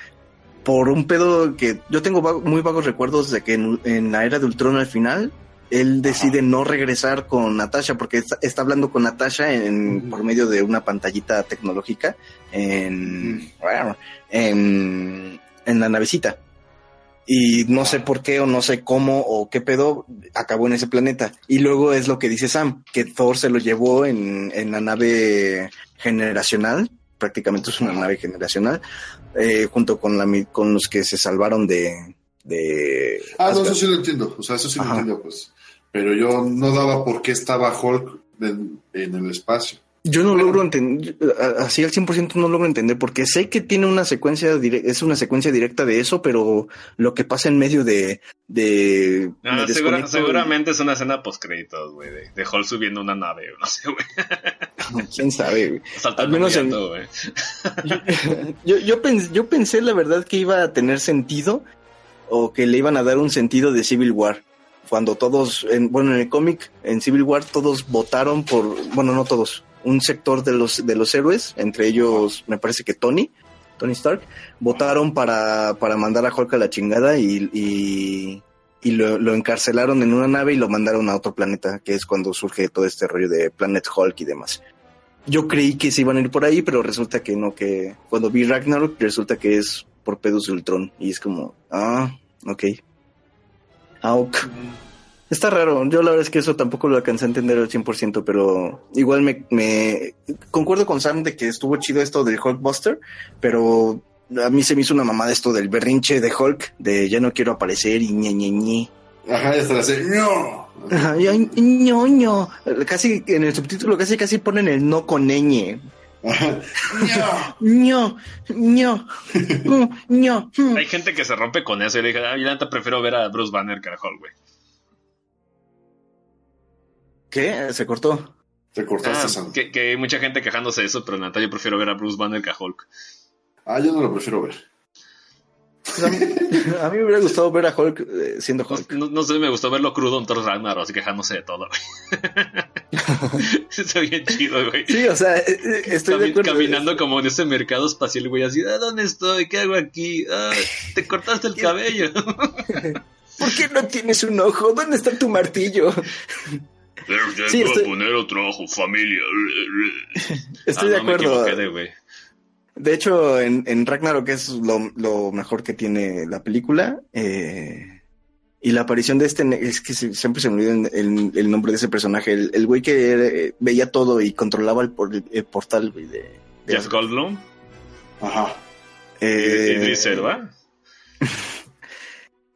por un pedo que yo tengo vago- muy vagos recuerdos de que en, en la era de Ultron al final, él decide no regresar con Natasha porque está, está hablando con Natasha en, por medio de una pantallita tecnológica en, en, en la navecita. Y no sé por qué o no sé cómo o qué pedo acabó en ese planeta. Y luego es lo que dice Sam, que Thor se lo llevó en, en la nave generacional, prácticamente es una nave generacional, eh, junto con, la, con los que se salvaron de... de Ah, no, eso sí lo entiendo. O sea, eso sí Ajá. lo entiendo, pues. Pero yo no daba por qué estaba Hulk en, en el espacio. Yo no logro entender, así al 100% no logro entender, porque sé que tiene una secuencia, es una secuencia directa de eso, pero lo que pasa en medio de... de segura- seguramente es una escena post créditos, güey, de, de Hulk subiendo una nave, no sé, güey, ¿Quién sabe? güey. saltando Al menos en- güey. yo, yo, pens- yo pensé la verdad que iba a tener sentido o que le iban a dar un sentido de Civil War. Cuando todos, en, bueno, en el cómic, en Civil War, todos votaron por, bueno, no todos, un sector de los, de los héroes, entre ellos me parece que Tony, Tony Stark, votaron para, para mandar a Hulk a la chingada y, y, lo, encarcelaron en una nave y lo mandaron a otro planeta, que es cuando surge todo este rollo de Planet Hulk y demás. Yo creí que se iban a ir por ahí, pero resulta que no, que cuando vi Ragnarok, resulta que es por pedos de Ultron. Y es como, ah, ok. Auk. Está raro, yo la verdad es que eso tampoco lo alcancé a entender al 100%, pero igual me, me concuerdo con Sam de que estuvo chido esto del Hulkbuster, pero a mí se me hizo una mamada esto del berrinche de Hulk, de ya no quiero aparecer y ñe, ñe, ñe. Ajá, la serie. ¡No! Ay, ay, ñoño. Casi en el subtítulo casi casi ponen el no con ñ. Ajá. ¡No! ño, ño, ño. Hay gente que se rompe con eso y le dije, ah, yo prefiero ver a Bruce Banner que a Hulk, güey. ¿Qué? Se cortó. Te cortaste, Ah, Sam. que, que hay mucha gente quejándose de eso, pero la neta yo prefiero ver a Bruce Banner que a Hulk. Ah, yo no lo prefiero ver. Pues a, mí, a mí me hubiera gustado ver a Hulk eh, siendo Hulk. no- no sé, me gustó verlo crudo en Thor Ragnarok, así quejándose de todo, güey. Está bien chido, güey. Sí, o sea, eh, eh, estoy de Cami- acuerdo. caminando como en ese mercado espacial, güey, así, ¿ah, ¿dónde estoy? ¿Qué hago aquí? Ah, te cortaste el cabello. ¿Por qué no tienes un ojo? ¿Dónde está tu martillo? Ya Sí, iba estoy- a poner otro ojo, familia. Estoy Ah, de acuerdo. de, hecho, en, en Ragnarok es lo, lo mejor que tiene la película. eh, y la aparición de este, es que siempre se me olvida el, el- el nombre de ese personaje. El, el güey que eh, veía todo y controlaba el, por- el portal, güey, de, de- Jeff Goldblum. Ajá. eh, Idris Elba.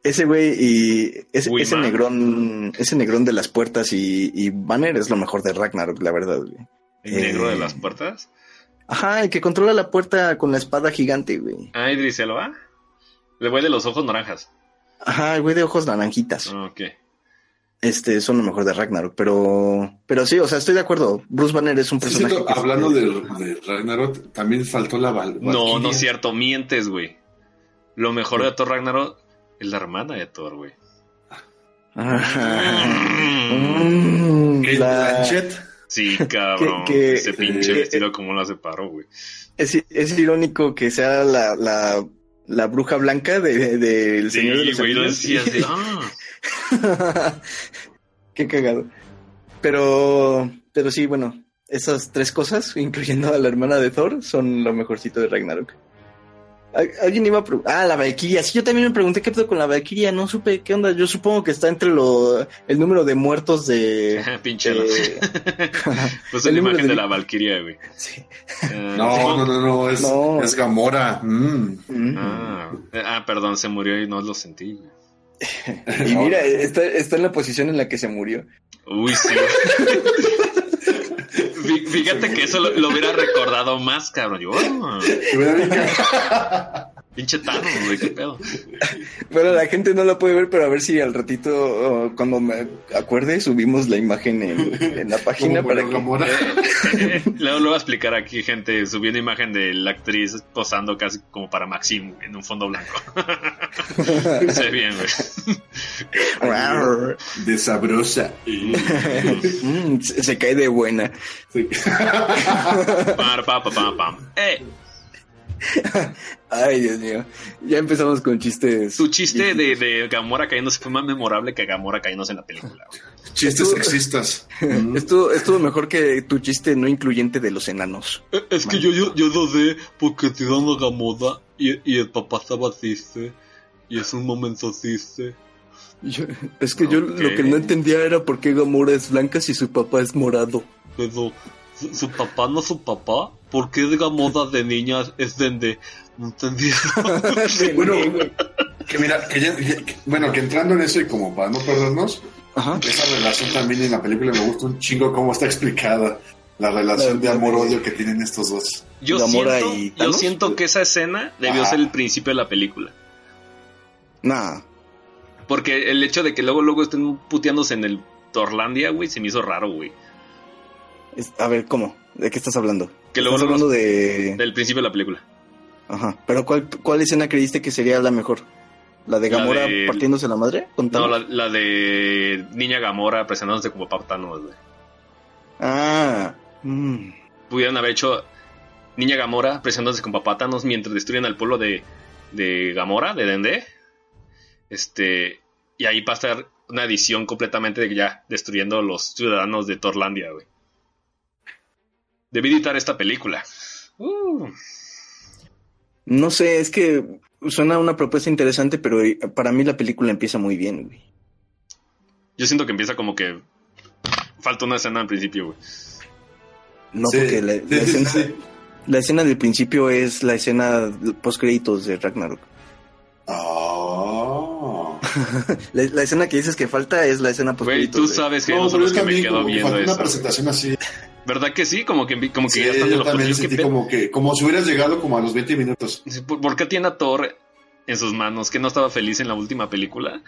Ese güey y ese, Uy, ese negrón, ese negrón de las puertas y, y Banner es lo mejor de Ragnarok, la verdad, güey. El negro de Eh. las puertas. Ajá, el que controla la puerta con la espada gigante, güey. Ah, Idris Elba. El güey de los ojos naranjas. Ajá, el güey de ojos naranjitas. Ah, ok. Este, son lo mejor de Ragnarok, pero, pero sí, o sea, estoy de acuerdo. Bruce Banner es un Sí, personaje. siento, que- hablando de, de Ragnarok, también faltó la Val No, no es cierto, mientes, güey. Lo mejor de Thor Ragnarok es la hermana de Thor, güey. Kate la-. Sí, cabrón. Que- que- Ese pinche eh, vestido, como lo separó, güey. Es, es irónico que sea la, la, la bruja blanca del de, del Sí, Señor de los güey, lo Anillos. decía así. Ah, Qué cagado. Pero, pero sí, bueno, esas tres cosas, incluyendo a la hermana de Thor, son lo mejorcito de Ragnarok. Al- Alguien iba a preguntar. Ah, la Valkyria. Sí, yo también me pregunté qué pedo con la Valkyria. No supe qué onda. Yo supongo que está entre lo, el número de muertos de. Pinche. de- pues el la imagen de- de la Valkyria, güey. Sí. Eh, No, no, no, no, es, No. es Gamora. Mm. Mm. Ah, ah, perdón, se murió y no lo sentí. güey. Y mira, está, está en la posición en la que se murió. Uy, sí. Fí- Fíjate que eso lo, hubiera recordado más, cabrón. Yo, Pinche Thanos, güey, qué pedo. Bueno, la gente no la puede ver, pero a ver si al ratito, oh, cuando me acuerde, subimos la imagen en, en la página para que... Luego lo voy a explicar aquí, gente, subiendo imagen de la actriz posando casi como para Maxim en un fondo blanco. Se ve bien, güey. De sabrosa. Mm, se, se cae de buena. Sí. Pam, pam, pam. Eh, Ay, Dios mío. Ya empezamos con chistes. tu chiste de, de Gamora cayéndose fue más memorable que Gamora cayéndose en la película. güey. Chistes Estuvo- sexistas. Estuvo, estuvo mejor que tu chiste no incluyente de los enanos. Eh, Es que yo, yo, yo lo sé porque tiraron a Gamora y, y el papá estaba triste. Y es un momento triste. Yo- es que yo lo que no entendía era por qué Gamora es blanca si su papá es morado. Pero su, su papá no es su papá. ¿Por qué Gamora de niña es dende? No entendí. Bueno, que mira, que ya- que- bueno, que entrando en eso y como para no perdernos, Ajá. esa relación también en la película me gusta un chingo cómo está explicada. La relación La- de amor-odio que tienen estos dos. Yo siento, y yo siento que esa escena debió Ajá. ser el principio de la película. Nah. Porque el hecho de que luego luego estén puteándose en el Torlandia, güey, se me hizo raro, güey. Es- a ver, ¿cómo? ¿De qué estás hablando? Que luego estás hablando de... Del principio de la película. Ajá. Pero ¿cuál, ¿cuál escena creíste que sería la mejor? ¿La de La Gamora de- partiéndose la madre? ¿Con No, la, la de Niña Gamora presentándose como papá Thanos, güey. Ah. mm. Pudieron haber hecho Niña Gamora presentándose con papá Thanos mientras destruyen al pueblo de, de Gamora, de Dende. Este. Y ahí pasa una edición completamente de ya destruyendo a los ciudadanos de Torlandia, güey. Debí editar esta película. Uh. No sé, es que suena una propuesta interesante, pero eh, para mí la película empieza muy bien, güey. Yo siento que empieza como que falta una escena al principio, güey. No, Sí, porque la, sí, la sí, escena, sí. la escena del principio es la escena post créditos de Ragnarok. Ah. La, la escena que dices que falta es la escena post Güey, créditos. tú sabes que No, no, pero somos es que me quedo viendo una presentación así. ¿Verdad que sí? Como que, como que Sí, ya están de yo los también yo, ¿qué sentí pedo? como que, como si hubieras llegado como a los 20 minutos. ¿Por, qué tiene a Thor en sus manos? ¿Que no estaba feliz en la última película?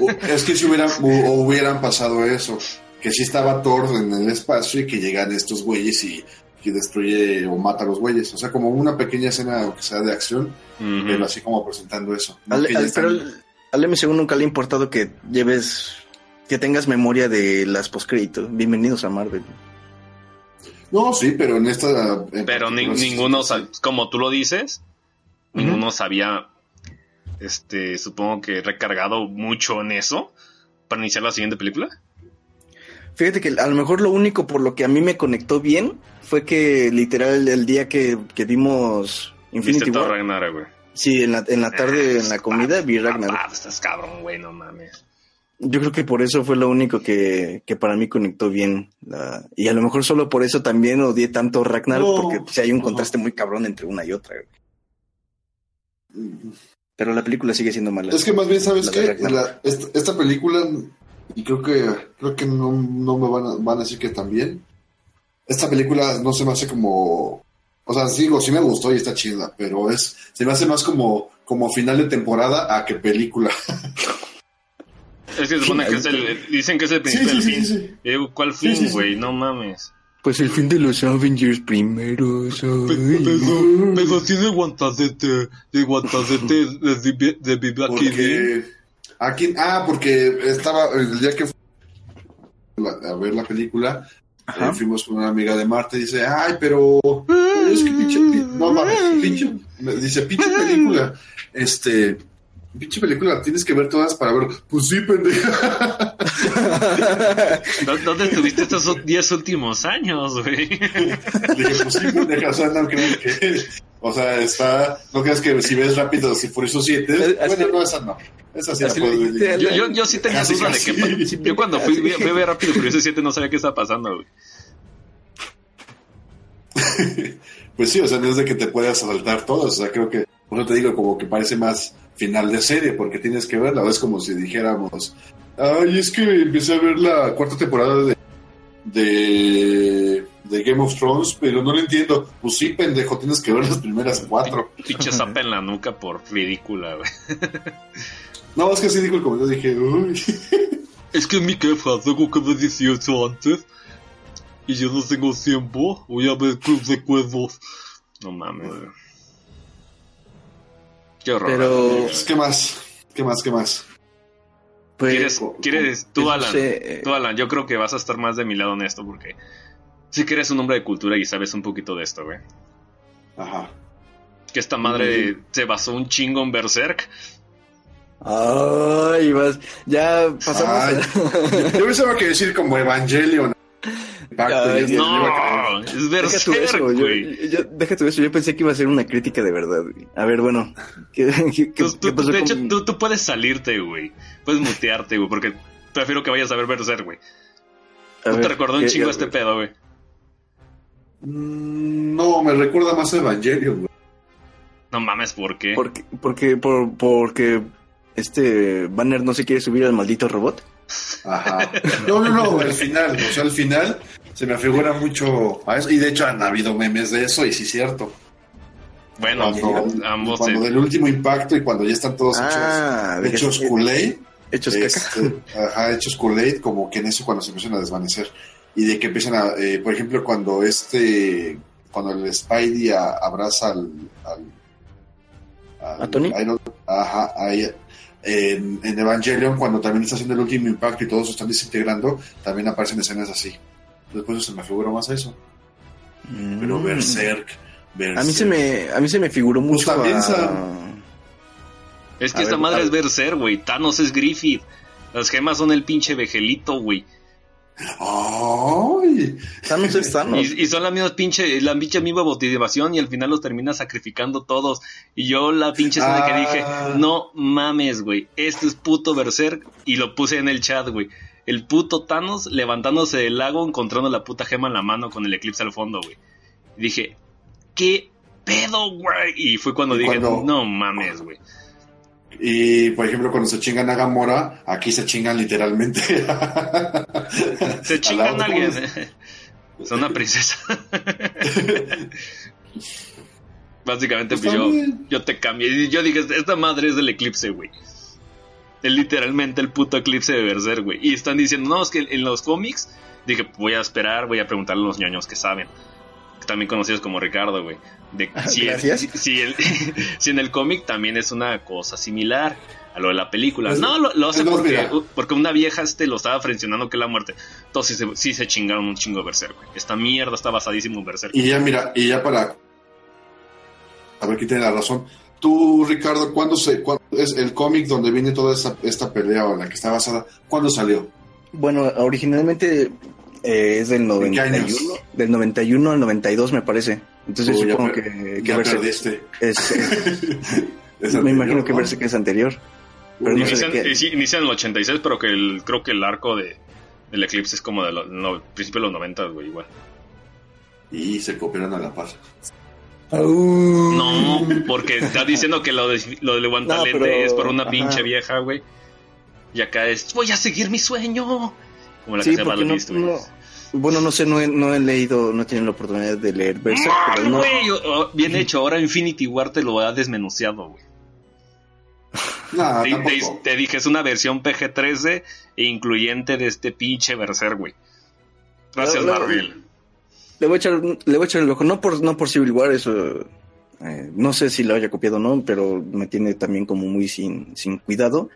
O- Es que si hubieran, o- o hubieran pasado eso, que sí estaba Thor en el espacio y que llegan estos güeyes y que destruye o mata a los güeyes. O sea, como una pequeña escena, aunque sea de acción, Ujú. pero así como presentando eso. ¿no? Al, Que al- están- pero al- al MCU nunca le ha importado que lleves, que tengas memoria de las post créditos. Bienvenidos a Marvel. No, sí, pero en esta... en Pero ni- sí, ninguno, como tú lo dices, ninguno sabía, este, supongo que recargado mucho en eso para iniciar la siguiente película. Fíjate que a lo mejor lo único por lo que a mí me conectó bien fue que literal el día que, que vimos Infinity War, Ragnarok, güey. sí, en la, en la tarde, en la comida, vi Ragnarok. Estás cabrón, güey, no mames. Yo creo que por eso fue lo único que, que para mí conectó bien. la- y a lo mejor solo por eso también odié tanto Ragnarok, No. porque pues, hay un contraste muy cabrón entre una y otra. Pero la película sigue siendo mala. Es que más bien, ¿sabes qué? Ragnarok. La- esta, esta película, y creo que creo que no, no me van a, van a decir que también. Esta película no se me hace como. O sea, digo, sí me gustó y está chida, pero es se me hace más como, como final de temporada a que película. Es que se supone que es el, dicen que es el Sí, principio sí, del sí, fin. sí. Digo, ¿Cuál Sí, fin, sí, sí. güey? No mames. Pues el fin de los Avengers primero. pero tiene guantacete, de guantacete de, de vivir Porque. Aquí, ah, porque estaba el día que fui a ver la película, eh, fuimos con una amiga de Marte y dice, ay, pero es que pinche, pi- no mames, pinche, dice, pinche película, este, pinche película, tienes que ver todas para ver, pues sí, pendeja. ¿Dónde estuviste estos 10 últimos años, güey? Le dije, pues sí, pendeja, o sea, no creen que, O sea, está. No creas que si ves rápido, si Furioso 7. Así- Bueno, no, esa no. Esa sí la puedes ver. Yo, yo, yo sí tenía Casi, duda de casi. pa- Yo cuando fui Casi. a ver Rápido y Furioso 7 no sabía qué estaba pasando, güey. Pues sí, o sea, no es de que te puedas saltar todas. O sea, creo que. Por eso te digo, como que parece más final de serie, porque tienes que verla. Es como si dijéramos. Ay, es que empecé a ver la cuarta temporada de. de. de Game of Thrones, pero no lo entiendo. Pues sí, pendejo, tienes que ver las primeras cuatro. Pinche zapa en la nuca por ridícula, güey. No, es que así dijo el comentario, dije, uy. Es que mi jefa tengo que me 18 antes. Y yo no tengo tiempo. Voy a ver Club de Cuervos. No mames, güey. Qué horror. Pero- Pues, ¿Qué más? ¿Qué más? ¿Qué más? Pues, ¿Quieres, quieres tú, eso Alan? sé, eh. Tú, Alan, yo creo que vas a estar más de mi lado en esto porque sí que eres un hombre de cultura y sabes un poquito de esto, güey. Ajá. Que esta madre se basó un chingo en Berserk. Ay, vas. Ya pasamos. Ay, a- yo pensaba que decir como Evangelion. Ay. No, es Deja Berserk, eso, yo, güey. yo- deja tú eso, yo pensé que iba a ser una crítica de verdad. güey. A ver, bueno, ¿qué, qué- qué- Tú, tú- qué pasó de hecho, tú, tú puedes salirte, güey. Puedes mutearte, güey, porque prefiero que vayas a ver Berserk, güey. a ¿No te ver, recordó un chingo este pedo, güey? Mm, No, me recuerda más a Evangelion, güey. No mames, ¿por qué? Porque, porque, por, porque este Banner no se quiere subir al maldito robot. Ajá. No, no, no, al final, o sea, al final se me figura mucho a eso. Y de hecho han habido memes de eso, y sí es cierto. Bueno, Cuando, ambos cuando del último impacto y cuando ya están todos Ah, de hechos, que- hechos Kool-Aid, Hechos este, ajá, hechos Kool-Aid, como que en eso cuando se empiezan a desvanecer. Y de que empiezan a, eh, por ejemplo, cuando este, cuando el Spidey a- abraza al, al, al ¿A Tony? Iron- ajá, ahí, en, en Evangelion, cuando también está haciendo el último impacto y todos se están desintegrando, también aparecen escenas así. Después se me figura más a eso. Pero Mm. Berserk, Berserk. A mí se me, a mí se me figuró mucho Pues también, a- Sam. Es que A esta ver, madre a es ver. Berserk, güey. Thanos es Griffith. Las gemas son el pinche vejelito, güey. ¡Ay! Thanos es Thanos. Y, y son la misma pinche, la pinche misma motivación y al final los termina sacrificando todos. Y yo la pinche escena que Ah. dije, no mames, güey, este es puto Berserk. Y lo puse en el chat, güey. El puto Thanos levantándose del lago, encontrando la puta gema en la mano con el eclipse al fondo, güey. Y dije, ¿qué pedo, güey? Y fue cuando Y dije, cuando- no mames, güey. Y por ejemplo, cuando se chingan a Gamora, aquí se chingan literalmente. Se chingan a alguien. ¿cómo Son una princesa. Básicamente, Pues pues yo, yo te cambié. Y yo dije, esta madre es del eclipse, güey. Es literalmente el puto eclipse de Berserk, güey. Y están diciendo, no, es que en los cómics, dije, voy a esperar, voy a preguntarle a los ñoños que saben. También conocidos como Ricardo, güey. De si, el- Gracias. si, si el- si en el cómic también es una cosa similar a lo de la película. Pues, no, lo, lo hace porque, mira. porque una vieja este lo estaba frencionando que la muerte. Entonces sí se, sí se chingaron un chingo de Berserk, güey. Esta mierda está basadísimo en Berserk. y ya, mira, y ya para. A ver quién tiene la razón. Tú, Ricardo, ¿cuándo se, cuándo es el cómic donde viene toda esta, esta pelea o en la que está basada? ¿Cuándo salió? Bueno, originalmente eh, es del ¿En qué años? 91, del 91 al 92 me parece. Entonces Uy, supongo que, que ya perdiste. es, Es me imagino que ¿no? Berserk es anterior. Pero no sé de Inician, qué. sí, inician en el 86, pero que el, creo que el arco de, del eclipse es como del no, principio de los 90, güey, igual. Y se copiaron a la paz. No, porque está diciendo que lo de, lo de No, pero- es por una ajá. pinche vieja, güey. Y acá es, voy a seguir mi sueño. Como la Sí, de porque Bad no, no- bueno, no sé, no he, no he leído, no he tenido la oportunidad de leer Berserk, pero ¡Mal, no! Oh, bien hecho, ahora Infinity War te lo ha desmenuciado, güey. No, Te, te- tampoco. te dije, es una versión PG-13 e incluyente de este pinche Berserk, güey. Gracias, No, no, Marvel. le voy a echar, le voy a echar el ojo, no por, no por Civil War, eso, eh, no sé si lo haya copiado o no, pero me tiene también como muy sin, sin cuidado,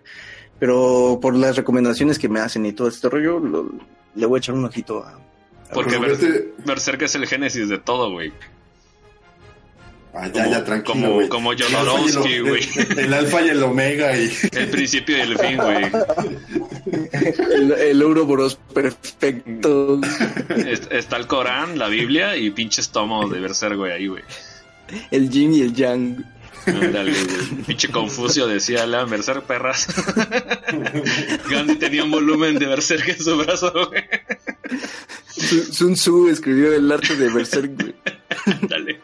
pero por las recomendaciones que me hacen y todo este rollo, lo- le voy a echar un ojito a... a Porque Pero Berserk, es el génesis de todo, güey. Ah, ya, como- ya, tranquilo, como- güey. como El alfa y el Jodorowsky, o- güey. El, el alfa y el omega y... El principio y el fin, güey. el, el Ouroboros perfecto. Es- Está el Corán, la Biblia y pinches tomos de Berserk, güey, ahí, güey. El yin y el yang. Ándale, güey. Pinche Confucio decía la Berserk perras. Gandhi tenía un volumen de Berserk en su brazo, güey. Sun Tzu escribió el arte de Berserk, güey. Dale.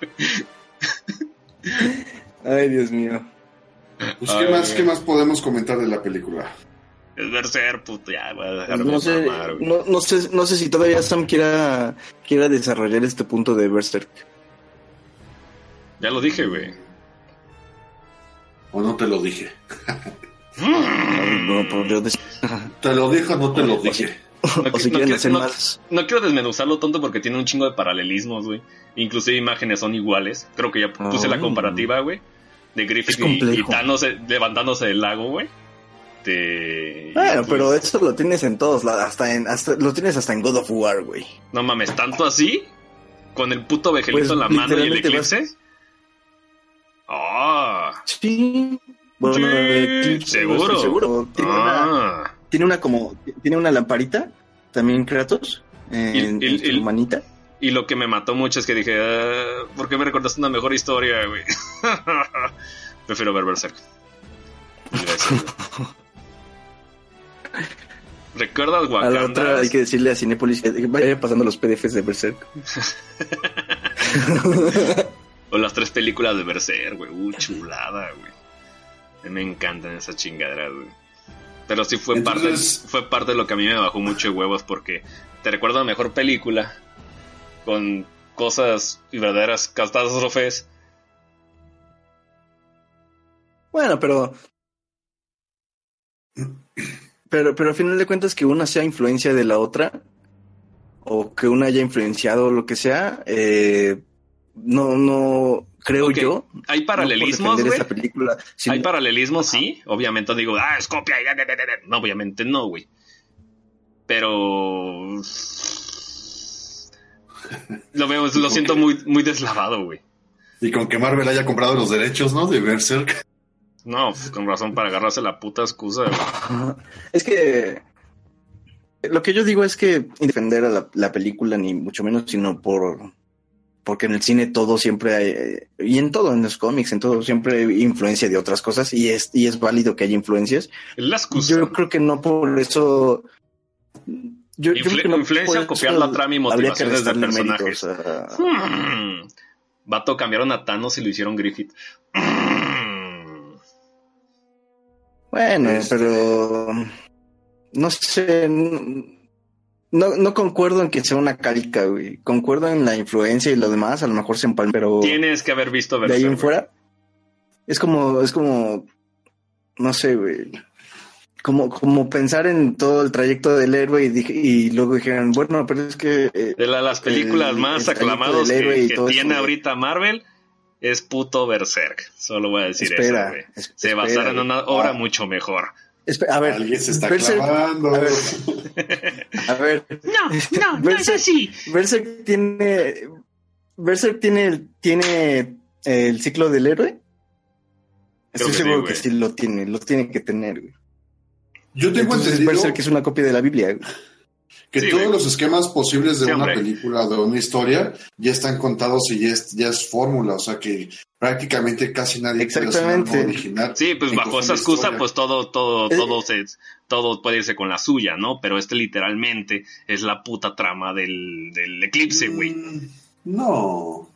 Ay, Dios mío. Pues, Ay, ¿qué, más, güey. ¿qué más podemos comentar de la película? Es Berserk, puto, ya, voy a dejarme No sé, mamar, güey. no, no sé, no sé si todavía Sam quiera, quiera desarrollar este punto de Berserk. Ya lo dije, güey. ¿O no te lo dije? No, por Dios de- ¿Te lo dije o no te lo O dije? o si no quieren quiero- hacer no- más. No quiero desmenuzarlo tonto porque tiene un chingo de paralelismos, güey. Inclusive imágenes son iguales. Creo que ya puse la Ah. comparativa, güey. De Griffith y, y Thanos eh, levantándose del lago, güey. De... Bueno, pues, pero esto lo tienes en todos lados, hasta en, hasta, lo tienes hasta en God of War, güey. No mames, ¿tanto así? ¿Con el puto vejelito Pues, en la mano y el vas- eclipse? Sí. Bueno, Sí, Eclipse, seguro. no seguro. Tiene, una, ¡Ah! tiene una como, tiene una lamparita, también Kratos, en, Y- y- en su y- manita. Y lo que me mató mucho es que dije, ah, ¿por qué me recordaste una mejor historia, güey? Prefiero ver Berserk. Veces, güey. ¿Recuerdas A la Wakanda? otra hay que decirle a Cinepolis que vaya pasando los PDFs de Berserk. O las tres películas de Berserk, güey. Uh, chulada, güey. Me encantan esas chingaderas, güey. Pero sí fue, Entonces- parte, fue parte de lo que a mí me bajó mucho de huevos porque te recuerdo la mejor película con cosas y verdaderas catástrofes. Bueno, pero. Pero, pero al final de cuentas que una sea influencia de la otra, o que una haya influenciado lo que sea, eh, no, no creo yo. Hay no paralelismos, esa película. sino- Hay paralelismos, sí. Obviamente no digo, ah, es copia. y da, da, da, da, da". No, obviamente no, güey. Pero. Lo veo, lo siento muy, muy deslavado, güey. Y con que Marvel haya comprado los derechos, ¿no? De Berserk. No, pues, con razón para agarrarse la puta excusa, güey. Es que lo que yo digo es que defender a la, la película ni mucho menos, sino por porque en el cine todo siempre hay, eh, y en todo, en los cómics, en todo siempre hay influencia de otras cosas y es y es válido que haya influencias. Es la excusa. Yo creo que no por eso. Yo, yo Influ- creo que no influencia por copiar la trama y motivaciones de personajes. méritos a- Hmm. Vato, cambiaron a Thanos y lo hicieron Griffith. Hmm. Bueno, Este- pero no sé, no, no concuerdo en que sea una calca, güey. Concuerdo en la influencia y lo demás, a lo mejor se empalma, pero Tienes que haber visto de ahí Berserk. en fuera es como, es como, no sé, güey. Como, como pensar en todo el trayecto del héroe y, dije- y luego dijeron, bueno, pero es que eh, De la- las películas el- más aclamadas que, eso, tiene ahorita Marvel es puto Berserk. Solo voy a decir Espera, eso, güey. es- Se espera, basaron en una obra Ah. mucho mejor. Espe- a ver, Alguien se está Berserk- clavando. a ver. a ver, No, no, no es así. Berserk tiene. Berserk tiene, tiene el ciclo del héroe. Estoy que sí, seguro güey. que sí lo tiene, lo tiene que tener, güey. Yo tengo Entonces, entendido Berserk es una copia de la Biblia. güey. Que Sí, todos los esquemas posibles de Sí, una hombre. película, de una historia, ya están contados y ya es, ya es fórmula. O sea que prácticamente casi nadie puede hacer algo Exactamente. original. Sí, pues bajo esa excusa, historia. pues todo, todo, Eh. todo se, todo puede irse con la suya, ¿no? Pero este literalmente es la puta trama del, del eclipse, güey. Mm, No.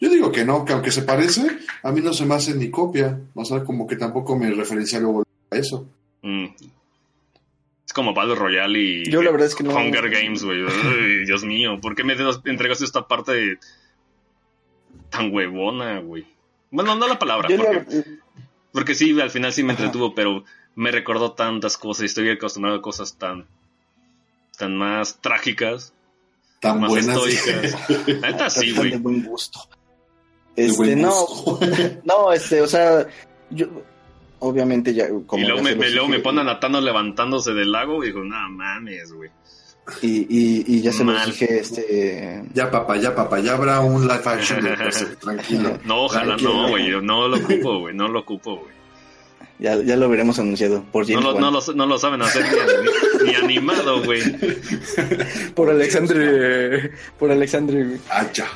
Yo digo que no, que aunque se parece, a mí no se me hace ni copia. O sea, como que tampoco me referencia luego a eso. Mm. Como Battle Royale y Yo la verdad es que no- Hunger Games, güey. Dios mío, ¿por qué me das- entregas esta parte de- tan huevona, güey? Bueno, no la palabra, Yo porque, la- porque sí, al final sí me Ajá. entretuvo, pero me recordó tantas cosas y estoy acostumbrado a cosas tan, tan más trágicas, Tan más buenas. estoicas. Neta sí, güey. buen gusto. De Este, buen no, gusto. no, este, o sea, yo, obviamente ya, como Y luego ya me, los luego me ponen a Thanos levantándose del lago y digo, no mames, güey. y, y, y ya se los Mal. dije, este, Ya, papá, ya, papá, ya habrá un live action de tranquilo. No, ojalá Tranquilo. no, güey. No lo ocupo, güey. No lo ocupo, güey. Ya, ya lo veremos anunciado por No James lo, no, lo, no lo saben hacer ni, ni animado, güey. Por Alexandre. Por Alexandre. Ah, ya.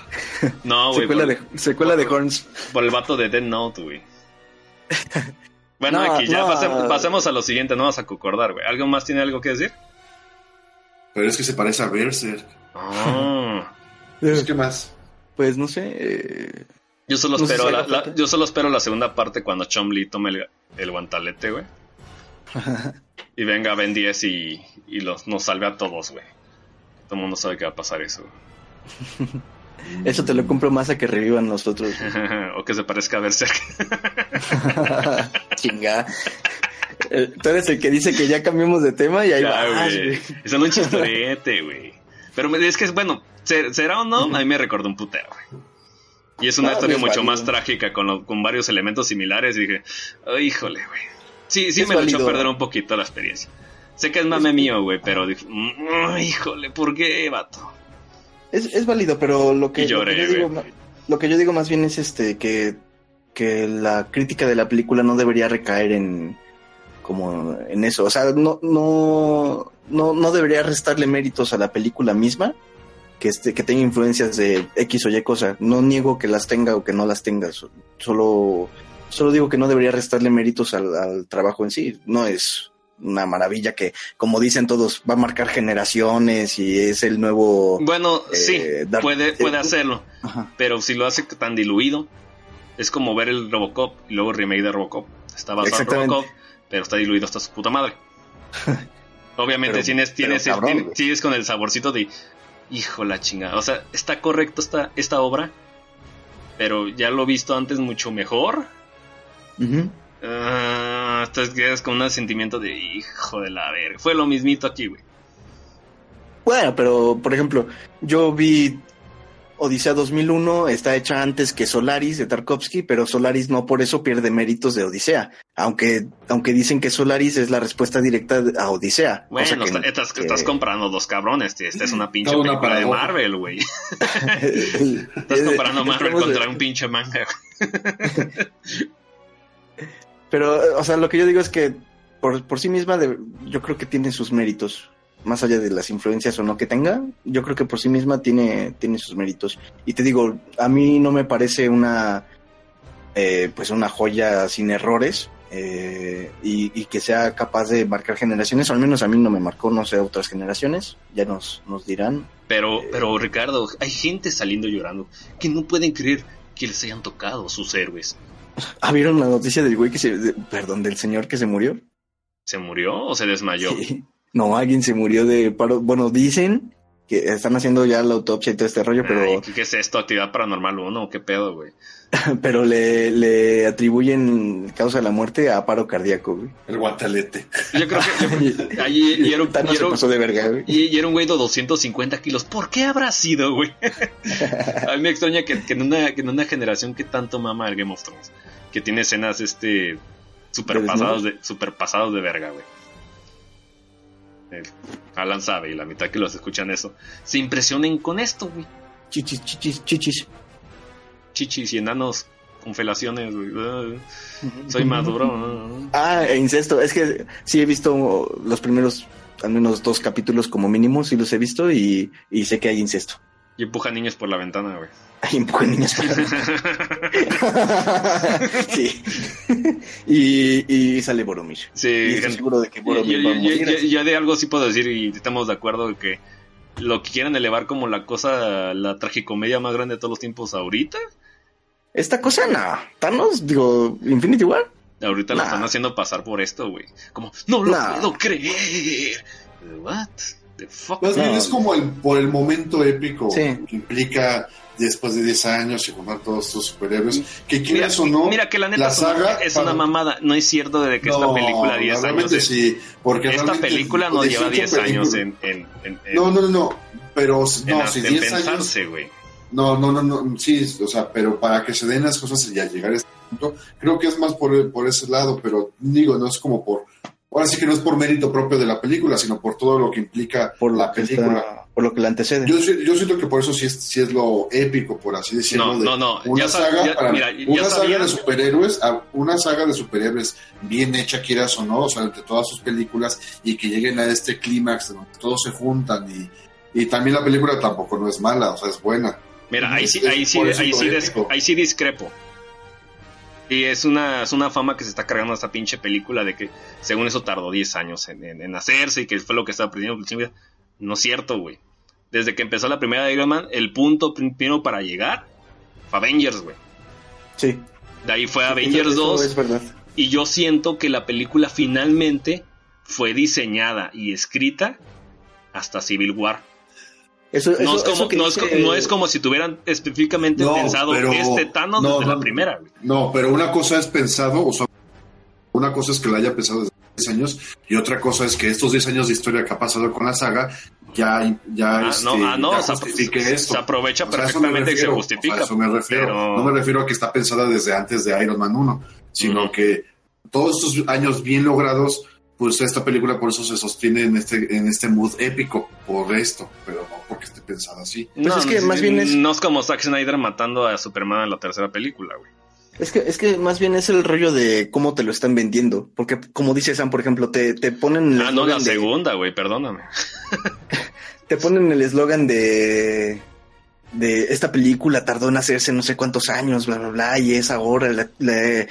No, güey. Secuela, Por, de, secuela de Horns. por el vato de Dead Note, güey. Bueno, No, aquí ya no. pasemos, pasemos a lo siguiente, no vas a concordar, güey. ¿Algo más tiene algo que decir? Pero es que se parece a Berserk. Ah. Pues, ¿Qué más? Pues no sé. eh, Yo solo No sé espero si la, yo solo espero la segunda parte cuando Chomli tome el, el guantalete, güey. y venga Ben 10 y, y los, nos salve a todos, güey. Todo el mundo sabe que va a pasar eso. Eso te lo compro más a que revivan nosotros. o que se parezca a Berserk. Chinga. Eh, Tú eres el que dice que ya cambiamos de tema y ahí Ya, vas, güey. Es un chistorete, güey. Pero es que es bueno, se- será o no, a mí me recordó un putero, güey. Y es una No, historia es mucho válido. más trágica con, lo- con varios elementos similares. Y dije, "Ay, híjole, güey. Sí, sí Es me lo echó a perder un poquito la experiencia. Sé que es mame mío, güey, pero dije, "Mm, híjole, ¿por qué, vato? Es, es válido, pero lo que, lloré, lo, que yo digo, lo que yo digo más bien es este que, que la crítica de la película no debería recaer en como en eso. O sea, no, no, no, no debería restarle méritos a la película misma que este, que tenga influencias de X o Y cosa. No niego que las tenga o que no las tenga. so- Solo, solo digo que no debería restarle méritos al, al trabajo en sí. No es una maravilla que, como dicen todos, va a marcar generaciones y es el nuevo Bueno, sí, Eh, dar- puede, puede hacerlo. Ajá. Pero si lo hace tan diluido, es como ver el Robocop y luego el remake de Robocop. Está basado en. Robocop, pero está diluido hasta su puta madre. Obviamente Pero- tienes, tienes, cabrón, tienes- con el saborcito de hijo la chingada. O sea, está correcto esta, esta obra, pero ya lo he visto antes mucho mejor. Entonces quedas con un sentimiento de hijo de la verga. Fue lo mismito aquí, güey. Bueno, pero por ejemplo, yo vi Odisea 2001, está hecha antes que Solaris de Tarkovsky, pero Solaris no por eso pierde méritos de Odisea, aunque aunque dicen que Solaris es la respuesta directa a Odisea. Bueno, cosa que- está- estás, que- estás comprando dos cabrones. tío. Esta es una pinche una película de. Marvel, güey. Estás comparando Marvel contra un pinche manga. Pero, eh, o sea, lo que yo digo es que por, por sí misma de- yo creo que tiene sus méritos. Más allá de las influencias o no que tenga, yo creo que por sí misma tiene, tiene sus méritos. Y te digo, a mí no me parece una eh, pues una joya sin errores eh, y, y que sea capaz de marcar generaciones, o al menos a mí no me marcó, no sé, otras generaciones, ya nos, nos dirán. Pero, pero Ricardo, hay gente saliendo llorando que no pueden creer que les hayan tocado sus héroes. ¿Ah, vieron la noticia del güey que se, de- perdón, del señor que se murió? ¿Se murió o se desmayó? Sí. No, alguien se murió de paro. Bueno, dicen que están haciendo ya la autopsia y todo este rollo, pero, Ay, ¿qué, qué es esto? ¿Actividad paranormal 1? ¿Qué pedo, güey? pero le, le atribuyen causa de la muerte a paro cardíaco, güey. El guantalete. Yo creo que... ahí- y, era, un- y era pasó de verga, güey. y- y era un güey de 250 kilos. ¿Por qué habrá sido, güey? A mí me extraña que, que en una, que en una generación que tanto mama el Game of Thrones, que tiene escenas este super ¿De pasados de, super pasados de verga, güey. Eh, Alan sabe y la mitad que los escuchan eso, se impresionen con esto, güey. Chichis, chichis, chichis. Chichis y enanos con felaciones, güey. Soy maduro. ah. Ah, e incesto. Es que sí he visto los primeros, al menos dos capítulos como mínimo, sí los he visto y, y sé que hay incesto. Y empuja niños por la ventana, güey. Hay un poco de niños. sí. y, y sale Boromir. Sí, Y estoy seguro de que Yo, Boromir va a yo- morir. yo- yo de algo sí puedo decir y estamos de acuerdo de que lo que quieren elevar como la cosa, la tragicomedia más grande de todos los tiempos ahorita, Esta cosa, no. Thanos, digo, Infinity War. ahorita lo Nah. están haciendo pasar por esto, güey. Como, no lo Nah. puedo creer. What the fuck? Más bien es como el, por el momento épico Sí. que implica después de 10 años y juntar todos estos superhéroes. Que Mira, quieras o no, mira que la neta saga es para- una mamada. No es cierto de que esta No, película 10 años. es- sí, porque esta realmente película no lleva hecho, 10 años en, en, en, en- No, no, no, no, pero en- no, si en 10 años... pensarse, güey. No, no, no, no, sí, o sea, pero para que se den las cosas y ya llegar a este punto, creo que es más por, por ese lado, pero digo, no es como por ahora sí que no es por mérito propio de la película, sino por todo lo que implica por la película. está- por lo que la antecede. Yo, yo siento que por eso sí es, sí es lo épico, por así decirlo. No, de no, no, Una saga, ya- para- mira, ya una saga de superhéroes, a- una saga de superhéroes bien hecha, quieras o no, o sea, entre todas sus películas, y que lleguen a este clímax donde todos se juntan y, y también la película tampoco no es mala, o sea, es buena. Mira, ahí sí, ahí sí, ahí sí, ahí sí discrepo. Y es una, es una fama que se está cargando esta pinche película de que según eso tardó 10 años en, en- en hacerse y que fue lo que estaba aprendiendo. No es cierto, güey. Desde que empezó la primera de Iron Man, el punto primero para llegar fue Avengers, güey. Sí. De ahí fue Eso- Avengers eso 2 Es verdad. y yo siento que la película finalmente fue diseñada y escrita hasta Civil War. Eso, No, eso- es, como, eso que no, es dice- co- no es como si tuvieran específicamente No, pensado pero- este Thanos no, desde la primera, güey. No, pero una cosa es pensado, o sea, una cosa es que lo haya pensado desde 10 años y otra cosa es que estos 10 años de historia que ha pasado con la saga ya, ya, Ah, este, no, ah, no, ya se- justifique se, esto. se aprovecha O sea, perfectamente y se refiero, justifica. o sea, eso me refiero. pero- No me refiero a que está pensada desde antes de Iron Man 1, sino que todos estos años bien logrados, pues esta película por eso se sostiene en este, en este mood épico, por esto, pero no porque esté pensada así. Pues es que más bien es- No es como Zack Snyder matando a Superman en la tercera película, güey. Es que, es que más bien es el rollo de cómo te lo están vendiendo. Porque, como dice Sam, por ejemplo, te, te ponen el Ah, no, la de- segunda, güey, perdóname. te ponen el eslogan de de esta película tardó en hacerse no sé cuántos años, bla, bla, bla, y es ahora la- la-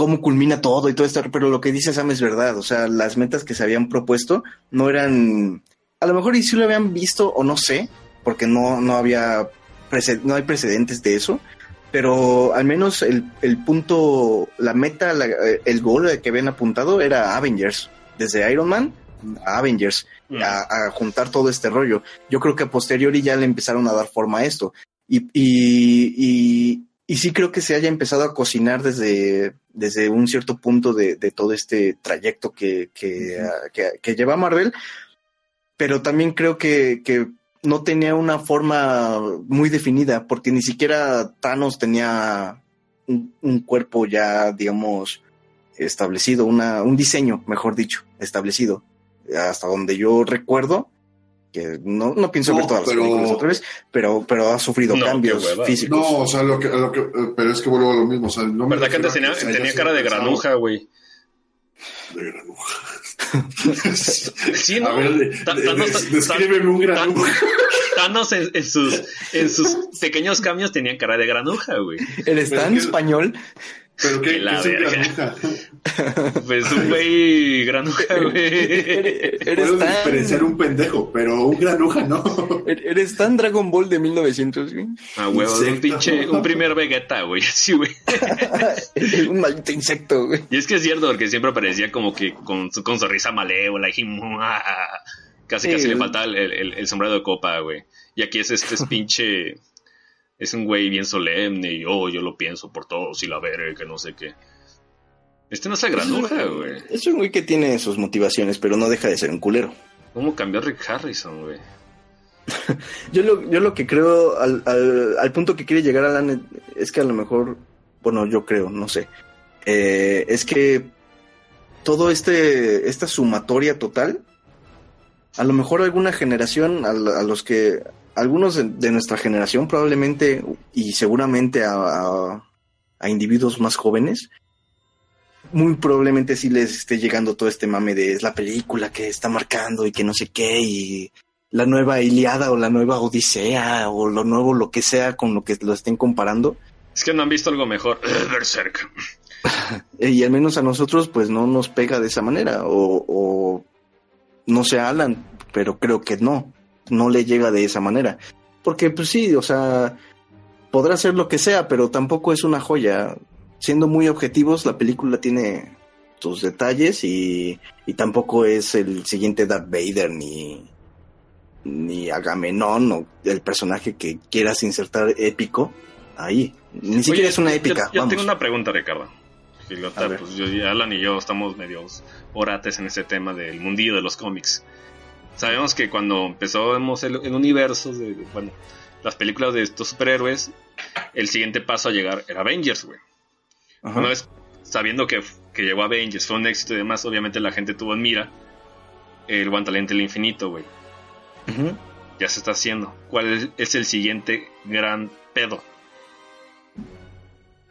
cómo culmina todo y todo esto, pero lo que dice Sam es verdad, o sea, las metas que se habían propuesto no eran, a lo mejor y si lo habían visto o no sé, porque no, no había, no hay precedentes de eso, pero al menos el, el punto, la meta, la- el gol que habían apuntado era Avengers, desde Iron Man a Avengers Mm. a, a juntar todo este rollo. Yo creo que a posteriori ya le empezaron a dar forma a esto. Y, y, y, y sí creo que se haya empezado a cocinar desde, desde un cierto punto de, de todo este trayecto que, que, que lleva Marvel, pero también creo que, que no tenía una forma muy definida, porque ni siquiera Thanos tenía un, un cuerpo ya, digamos, establecido, una, un diseño, mejor dicho, establecido. Hasta donde yo recuerdo, que no, no pienso No, ver todas pero- las películas otra vez, pero, pero ha sufrido No, cambios hueva. físicos. No, o sea, lo que, lo que, eh, pero es que vuelvo a lo mismo, o sea, no me ¿Verdad que antes tenía, haya tenía cara de granuja, güey? De granuja. Sí, ¿no? A ver, de- Ta- de- Thanos- de- descríbeme un granuja. Thanos en, en sus, en sus pequeños cambios tenía cara de granuja, güey. Eres Pero tan que- español. Pero qué, la ¿qué es un verga. granuja. Pues un güey granuja, güey. Puedo diferenciar un pendejo, pero un granuja no. eres tan Dragon Ball de 1900, güey. Ah, huevo, un pinche, un primer Vegeta, güey, así, güey. un maldito insecto, güey. Y es que es cierto, porque siempre parecía como que con, su- con sonrisa malévola y ¡mua! casi Sí, casi le el- faltaba el, el- el sombrero de copa, güey. Y aquí es este es pinche, es un güey bien solemne y oh, yo lo pienso por todos y la verga, que no sé qué. Este no es la granuja, güey. Es un güey que tiene sus motivaciones, pero no deja de ser un culero. ¿Cómo cambió Rick Harrison, güey? Yo lo, yo lo que creo, al, al, al punto que quiere llegar Alan, es que a lo mejor, bueno, yo creo, no sé, eh, es que todo este, esta sumatoria total, a lo mejor alguna generación, a los que, algunos de, de nuestra generación probablemente, y seguramente a, a- a individuos más jóvenes, muy probablemente sí les esté llegando todo este mame de es la película que está marcando y que no sé qué, y la nueva Iliada o la nueva Odisea o lo nuevo lo que sea con lo que lo estén comparando. Es que no han visto algo mejor. Berserk. Y al menos a nosotros pues no nos pega de esa manera o, o no sé Alan, pero creo que no, no le llega de esa manera. Porque pues sí, o sea, podrá ser lo que sea, pero tampoco es una joya. Siendo muy objetivos, la película tiene sus detalles y, y tampoco es el siguiente Darth Vader ni, ni Agamenón o el personaje que quieras insertar épico ahí. Ni siquiera es una épica. Yo, yo vamos. tengo una pregunta, Ricardo. Pues, yo- Alan y yo estamos medios orates en este tema del mundillo de los cómics. Sabemos que cuando empezamos el, el universo de, bueno, las películas de estos superhéroes, el siguiente paso a llegar era Avengers, güey. Una vez sabiendo que, que llegó a Avengers fue un éxito y demás, obviamente la gente tuvo en mira el guantalente del infinito, güey. Ya se está haciendo. ¿Cuál es, es el siguiente gran pedo?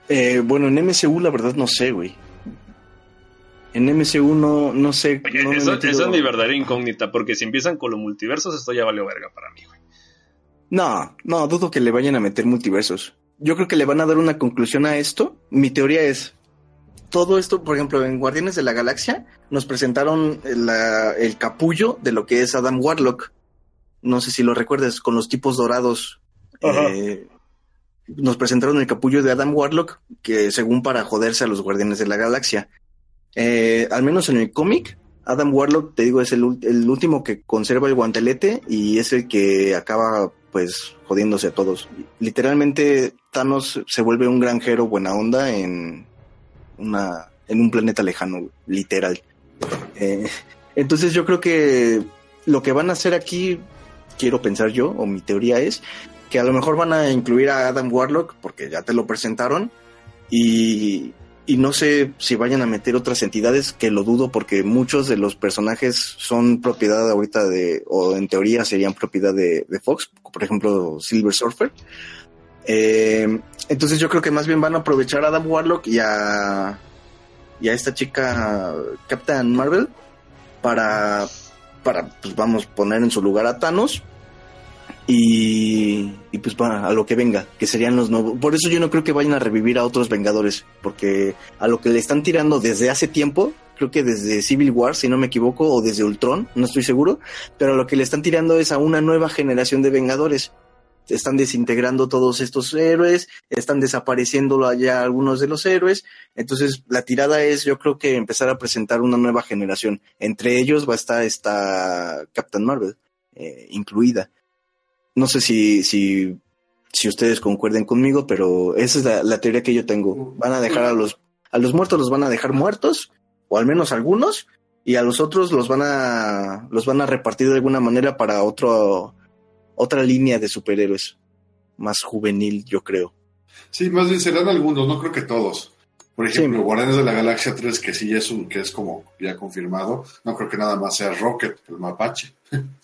Eh, bueno, en MCU la verdad no sé, güey. En MCU no, no sé. Oye, no eso, metido- es mi verdadera incógnita, porque si empiezan con los multiversos, esto ya valió verga para mí, güey. No, no, dudo que le vayan a meter multiversos. Yo creo que le van a dar una conclusión a esto. Mi teoría es, todo esto, por ejemplo, en Guardianes de la Galaxia, nos presentaron la- el capullo de lo que es Adam Warlock. No sé si lo recuerdas, con los tipos dorados. Eh, nos presentaron el capullo de Adam Warlock, que según para joderse a los Guardianes de la Galaxia. Eh, al menos en el cómic, Adam Warlock, te digo, es el, el último que conserva el guantelete y es el que acaba, pues, jodiéndose a todos. Literalmente, Thanos se vuelve un granjero buena onda en, una, en un planeta lejano, literal. Eh, entonces, yo creo que lo que van a hacer aquí, quiero pensar yo, o mi teoría es, que a lo mejor van a incluir a Adam Warlock, porque ya te lo presentaron, y, y no sé si vayan a meter otras entidades, que lo dudo porque muchos de los personajes son propiedad ahorita de, o en teoría serían propiedad de, de Fox, por ejemplo Silver Surfer. Eh, entonces yo creo que más bien van a aprovechar a Adam Warlock y a, y a esta chica Captain Marvel para, para pues vamos, poner en su lugar a Thanos y, pues va a lo que venga, que serían los nuevos. Por eso yo no creo que vayan a revivir a otros Vengadores, porque a lo que le están tirando desde hace tiempo, creo que desde Civil War, si no me equivoco, o desde Ultron, no estoy seguro, pero a lo que le están tirando es a una nueva generación de Vengadores. Están desintegrando todos estos héroes, están desapareciendo ya algunos de los héroes. Entonces, la tirada es, yo creo que empezar a presentar una nueva generación. Entre ellos va a estar esta Captain Marvel, eh, incluida. No sé si, si, si ustedes concuerden conmigo, pero esa es la, la teoría que yo tengo. Van a dejar a los, a los muertos los van a dejar muertos, o al menos algunos, y a los otros los van a, los van a repartir de alguna manera para otro, otra línea de superhéroes. Más juvenil, yo creo. Sí, más bien serán algunos, no creo que todos. Por ejemplo, Sí. Guardianes de la Galaxia 3, que sí es un, que es como ya confirmado, no creo que nada más sea Rocket, el mapache.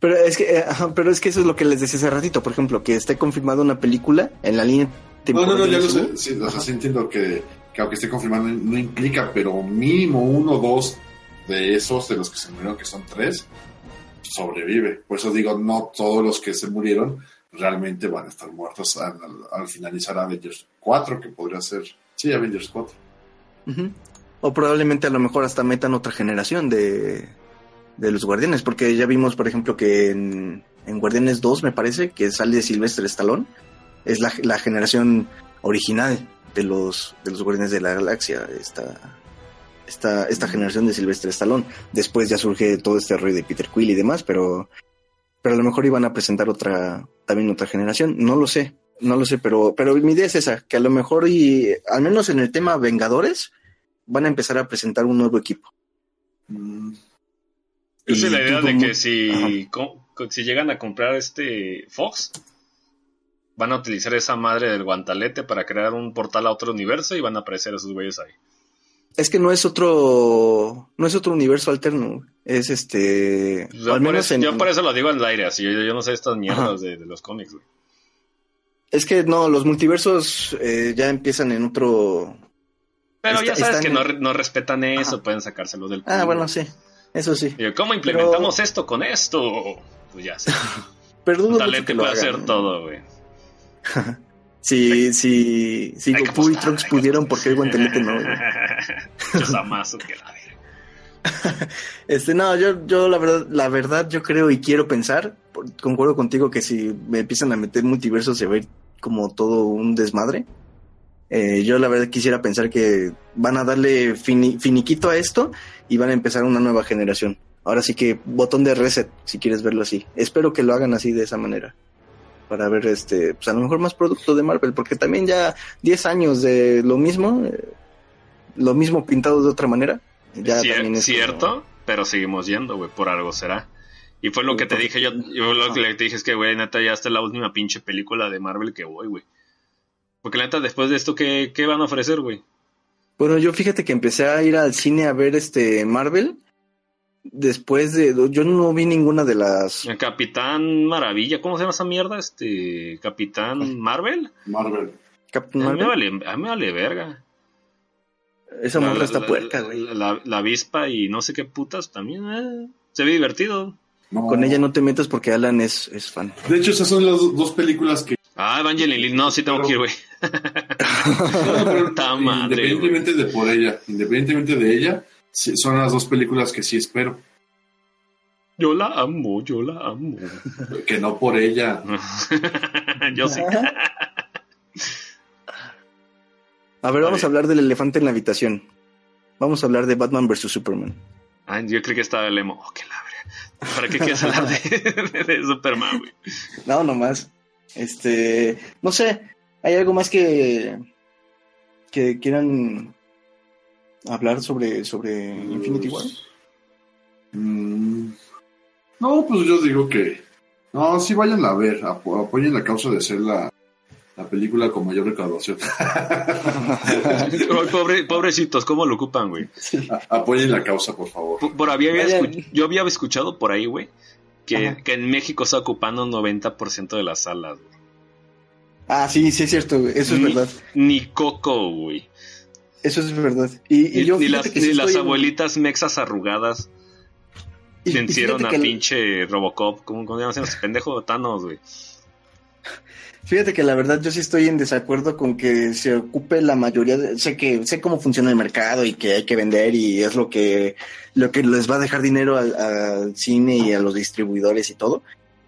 Pero es que, eh, ajá, pero es que eso es lo que les decía hace ratito, por ejemplo, que esté confirmada una película en la línea No, temporal. no, no, ya del lo sé. Sí, o sea, sí entiendo que, que aunque esté confirmado no implica, pero mínimo uno o dos de esos, de los que se murieron, que son tres, sobrevive. Por eso digo, no todos los que se murieron realmente van a estar muertos al, al- al finalizar Avengers 4, que podría ser, sí, Avengers 4. Ujú. O probablemente a lo mejor hasta metan otra generación de, de los guardianes, porque ya vimos, por ejemplo, que en, en Guardianes 2, me parece, que sale Silvestre Stallone, es la, la generación original de los, de los guardianes de la galaxia, esta, esta, esta generación de Silvestre Stallone. Después ya surge todo este rollo de Peter Quill y demás, pero, pero a lo mejor iban a presentar otra, también otra generación, no lo sé. No lo sé, pero, pero mi idea es esa, que a lo mejor y al menos en el tema Vengadores van a empezar a presentar un nuevo equipo. Mm, Esa es la idea de que si, si llegan a comprar este Fox, van a utilizar esa madre del guantalete para crear un portal a otro universo y van a aparecer esos güeyes ahí. Es que no es otro, no es otro universo alterno, es este, Yo, al por, menos eso, en, yo por eso lo digo al aire, así yo, yo no sé estas mierdas de, de los cómics, güey. es que no, los multiversos eh, ya empiezan en otro. Pero Está- ya sabes que en- no, no respetan eso, Ajá. pueden sacárselo del Ah, culo. bueno, sí, eso sí. ¿Cómo implementamos esto con esto? Pues ya sé. Talento puede hagan. hacer todo, güey. Si, si, si Goku y Trunks pudieron. ¿por qué el guantelete no? que la. Este, no, yo, yo la verdad, la verdad, yo creo y quiero pensar, concuerdo contigo que si me empiezan a meter multiversos se va a ir como todo un desmadre. Eh, yo la verdad quisiera pensar que van a darle fini- finiquito a esto y van a empezar una nueva generación. Ahora sí que botón de reset, si quieres verlo así. Espero que lo hagan así de esa manera. Para ver este, pues a lo mejor más producto de Marvel, porque también ya 10 años de lo mismo, eh, lo mismo pintado de otra manera. Ya Cier- también es como- cierto, pero seguimos yendo, güey, por algo será. Y fue lo que te dije yo, yo lo que le te dije es que, güey, neta, ya está la última pinche película de Marvel que voy, güey. Porque la neta, después de esto, ¿qué, qué van a ofrecer, güey? Bueno, yo fíjate que empecé a ir al cine a ver este Marvel. Después de. Yo no vi ninguna de las. El Capitán Maravilla, ¿cómo se llama esa mierda? Este. Capitán Marvel. Marvel. Captain A mí me Marvel. vale, a mí me vale verga. Esa morra está puerca, güey. La, la- la avispa y no sé qué putas también. eh, se ve divertido. No. Con ella no te metas porque Alan es, es fan. De hecho, esas son las do- dos películas que. Ah, Evangeline no, sí tengo que ir, güey. No, madre, independientemente de por ella, independientemente de ella, son las dos películas que sí espero. Yo la amo, yo la amo. Que no por ella. yo sí. A ver, vamos a hablar del elefante en la habitación. Vamos a hablar de Batman vs. Superman. Ah, yo creí que estaba el emo. Oh, qué la verga. ¿Para qué quieres hablar de, de Superman, güey? No, nomás. Este, no sé, ¿hay algo más que que quieran hablar sobre sobre Infinity War? Mm, No, pues yo digo que. No, sí vayan a ver, apo- apoyen la causa de ser la, la película con mayor recaudación. Pobre- pobrecitos, ¿cómo lo ocupan, güey? Apoyen la causa, por favor. Por, por había, Vayan. yo había escuchado por ahí, güey, que, que en México está ocupando un 90% de las salas, güey. Ah, sí, sí es cierto, güey, eso es verdad. Ni Coco, güey. Eso es verdad. Y, y yo ni las, que ni las en- abuelitas mexas arrugadas vencieron a que- pinche Robocop. ¿Cómo, cómo se llama ese pendejo? Thanos, güey. Fíjate que la verdad yo sí estoy en desacuerdo con que se ocupe la mayoría de, sé que sé cómo funciona el mercado y que hay que vender y es lo que lo que les va a dejar dinero al, cine y a los distribuidores y todo,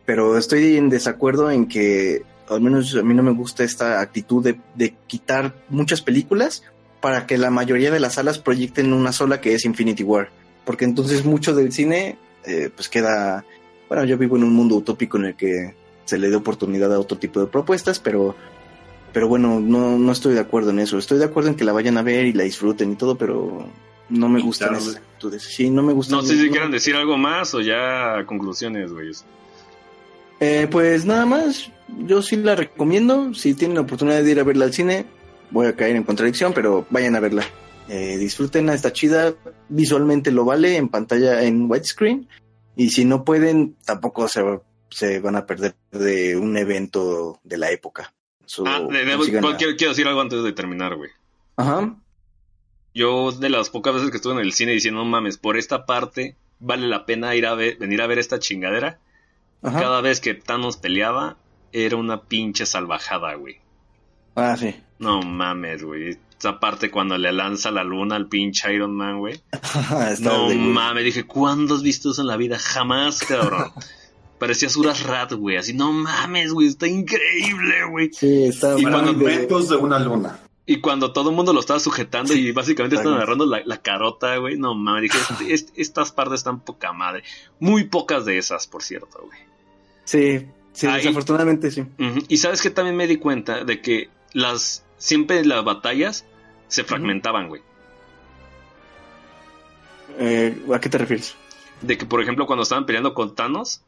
pero estoy en desacuerdo en que al menos a mí no me gusta esta actitud de, de quitar muchas películas para que la mayoría de las salas proyecten una sola que es Infinity War, porque entonces mucho del cine eh, pues queda bueno, yo vivo en un mundo utópico en el que se le dé oportunidad a otro tipo de propuestas, pero, pero bueno, no, no estoy de acuerdo en eso. Estoy de acuerdo en que la vayan a ver y la disfruten y todo, pero no me gustan esas actitudes. Sí, no me gustan. No sé si quieran decir algo más o ya conclusiones, güey. Eh, pues nada más, yo sí la recomiendo. Si tienen la oportunidad de ir a verla al cine, voy a caer en contradicción, pero vayan a verla. Eh, disfrútenla, está chida. Visualmente lo vale en pantalla en widescreen. Y si no pueden, tampoco se, se van a perder de un evento de la época. So, Ah, de- de- quiero, quiero decir algo antes de terminar, güey. Ajá. Yo, de las pocas veces que estuve en el cine diciendo, no mames, por esta parte vale la pena ir a ver, venir a ver esta chingadera. Ajá. Cada vez que Thanos peleaba, era una pinche salvajada, güey. Ah, sí. No mames, güey. Esa parte cuando le lanza la luna al pinche Iron Man, güey. No mames, dije, ¿cuándo has visto eso en la vida? Jamás, cabrón. Parecía Suras Rat, güey. Así, no mames, güey, está increíble, güey. Sí, está Y cuando- de- una luna. Y cuando todo el mundo lo estaba sujetando y básicamente están agarrando la, la carota, güey. No mames, dije, "Este- est- estas partes están poca madre. Muy pocas de esas, por cierto, güey. Sí, sí, Ahí- desafortunadamente sí. Y sabes que también me di cuenta de que las siempre las batallas se fragmentaban, güey. Eh, ¿A qué te refieres? De que, por ejemplo, cuando estaban peleando con Thanos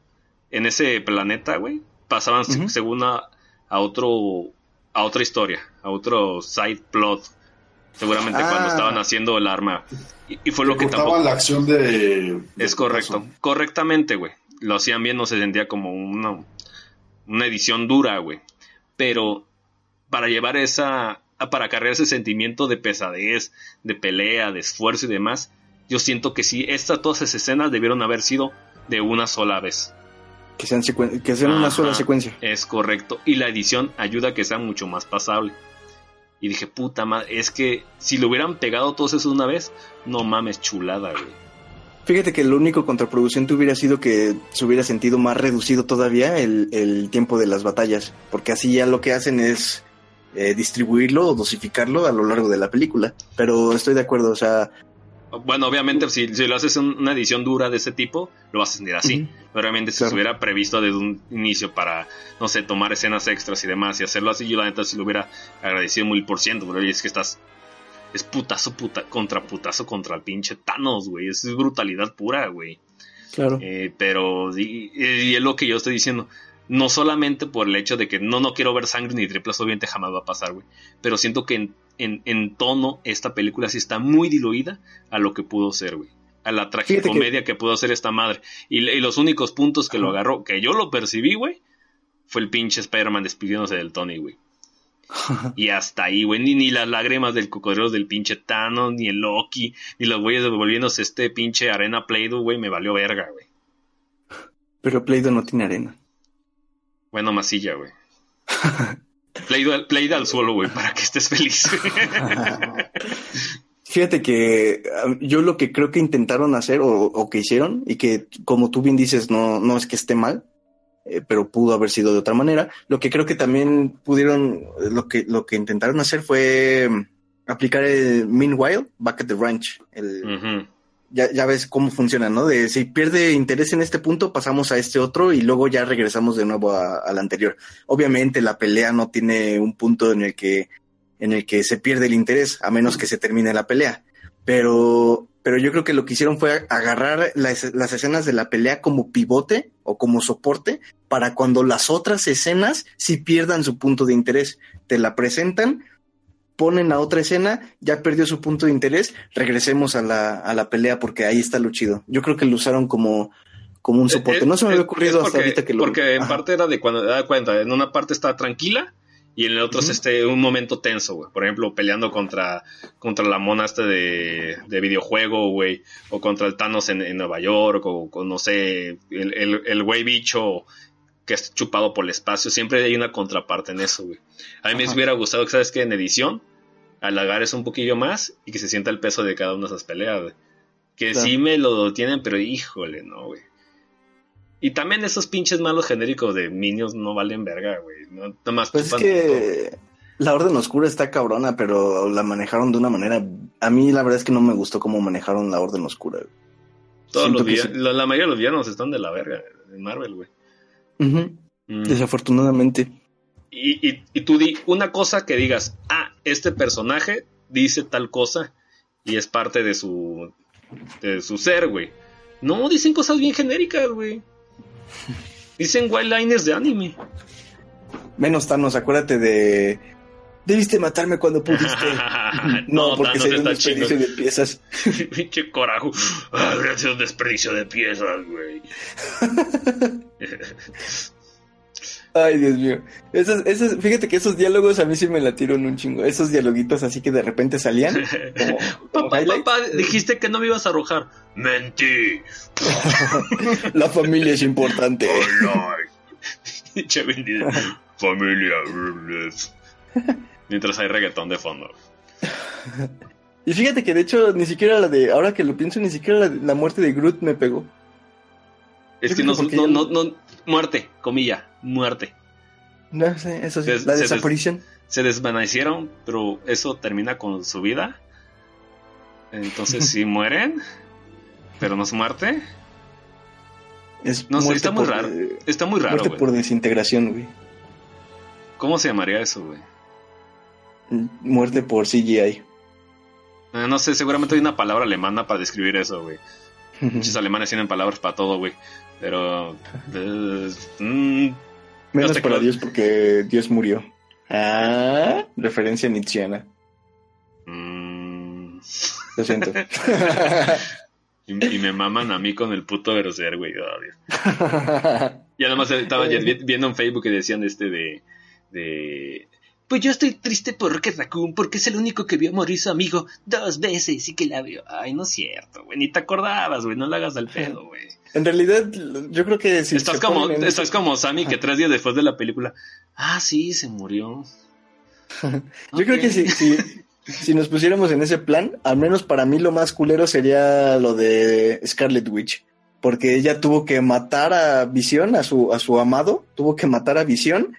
en ese planeta, güey, pasaban según a, a otro a otra historia, a otro side plot. Seguramente Ah. cuando estaban haciendo el arma. Y, y fue lo que tampoco la acción de. es de correcto. Correctamente, güey. Lo hacían bien, no se sentía como una, una edición dura, güey. Pero para llevar esa, para cargar ese sentimiento de pesadez, de pelea, de esfuerzo y demás, yo siento que sí, estas todas esas escenas debieron haber sido de una sola vez. Que sean, que sean una sola secuencia. Es correcto. Y la edición ayuda a que sea mucho más pasable. Y dije, puta madre, es que si lo hubieran pegado todos eso una vez, no mames, chulada, güey. Fíjate que lo único contraproducente hubiera sido que se hubiera sentido más reducido todavía el, el tiempo de las batallas, porque así ya lo que hacen es eh, distribuirlo o dosificarlo a lo largo de la película. Pero estoy de acuerdo, o sea, Bueno, obviamente, si, si lo haces en una edición dura de ese tipo, lo vas a sentir así. Pero obviamente, si Claro. se hubiera previsto desde un inicio para, no sé, tomar escenas extras y demás y hacerlo así, yo la neta sí lo hubiera agradecido mil por ciento. Pero oye, es que estás. Es putazo puta, contra putazo contra el pinche Thanos, güey. Es brutalidad pura, güey. claro. Eh, pero, y, y es lo que yo estoy diciendo. No solamente por el hecho de que no, no quiero ver sangre ni triplas, obviamente jamás va a pasar, güey. Pero siento que en, en, en tono esta película sí está muy diluida a lo que pudo ser, güey. A la tragicomedia que... pudo hacer esta madre. Y, y los únicos puntos que lo agarró, que yo lo percibí, güey, fue el pinche Spider-Man despidiéndose del Tony, güey. y hasta ahí, güey, ni, ni las lágrimas del cocodrilo del pinche Thanos, ni el Loki, ni los güeyes devolviéndose este pinche arena Play-Doh, güey, me valió verga, güey. Pero Play-Doh no tiene arena. Bueno, masilla, güey. Play al suelo, güey, para que estés feliz. Fíjate que um, yo lo que creo que intentaron hacer o, o, que hicieron y que como tú bien dices no, no es que esté mal, eh, pero pudo haber sido de otra manera. Lo que creo que también pudieron, lo que, lo que intentaron hacer fue um, aplicar el Meanwhile, Back at the Ranch. El, uh -huh. Ya, ya ves cómo funciona, ¿no? De si pierde interés en este punto, pasamos a este otro y luego ya regresamos de nuevo al anterior. Obviamente la pelea no tiene un punto en el que en el que se pierde el interés, a menos que se termine la pelea. Pero, pero yo creo que lo que hicieron fue agarrar las, las, escenas de la pelea como pivote o como soporte para cuando las otras escenas sí pierdan su punto de interés. Te la presentan, ponen a otra escena, ya perdió su punto de interés, regresemos a la, a la pelea porque ahí está lo chido. Yo creo que lo usaron como, como un soporte. No se me había ocurrido porque, hasta ahorita que lo Porque en Ajá. parte era de cuando te das cuenta, en una parte está tranquila y en el otro uh -huh. es este un momento tenso, güey. Por ejemplo, peleando contra, contra la mona este de, de videojuego, güey. O contra el Thanos en, en Nueva York, o, o, no sé, el, el, el güey bicho que es chupado por el espacio. Siempre hay una contraparte en eso, güey. A mí Ajá. me hubiera gustado que, ¿sabes qué? En edición, halagar eso un poquillo más y que se sienta el peso de cada una de esas peleas, güey. Que claro. sí me lo tienen, pero híjole, no, güey. Y también esos pinches malos genéricos de Minions no valen verga, güey. No, nada más pues es que la Orden Oscura está cabrona, pero la manejaron de una manera. A mí la verdad es que no me gustó cómo manejaron la Orden Oscura. Güey. Todos los la, la, mayoría de los villanos están de la verga en Marvel, güey. Uh -huh. mm. Desafortunadamente. Y, y, y tú di una cosa que digas, ah, este personaje dice tal cosa y es parte de su de su ser, güey. No, dicen cosas bien genéricas, güey. Dicen liners de anime. Menos Thanos, acuérdate de. Debiste matarme cuando pudiste. no, no, porque sería un desperdicio de piezas. Pinche corajo. Habría sido un desperdicio de piezas, güey. Ay, Dios mío. Esos, esos, fíjate que esos diálogos a mí sí me latieron un chingo. Esos dialoguitos así que de repente salían. Como, papá, dijiste que no me ibas a arrojar. Mentí. La familia es importante. familia. Mientras hay reggaetón de fondo. Y fíjate que de hecho ni siquiera la de, ahora que lo pienso, ni siquiera la, la muerte de Groot me pegó. Es que no, no, no, no, muerte, comilla, muerte. No sé, eso sí, la desaparición. Se, des, se desvanecieron, pero eso termina con su vida. Entonces sí mueren, pero no es muerte. Es no sé, está muy raro. Está muy raro, Muerte por desintegración, güey. ¿Cómo se llamaría eso, güey? Muerte por CGI. Eh, no sé, seguramente hay una palabra alemana para describir eso, güey. Muchos alemanes tienen palabras para todo, güey. Pero. Eh, mm, Menos para Dios porque Dios murió. Ah, referencia nietzscheana. Mm. Lo siento. y, y, me maman a mí con el puto grosero, güey. Oh, ya nomás estaba viendo en Facebook que decían este de. de pues yo estoy triste por Rocket Raccoon porque es el único que vio morir su amigo dos veces y que la vio. Ay, no es cierto, güey. Ni te acordabas, güey. No le hagas al pedo, güey. En realidad, yo creo que si estás como estás como Sammy que tres días después de la película. Ah, sí, se murió. yo okay. creo que si, si, si, nos pusiéramos en ese plan, al menos para mí lo más culero sería lo de Scarlet Witch. Porque ella tuvo que matar a Visión, a su, a su amado, tuvo que matar a Visión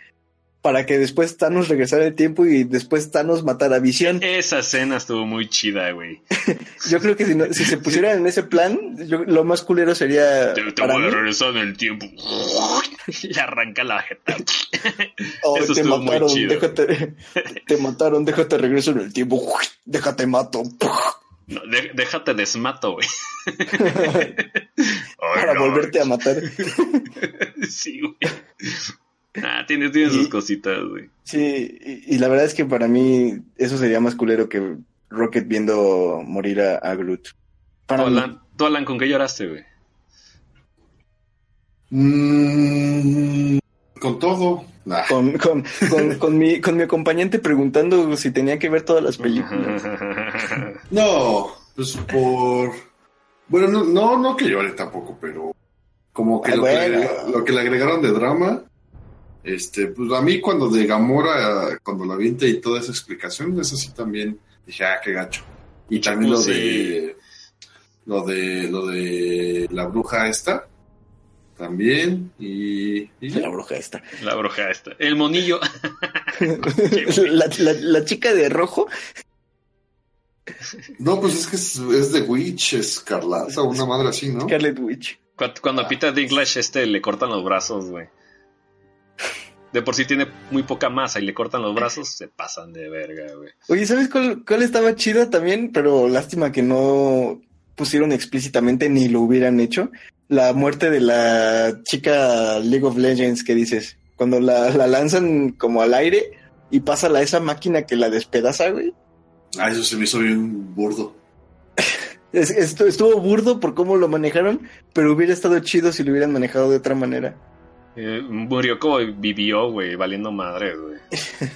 para que después Thanos regresara el tiempo y después Thanos matara a Visión. Esa escena estuvo muy chida, güey. yo creo que si, no, si, se pusieran en ese plan, yo, lo más culero sería. Te, te voy a regresar en el tiempo. Le arranca la jeta. Oh, Eso te mataron, déjate. Te mataron, déjate regreso en el tiempo. Déjate mato. No, de, déjate desmato, güey. Para no, volverte a matar. sí, güey. Ah, tiene, tiene sus cositas, güey. Sí, y, y la verdad es que para mí eso sería más culero que Rocket viendo morir a, a Groot. Tú, Para mí. Tú, Alan, ¿con qué lloraste, güey? Mm, con todo. Nah. Con, con, con, con mi, con mi acompañante preguntando si tenía que ver todas las películas. No, pues por. Bueno, no, no, no que llore tampoco, pero como que, Ah, lo, que bueno. le, lo que le agregaron de drama. Este, pues a mí cuando de Gamora, cuando la vi y toda esa explicación, eso sí también dije, ah, qué gacho. Y también Pues lo sí. de lo de lo de la bruja esta también y. La bruja esta. La bruja esta. El monillo. la, la, la chica de rojo. no pues es que es, es de Witch Escarlata una madre así no Scarlet Witch. Cuando, cuando a Peter Dinklage este le cortan los brazos, güey. De por sí tiene muy poca masa y le cortan los brazos, se pasan de verga, güey. Oye, ¿sabes cuál, cuál estaba chida también? Pero lástima que no pusieron explícitamente ni lo hubieran hecho. La muerte de la chica League of Legends que dices. Cuando la, la lanzan como al aire y pasa la, esa máquina que la despedaza, güey. ah eso se me hizo bien burdo Es- esto estuvo burdo por cómo lo manejaron, pero hubiera estado chido si lo hubieran manejado de otra manera. Eh, murió como vivió, güey, valiendo madre, güey.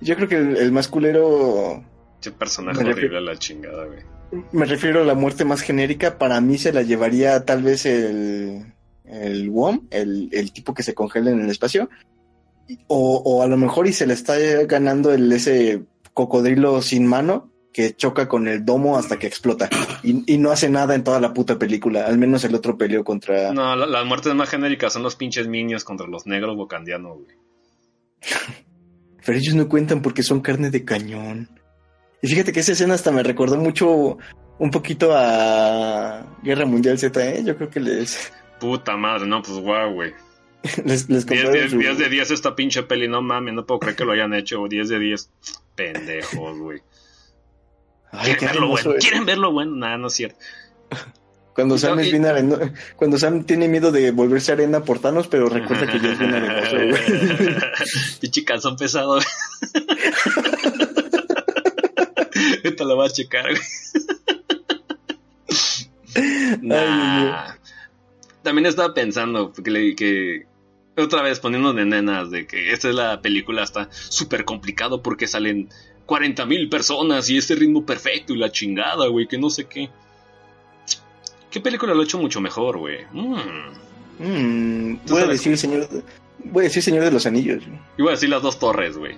Yo creo que el, el más culero, personaje Me horrible a la chingada, güey. me refiero a la muerte más genérica, para mí se la llevaría tal vez el, el WOM, el, el tipo que se congela en el espacio, o, o a lo mejor y se le está ganando el ese cocodrilo sin mano que choca con el domo hasta que explota y, y no hace nada en toda la puta película, al menos el otro peleó contra... No, la- las muertes más genéricas son los pinches niños contra los negros bocandianos, güey. Pero ellos no cuentan porque son carne de cañón. Y fíjate que esa escena hasta me recordó mucho un poquito a Guerra Mundial Z, ¿eh? Yo creo que les, Puta madre, no, pues guau, güey. les, les 10 compraron 10 su- 10 de 10 esta pinche peli, no mames, no puedo creer que lo hayan hecho. 10 de 10. Pendejos, güey. Ay, ¿Quieren verlo bueno? ¿Quieren verlo bueno? Nada, no es cierto. Cuando Sam no- es bien areno- cuando Sam tiene miedo de volverse arena por Thanos, pero recuerda que ya es bien arenoso, güey. Pinche calzón pesado. Esta la vas a checar, güey. Nah. También estaba pensando que, le- que otra vez poniendo de nenas de que esta es la película está súper complicado porque salen 40 mil personas y este ritmo perfecto y la chingada, güey, que no sé qué. ¿Qué película lo ha hecho mucho mejor, güey? Mm. Mm, ¿Tú voy a decir señor, voy a decir Señor de los Anillos. güey. Iba a decir las dos torres, güey.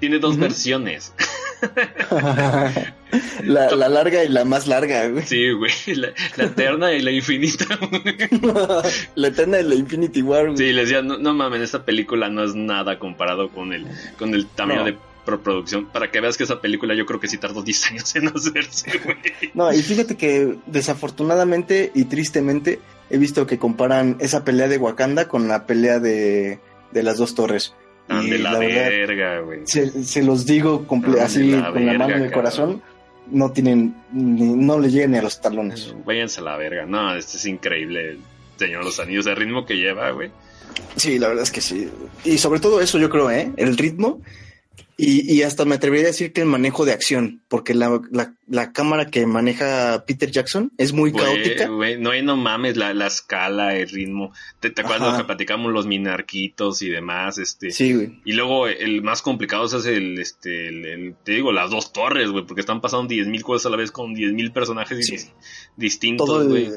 Tiene dos versiones. la, la larga y la más larga, güey. Sí, güey. La, la eterna y la infinita. güey. la eterna de la Infinity War, güey. Sí, les decía, no, no mames, esta película no es nada comparado con el, con el tamaño No. de producción. Para que veas que esa película yo creo que sí tardó 10 años en hacerse, güey. No, y fíjate que desafortunadamente y tristemente he visto que comparan esa pelea de Wakanda con la pelea de, de las dos torres. Y de la, la verga, güey. se, se los digo de así la con la verga, mano en el cabrón. corazón, no tienen, ni- no le llegan ni a los talones. Váyanse a la verga. No, este es increíble. Señor los Anillos, el ritmo que lleva, güey. Sí, la verdad es que sí. Y sobre todo eso yo creo, ¿eh? El ritmo y, y hasta me atrevería a decir que el manejo de acción, porque la, la, la cámara que maneja Peter Jackson es muy caótica. güey, no hay no mames la, la escala, el ritmo. ¿Te, te acuerdas de lo que platicamos los minarquitos y demás? Este. Sí, güey. Y luego el más complicado es el, este, el, el- te digo, las dos torres, güey, porque están pasando 10.000 cosas a la vez con 10.000 personajes Sí. dis- distintos, güey.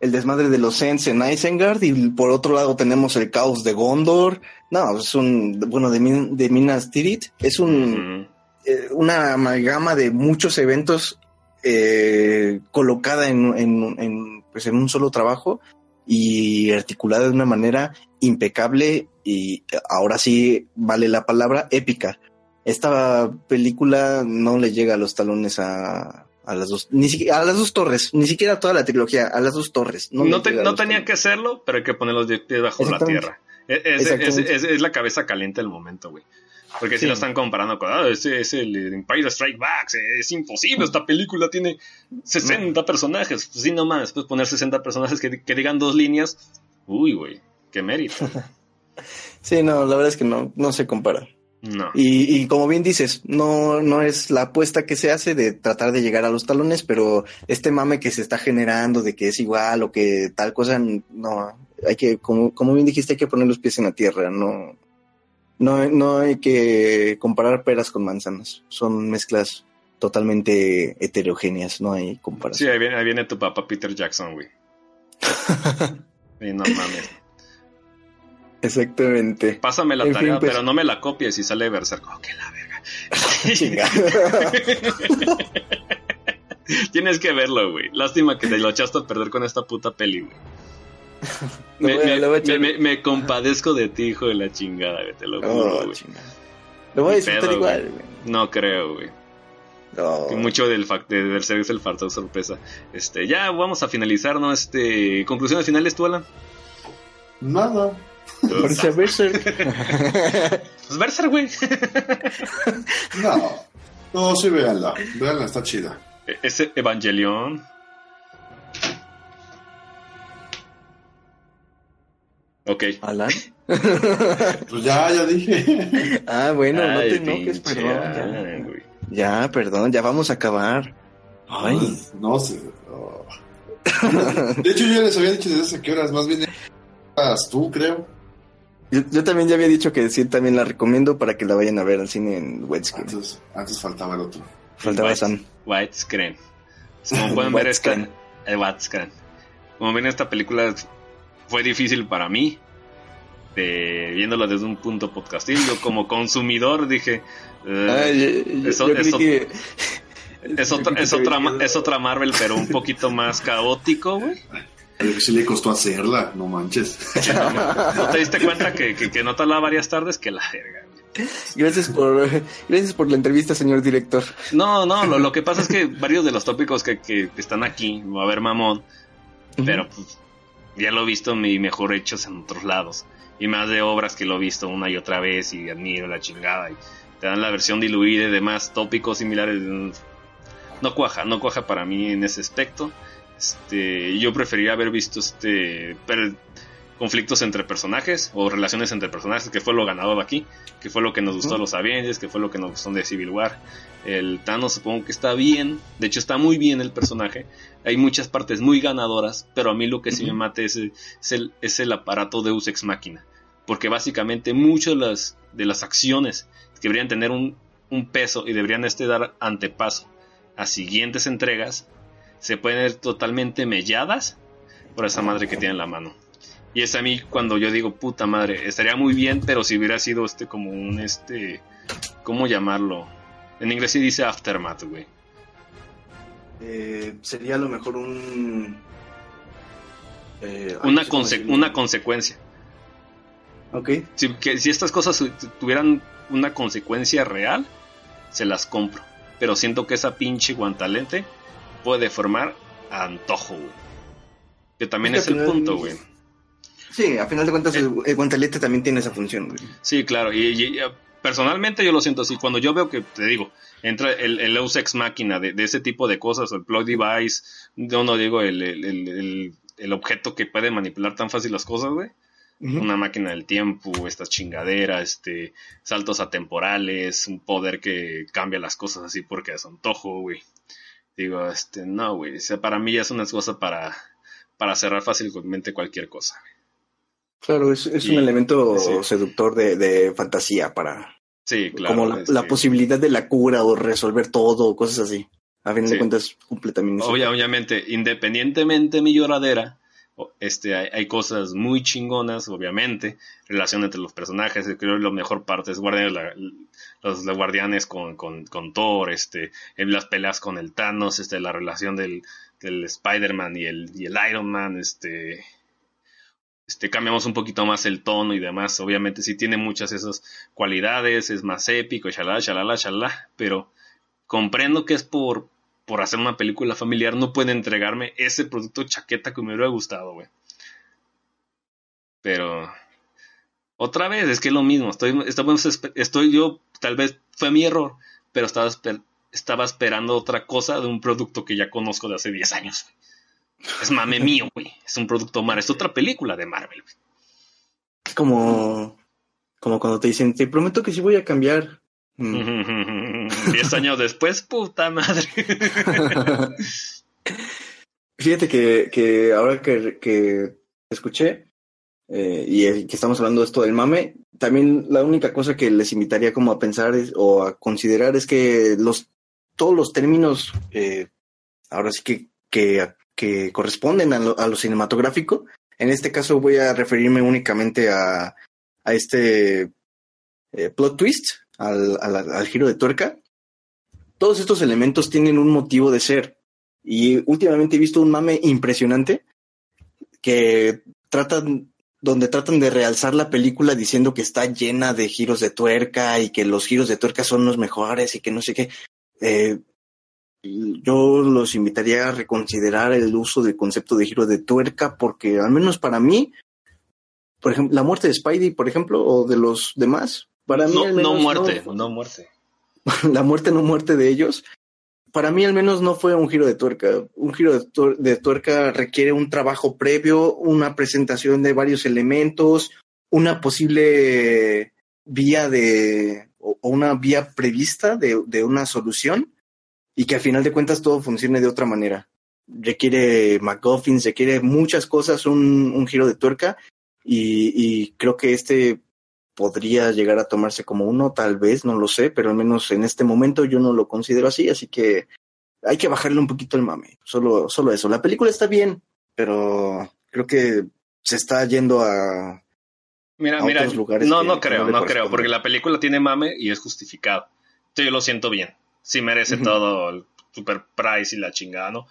El, desmadre de los Sens en Isengard y por otro lado tenemos el caos de Gondor. No, es un, bueno, de, Min- de Minas Tirith. Es un, eh, una amalgama de muchos eventos eh, colocada en, en, en, pues en un solo trabajo y articulada de una manera impecable y ahora sí vale la palabra épica. Esta película no le llega a los talones a, a las dos, ni siquiera a las dos torres, ni siquiera a toda la trilogía, a las dos torres. No, No, te- tenía que hacerlo, pero hay que ponerlos de pies bajo la tierra. Es, es- Exactamente. es- es- es la cabeza caliente del momento, güey. Porque si Sí. lo están comparando con, ah, ese es el Empire Strike Back, es imposible, esta película tiene 60 personajes. Pues sí, no más, pues poner 60 personajes que, que digan dos líneas, uy, güey, qué mérito. Sí, no, la verdad es que no, no se compara. No. Y, y como bien dices, no, no es la apuesta que se hace de tratar de llegar a los talones, pero este mame que se está generando de que es igual o que tal cosa, no, hay que, como, como bien dijiste, hay que poner los pies en la tierra, no, no, no hay que comparar peras con manzanas, son mezclas totalmente heterogéneas, no hay comparación. Sí, ahí viene, ahí viene tu papá Peter Jackson, güey. Y no mames. Exactamente. Pásame la En tarea, fin, pues- pero no me la copies y sale Berserk. Oh, que la verga. Tienes que verlo, güey. Lástima que te lo echaste a perder con esta puta peli, güey. Me, compadezco de ti, hijo de la chingada, güey. Te lo juro, Oh, güey. Lo voy a disfrutar igual, güey. No creo, güey. No. Mucho del de Berserk es el factor sorpresa. Este, ya vamos a finalizar, ¿no? Este, conclusiones finales, tú, Alan. Nada. Parece Berserk. Pues Berserk, güey. No. No, sí, véanla. Véanla, está chida. Ese Evangelion. Ok. Alan. Pues ya, ya dije. Ah, bueno, no Ay, te enojes, perdón. Güey. Ya. ya, perdón, ya vamos a acabar. Ay. No sé. no. De hecho, yo ya les había dicho desde hace qué horas. Más bien, eras tú, creo. Yo, yo también ya había dicho que sí, también la recomiendo para que la vayan a ver al cine en widescreen. Antes, antes faltaba el otro. Faltaba White- Sam. Widescreen. Como pueden ver esta... Widescreen. eh, widescreen. Como ven esta película fue difícil para mí. De, viéndola desde un punto podcastil. Yo como consumidor dije... es otra Marvel, pero un poquito más caótico, güey. Pero que sí le costó hacerla, no manches. ¿No te diste cuenta que, que, que no tardaba varias tardes? Que la verga. Gracias por, gracias por la entrevista, señor director. No, no, lo, lo que pasa es que varios de los tópicos que, que están aquí, va a haber mamón, pero pues, ya lo he visto y mejor hechos en otros lados. Y más de obras que lo he visto una y otra vez y admiro la chingada. Y te dan la versión diluida y demás tópicos similares. No cuaja, no cuaja para mí en ese aspecto. Este, yo preferiría haber visto este per- conflictos entre personajes o relaciones entre personajes, que fue lo ganador aquí, que fue lo que nos gustó a los Avengers, que fue lo que nos gustó de Civil War. El Thanos supongo que está bien, de hecho está muy bien el personaje. Hay muchas partes muy ganadoras, pero a mí lo que sí me mata es, el- es el, es el aparato Deus Ex Machina. Porque básicamente muchas de las, de las acciones que deberían tener un, un peso y deberían este dar antepaso a siguientes entregas, se pueden ver totalmente melladas por esa madre que tiene en la mano. Y es a mí cuando yo digo, puta madre, estaría muy bien, pero si hubiera sido este como un este, ¿cómo llamarlo? En inglés sí dice aftermath, güey. Eh, sería a lo mejor un... eh, Una, conse- una consecuencia. Ok. Si, que, si estas cosas tu- tuvieran una consecuencia real, se las compro. Pero siento que esa pinche guantalete puede formar a antojo, güey. Que también Es el punto, güey. Sí, a final de cuentas el, el guantelete también tiene esa función. güey. Sí, claro. Y, y, eh, personalmente yo lo siento así. Cuando yo veo que, te digo, entra el, el Ex Máquina de, de ese tipo de cosas, o el plug device, yo no digo el, el, el- el- objeto que puede manipular tan fácil las cosas, güey. Una máquina del tiempo, estas chingaderas, este, saltos atemporales, un poder que cambia las cosas así porque es antojo, güey. Digo, este, no, güey. O sea, para mí ya es una cosa para, para cerrar fácilmente cualquier cosa. Claro, es, es Y- un elemento sí. seductor de, de fantasía para... Sí, claro. como la, la posibilidad de la cura o resolver todo o cosas así. A Sí. de cuentas cumple también eso. Obvia- obviamente, independientemente de mi lloradera, este, hay, hay cosas muy chingonas, obviamente, relación entre los personajes, creo que la mejor parte es guardianes, la- los, guardianes con, con, Thor, este, las peleas con el Thanos, este, la relación del, del Spider-Man y el, y el Iron Man, este, este, cambiamos un poquito más el tono y demás, obviamente sí tiene muchas esas cualidades, es más épico, pero comprendo que es por, por hacer una película familiar, no puede entregarme ese producto chaqueta que me hubiera gustado, güey. Pero otra vez, es que es lo mismo. Estoy, estamos estoy yo, tal vez fue mi error, pero estaba, esper- estaba esperando otra cosa de un producto que ya conozco de hace 10 años. Es mame mío, güey. Es un producto Marvel. Es otra película de Marvel, güey. como, como cuando te dicen, te prometo que sí voy a cambiar. Mm. Diez años después, puta madre. Fíjate que, que ahora que, que escuché eh, y que estamos hablando de esto del mame, también la única cosa que les invitaría como a pensar o a considerar es que los todos los términos eh, ahora sí que, que, corresponden a lo, a lo, cinematográfico. En este caso voy a referirme únicamente a, a este eh, plot twist, al, al, al giro de tuerca. Todos estos elementos tienen un motivo de ser. Y últimamente he visto un mame impresionante que tratan, donde tratan de realzar la película diciendo que está llena de giros de tuerca y que los giros de tuerca son los mejores y que no sé qué. Eh, yo los invitaría a reconsiderar el uso del concepto de giro de tuerca porque al menos para mí, por ejemplo, la muerte de Spidey, por ejemplo, o de los demás, para mí no, al menos no muerte, no, no muerte. la muerte no muerte de ellos, para mí al menos no fue un giro de tuerca. Un giro de, tuer de, tuerca requiere un trabajo previo, una presentación de varios elementos, una posible vía de o, una vía prevista de, de, una solución y que al final de cuentas todo funcione de otra manera. Requiere McGuffins, requiere muchas cosas, un, un giro de tuerca y, y creo que este podría llegar a tomarse como uno, tal vez, no lo sé, pero al menos en este momento yo no lo considero así, así que hay que bajarle un poquito el mame, solo, solo eso. La película está bien, pero creo que se está yendo a... Mira, a mira, otros lugares no, no creo, no creo, porque la película tiene mame y es justificado. Yo lo siento bien. Sí merece todo el super price y la chingada, ¿no?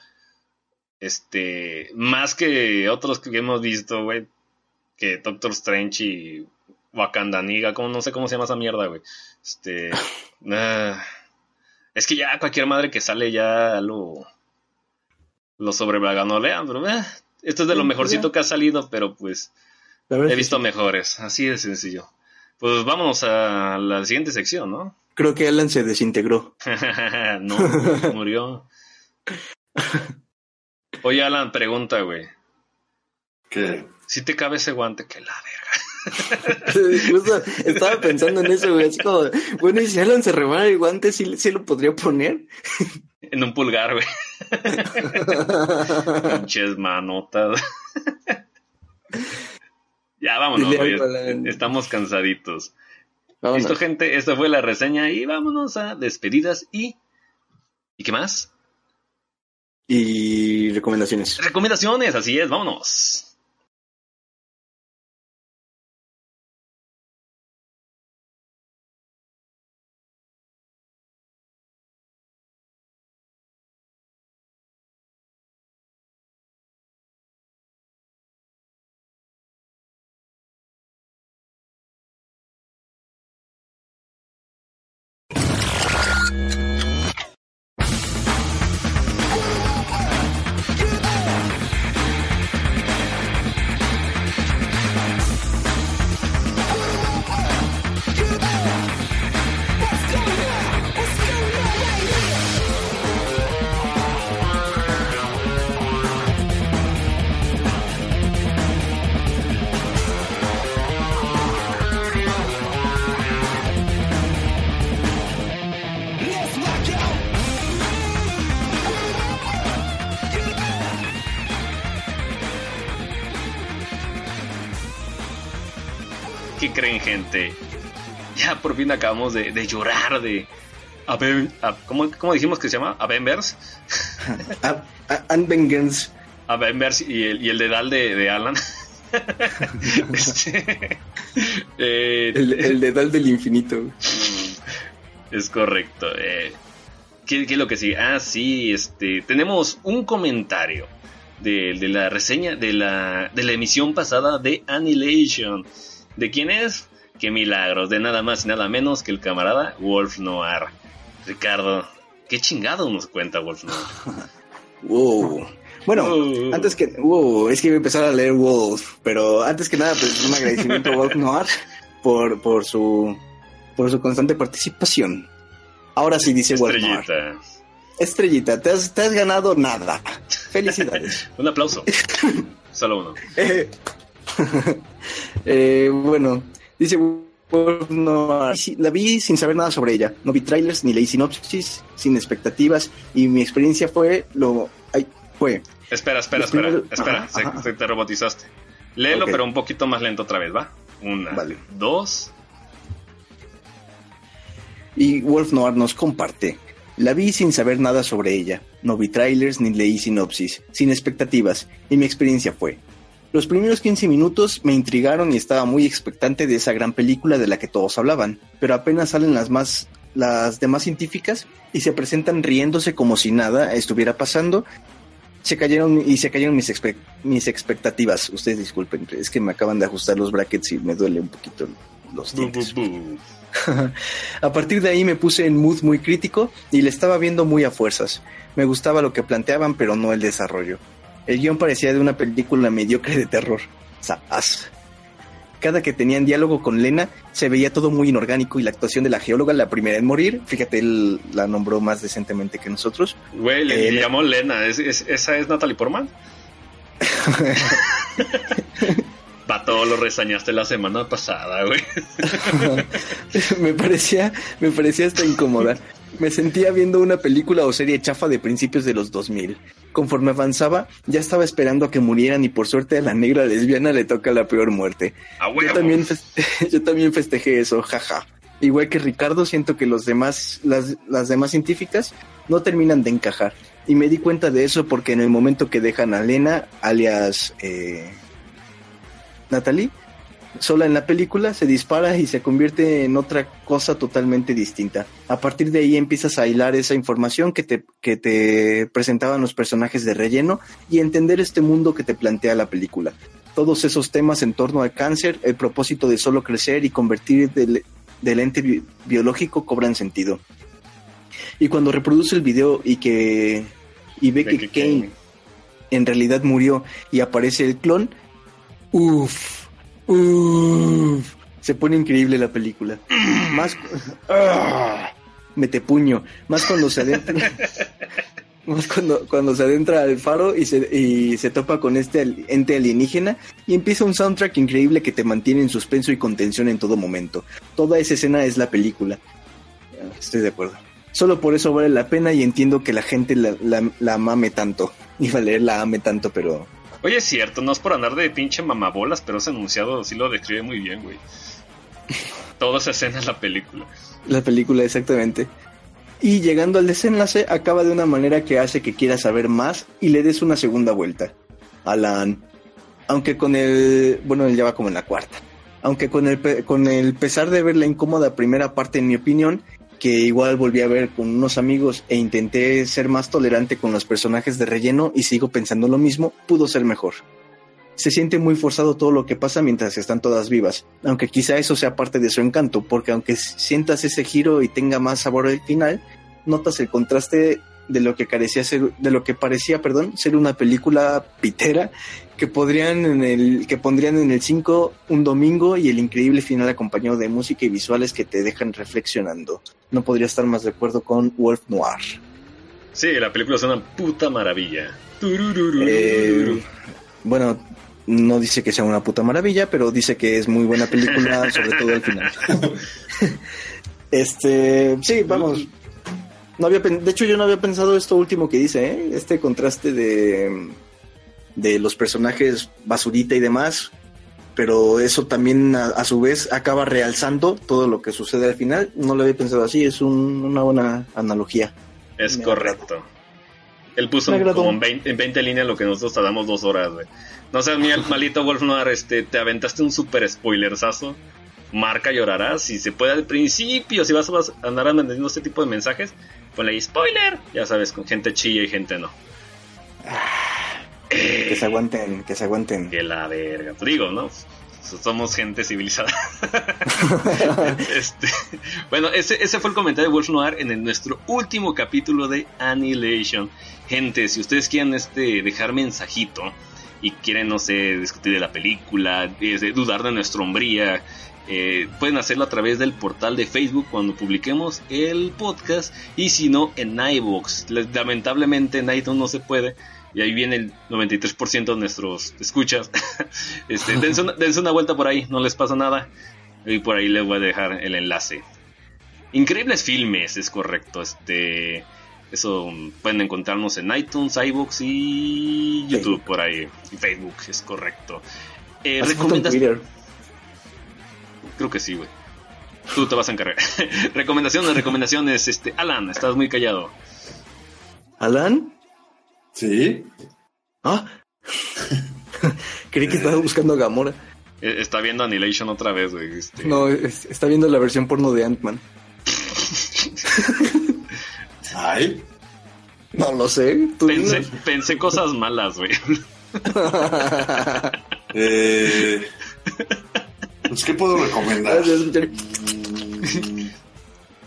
Este, más que otros que hemos visto, güey, que Doctor Strange y Wakandaniga, como no sé cómo se llama esa mierda, güey. Este, es que ya cualquier madre que sale ya lo lo sobrevaganolean, pero eh, esto es de lo mejorcito que ha salido, pero pues He visto sí. mejores, así de sencillo. Pues vámonos a la siguiente sección, ¿no? Creo que Alan se desintegró. no, murió. Oye, Alan, pregunta, güey. Que Si te cabe ese guante, que la verga. Justo estaba pensando en eso, güey. Así como, bueno, y si Alan se rebana el guante, ¿sí, sí lo podría poner? En un pulgar, güey. Pinches manotas. ya, vámonos, güey. Estamos cansaditos. Vámonos. Listo, gente. Esta fue la reseña y vámonos a despedidas y... ¿Y qué más? Y recomendaciones. Recomendaciones, así es, vámonos. Ya por fin acabamos de, de llorar de... Aven- a- ¿cómo, cómo dijimos que se llama? Avengers. A- a- Vengeance. Avengers y el, y el dedal de, de Alan. Este, eh, El, el dedal del infinito. Es correcto. Eh, ¿qué, qué es lo que sí? Ah, sí, este, tenemos un comentario de, de la reseña de la, de la emisión pasada de Annihilation. ¿De quién es? Qué milagros, de nada más y nada menos que el camarada Wolf Noir. Ricardo, qué chingado nos cuenta Wolf Noir. Wow. Bueno, antes que. Wow, es que iba a empezar a leer Wolf, pero antes que nada, pues un agradecimiento a Wolf Noir por, por su por su constante participación. Ahora sí dice Wolf Noir. Estrellita. Estrellita, te has, te has ganado nada. Felicidades. Un aplauso. Solo uno. Eh, Eh, bueno, dice Wolf Noir, sí, la vi sin saber nada sobre ella. No vi trailers ni leí sinopsis, sin expectativas. Y mi experiencia fue lo. Ay, fue. Espera, espera, espera, primeros- espera, ajá, se, ajá. se te robotizaste. Léelo, Ok. pero un poquito más lento otra vez, ¿va? Una, Vale. dos. Y Wolf Noir nos comparte. La vi sin saber nada sobre ella. No vi trailers ni leí sinopsis, sin expectativas. Y mi experiencia fue. Los primeros 15 minutos me intrigaron y estaba muy expectante de esa gran película de la que todos hablaban, pero apenas salen las más las demás científicas y se presentan riéndose como si nada estuviera pasando. Se cayeron y se cayeron mis, expe- mis expectativas. Ustedes disculpen, es que me acaban de ajustar los brackets y me duele un poquito los Bu, dientes. bu, bu. A partir de ahí me puse en mood muy crítico y le estaba viendo muy a fuerzas. Me gustaba lo que planteaban, pero no el desarrollo. El guion parecía de una película mediocre de terror. Saas. Cada que tenían diálogo con Lena, se veía todo muy inorgánico y la actuación de la geóloga, la primera en morir, fíjate, él la nombró más decentemente que nosotros. Güey, le, Eh, llamó Lena. ¿Es, es- esa es Natalie Portman? Pato, lo resañaste la semana pasada, güey. me parecía, me parecía hasta incómoda. Me sentía viendo una película o serie chafa de principios de los 2000. Conforme avanzaba, ya estaba esperando a que murieran y por suerte a la negra lesbiana le toca la peor muerte. Yo también, yo también festejé eso, jaja. Igual que Ricardo, siento que los demás, las, las demás científicas no terminan de encajar. Y me di cuenta de eso porque en el momento que dejan a Lena, alias eh, Natalie, sola en la película, se dispara y se convierte en otra cosa totalmente distinta. A partir de ahí empiezas a hilar esa información que te, que te presentaban los personajes de relleno y entender este mundo que te plantea la película. Todos esos temas en torno al cáncer, el propósito de solo crecer y convertir del, del ente bi- biológico cobran sentido. Y cuando reproduce el video y que y ve que Kane en realidad murió y aparece el clon, uff, uff, se pone increíble la película. Más, ¡Ah! mete puño, más cuando se adentra, más cuando, cuando se adentra al faro y se, y se topa con este ente alienígena y empieza un soundtrack increíble que te mantiene en suspenso y contención en todo momento. Toda esa escena es la película. Estoy de acuerdo. Solo por eso vale la pena y entiendo que la gente la, la, la mame tanto. Iba a la ame tanto, pero Oye, es cierto, no es por andar de pinche mamabolas, pero ese enunciado sí lo describe muy bien, güey. Toda esa escena es la película. la película exactamente. Y llegando al desenlace, acaba de una manera que hace que quieras saber más y le des una segunda vuelta. Alan. Aunque con el. Bueno, él ya va como en la cuarta. Aunque con el, con el pesar de ver la incómoda primera parte, en mi opinión, que igual volví a ver con unos amigos e intenté ser más tolerante con los personajes de relleno y sigo pensando lo mismo, pudo ser mejor. Se siente muy forzado todo lo que pasa mientras están todas vivas, aunque quizá eso sea parte de su encanto, porque aunque sientas ese giro y tenga más sabor al final, notas el contraste de lo que carecía de lo que parecía, perdón, ser una película pitera que podrían en el que pondrían en el 5 un domingo y el increíble final acompañado de música y visuales que te dejan reflexionando. No podría estar más de acuerdo con Wolf Noir. Sí, la película es una puta maravilla. Eh, bueno, no dice que sea una puta maravilla, pero dice que es muy buena película, sobre todo al final. este, sí, vamos. No había de hecho, yo no había pensado esto último que dice, ¿eh? este contraste de, de los personajes basurita y demás, pero eso también a, a su vez acaba realzando todo lo que sucede al final. No lo había pensado así, es un- una buena analogía. Es Me correcto. Él puso como en 20, en 20 líneas lo que nosotros tardamos dos horas, güey. No seas mi malito Wolf Noir, este, te aventaste un super spoilersazo. Marca llorarás. Si se puede al principio, si vas a andar mandando este tipo de mensajes, ponle ahí spoiler. Ya sabes, con gente chilla y gente no. Que se aguanten, que se aguanten. Que la verga. Te digo, ¿no? Somos gente civilizada. Este, bueno, ese, ese fue el comentario de Wolf Noir en el- nuestro último capítulo de Annihilation. Gente, si ustedes quieren este, dejar mensajito y quieren, no sé, discutir de la película, eh, dudar de nuestra hombría, eh, pueden hacerlo a través del portal de Facebook cuando publiquemos el podcast y si no en iVoox. Lamentablemente en iTunes no se puede y ahí viene el 93% de nuestros escuchas. este, dense, una, dense una vuelta por ahí, no les pasa nada. Y por ahí les voy a dejar el enlace. Increíbles filmes, es correcto. Este, eso pueden encontrarnos en iTunes, iBooks y YouTube por ahí. Y Facebook, es correcto. Eh. Creo que sí, güey. Tú te vas a encargar. recomendaciones, recomendaciones. Este, Alan, estás muy callado. ¿Alan? Sí. Ah. Creí que estaba buscando a Gamora. Eh, Está viendo Annihilation otra vez, güey. Este, No, es- está viendo la versión porno de Ant-Man. Ay. No lo sé. Tú pensé, cosas malas, güey. Eh, pues, ¿qué puedo recomendar?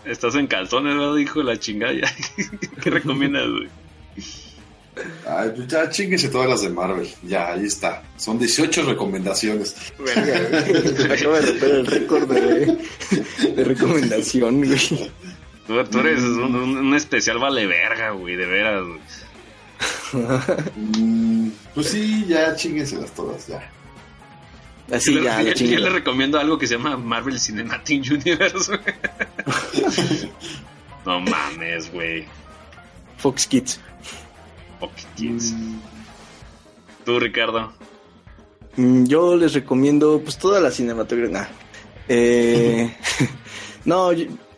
Estás en calzones, ¿verdad? Hijo de la chingada. ¿Qué recomiendas, güey? Ay, pues ya chinguese todas las de Marvel. Ya, ahí está. Son 18 recomendaciones. Me acaba de romper el récord de, de recomendación, güey. Tú, tú eres un, un- un especial vale verga, güey, de veras. güey. Mm, pues sí, ya chingueselas todas, ya. Así yo, ya, yo- la yo chingada. le recomiendo algo que se llama Marvel Cinematic Universe. no mames, güey. Fox Kids. Kids. Tú, Ricardo. Mm, Yo les recomiendo pues toda la cinematografía. Nah. Eh, no,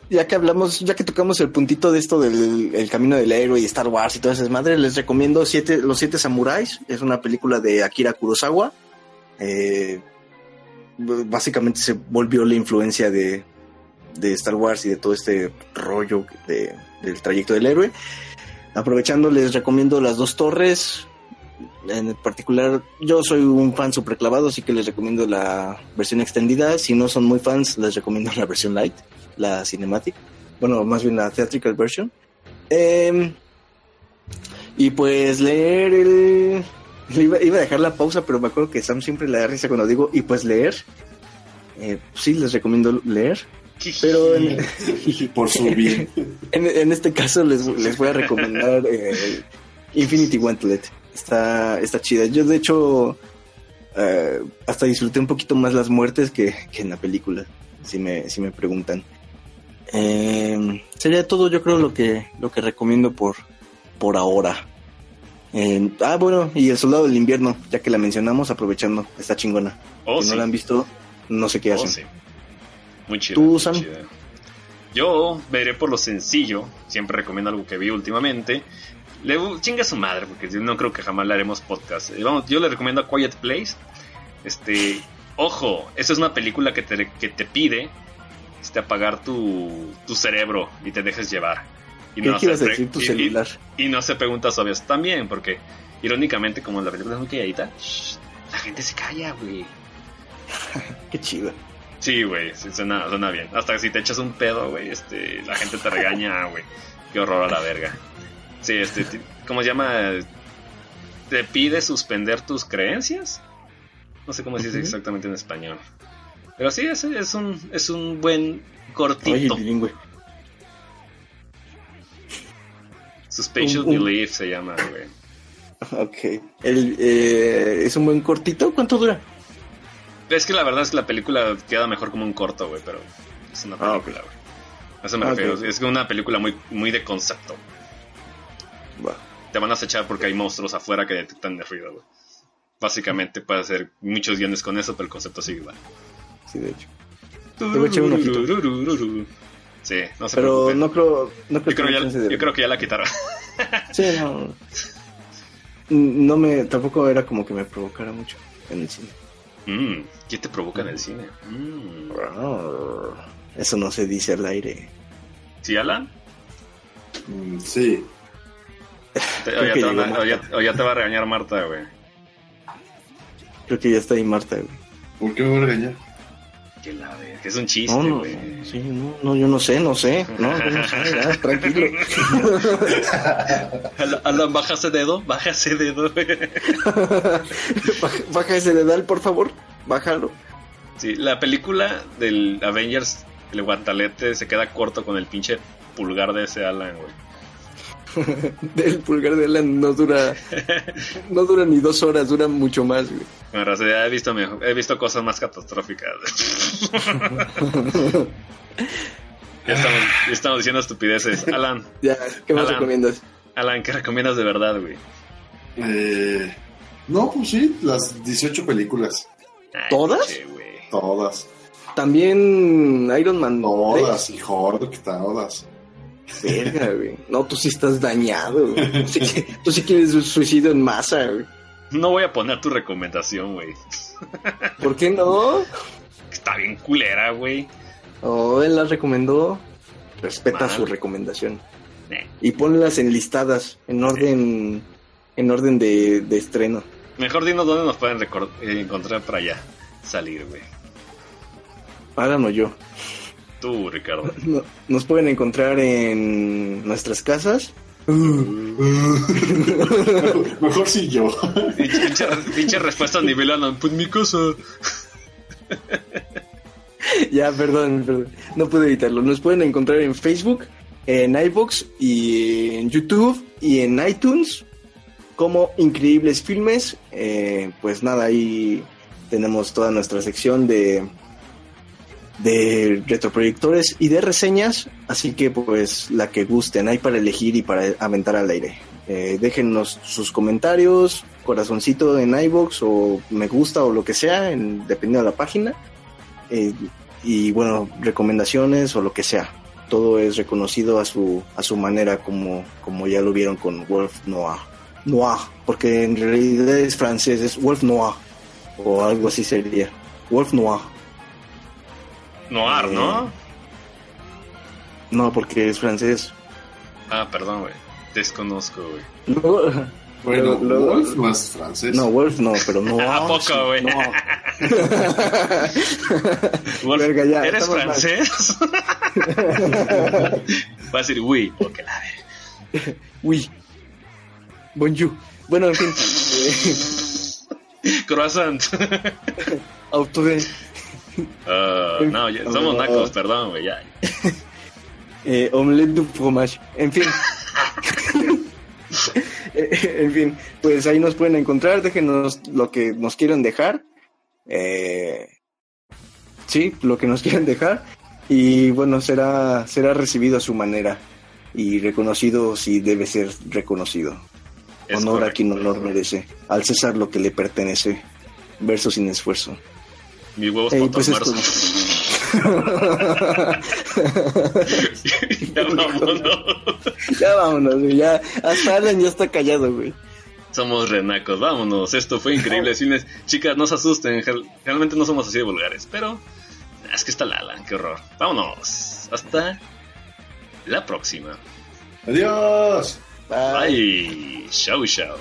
ya que hablamos, ya que tocamos el puntito de esto del el camino del héroe y Star Wars y todas esas madres, les recomiendo siete, Los Siete Samuráis. Es una película de Akira Kurosawa. Eh, básicamente se volvió la influencia de, de Star Wars y de todo este rollo de- del trayecto del héroe. Aprovechando, les recomiendo Las Dos Torres, en particular, yo soy un fan super clavado, así que les recomiendo la versión extendida. Si no son muy fans, les recomiendo la versión light, la cinematic. Bueno, más bien la theatrical version. Em, y pues leer el... Iba, a dejar la pausa, pero me acuerdo que Sam siempre le da risa cuando digo, y pues leer. Eh, sí, les recomiendo leer. Pero en, Por su bien. en, en este caso les, les voy a recomendar eh, Infinity Gauntlet. Está, está chida. Yo de hecho eh, hasta disfruté un poquito más las muertes que, que en la película, si me, si me preguntan. Eh, sería todo yo creo lo que, lo que recomiendo por, por ahora. Eh, ah, bueno, y El Soldado del Invierno, ya que la mencionamos, aprovechando, está chingona. Oh, si sí. no la han visto, no sé qué Oh, hacen. sí. Muy chido. ¿Tú, muy Sam? chida. Yo veré por lo sencillo. Siempre recomiendo algo que vi últimamente. Le chinga su madre, porque yo no creo que jamás le haremos podcast. Eh, Vamos, yo le recomiendo a Quiet Place. Este, ojo, esa es una película que te, que te pide este, apagar tu, tu cerebro y te dejes llevar. Y ¿Qué quieres pre- decir tu y- celular? y no hacer preguntas obvias también, porque irónicamente, como la película es muy calladita, shh, la gente se calla, güey. Qué chido. Sí, güey, sí, suena, suena bien. Hasta si te echas un pedo, güey, este, la gente te regaña, güey. Qué horror a la verga. Sí, este, ¿cómo se llama? ¿Te pide suspender tus creencias? No sé cómo se dice exactamente en español. Pero sí, es, es un, es un buen Oye, cortito. bilingüe. Suspicious un- un- Belief se llama, güey. Ok. El, eh, ¿Es un buen cortito? ¿Cuánto dura? Es que la verdad es que la película queda mejor como un corto, güey, pero es una Ah, película, güey. A eso me Ah, refiero. ok. Es una película muy, muy de concepto. Te van a acechar porque hay monstruos afuera que detectan el ruido, güey. Básicamente puede hacer muchos guiones con eso, pero el concepto sigue igual. Sí, de hecho. voy a echar un ojito. Sí, no se Pero preocupen. no creo, no creo yo, creo que ya, chance de- yo creo que ya la quitaron. Sí, no. No me, tampoco era como que me provocara mucho en el cine. Mm, ¿Qué te provoca en el cine? Mm. Eso no se dice al aire. ¿Sí, Alan? Mm, sí. Te- o, ya te van o ya- o ya te va a regañar Marta, güey. Creo que ya está ahí Marta, güey. ¿Por qué me voy a regañar? Que la que es un chiste, No, no, güey. sí, no, no, yo no sé, no sé. No, yo no sé, ya, tranquilo. Alan, Alan, baja ese dedo, baja ese dedo. Baja, baja ese dedal, por favor. Bájalo. Sí, la película del Avengers, el guantalete, se queda corto con el pinche pulgar de ese Alan, güey. del pulgar de Alan no dura no dura ni dos horas, dura mucho más, güey. Bueno, o sea, he visto mejor- he visto cosas más catastróficas. ya, estamos, ya estamos diciendo estupideces. Alan, Ya, ¿qué más Alan. recomiendas? Alan, ¿qué recomiendas de verdad, güey? Eh, no, pues sí, las 18 películas. Ay, ¿Todas? Todas. También Iron Man Todas, y Horde, que todas. 3. Verga, güey. No, tú sí estás dañado, güey. Tú sí, que- tú sí quieres un suicidio en masa, güey. No voy a poner tu recomendación, güey. ¿Por qué no? Está bien culera, güey. Oh, él las recomendó. Respeta Mal. su recomendación. Eh, Y ponlas enlistadas, en orden, en orden de, de estreno. Mejor dinos dónde nos pueden eh, encontrar para allá. Salir, güey. Háganlo yo. Tú, Ricardo. No- Nos pueden encontrar en nuestras casas. mejor, sí yo. Pinche, respuesta a nivel Alan. Pues mi cosa. ya, perdón, perdón. No pude evitarlo. Nos pueden encontrar en Facebook, en iVoox y en YouTube y en iTunes como Increíbles Filmes. Eh, pues nada, ahí tenemos toda nuestra sección de de retroproyectores y de reseñas, así que pues la que gusten, hay para elegir y para aventar al aire. Eh, déjennos sus comentarios, corazoncito en iBox o me gusta o lo que sea, en, dependiendo de la página. Eh, y bueno, recomendaciones o lo que sea. Todo es reconocido a su, a su manera, como, como ya lo vieron con Wolf Noir. Noir, porque en realidad es francés, es Wolf Noir, o algo así sería. Wolf Noir. Noir, ¿no? No, porque es francés. Ah, perdón, güey. Desconozco, güey. Luego- Bueno, luego- Wolf no es francés. no, Wolf no, pero no. ¿A poco, güey? no. Wolf, Verga, ya, ¿Eres francés? Va a decir, oui, ok, la ver. Uy. Bonjour. Bueno, en fin. eh, Croissant. auto Ah, no, ya- somos nacos, perdón, güey, ya. eh, omelette du fromage. En fin. Eh, en fin, pues ahí nos pueden encontrar. Déjenos lo que nos quieran dejar. Eh, sí, lo que nos quieran dejar. Y bueno, será, será recibido a su manera. Y reconocido si debe ser reconocido. Es honor a correcto. quien honor merece. Al César lo que le pertenece. Verso sin esfuerzo. Mis huevos Ey, para pues marzo. ya vámonos. ya vámonos, güey, Ya, hasta Alan ya está callado, güey. Somos renacos, vámonos. Esto fue increíble. Cines. Chicas, no se asusten. Realmente no somos así de vulgares, pero es que está Lala, qué horror. Vámonos. Hasta la próxima. Adiós. Bye. Bye. Chau, chau.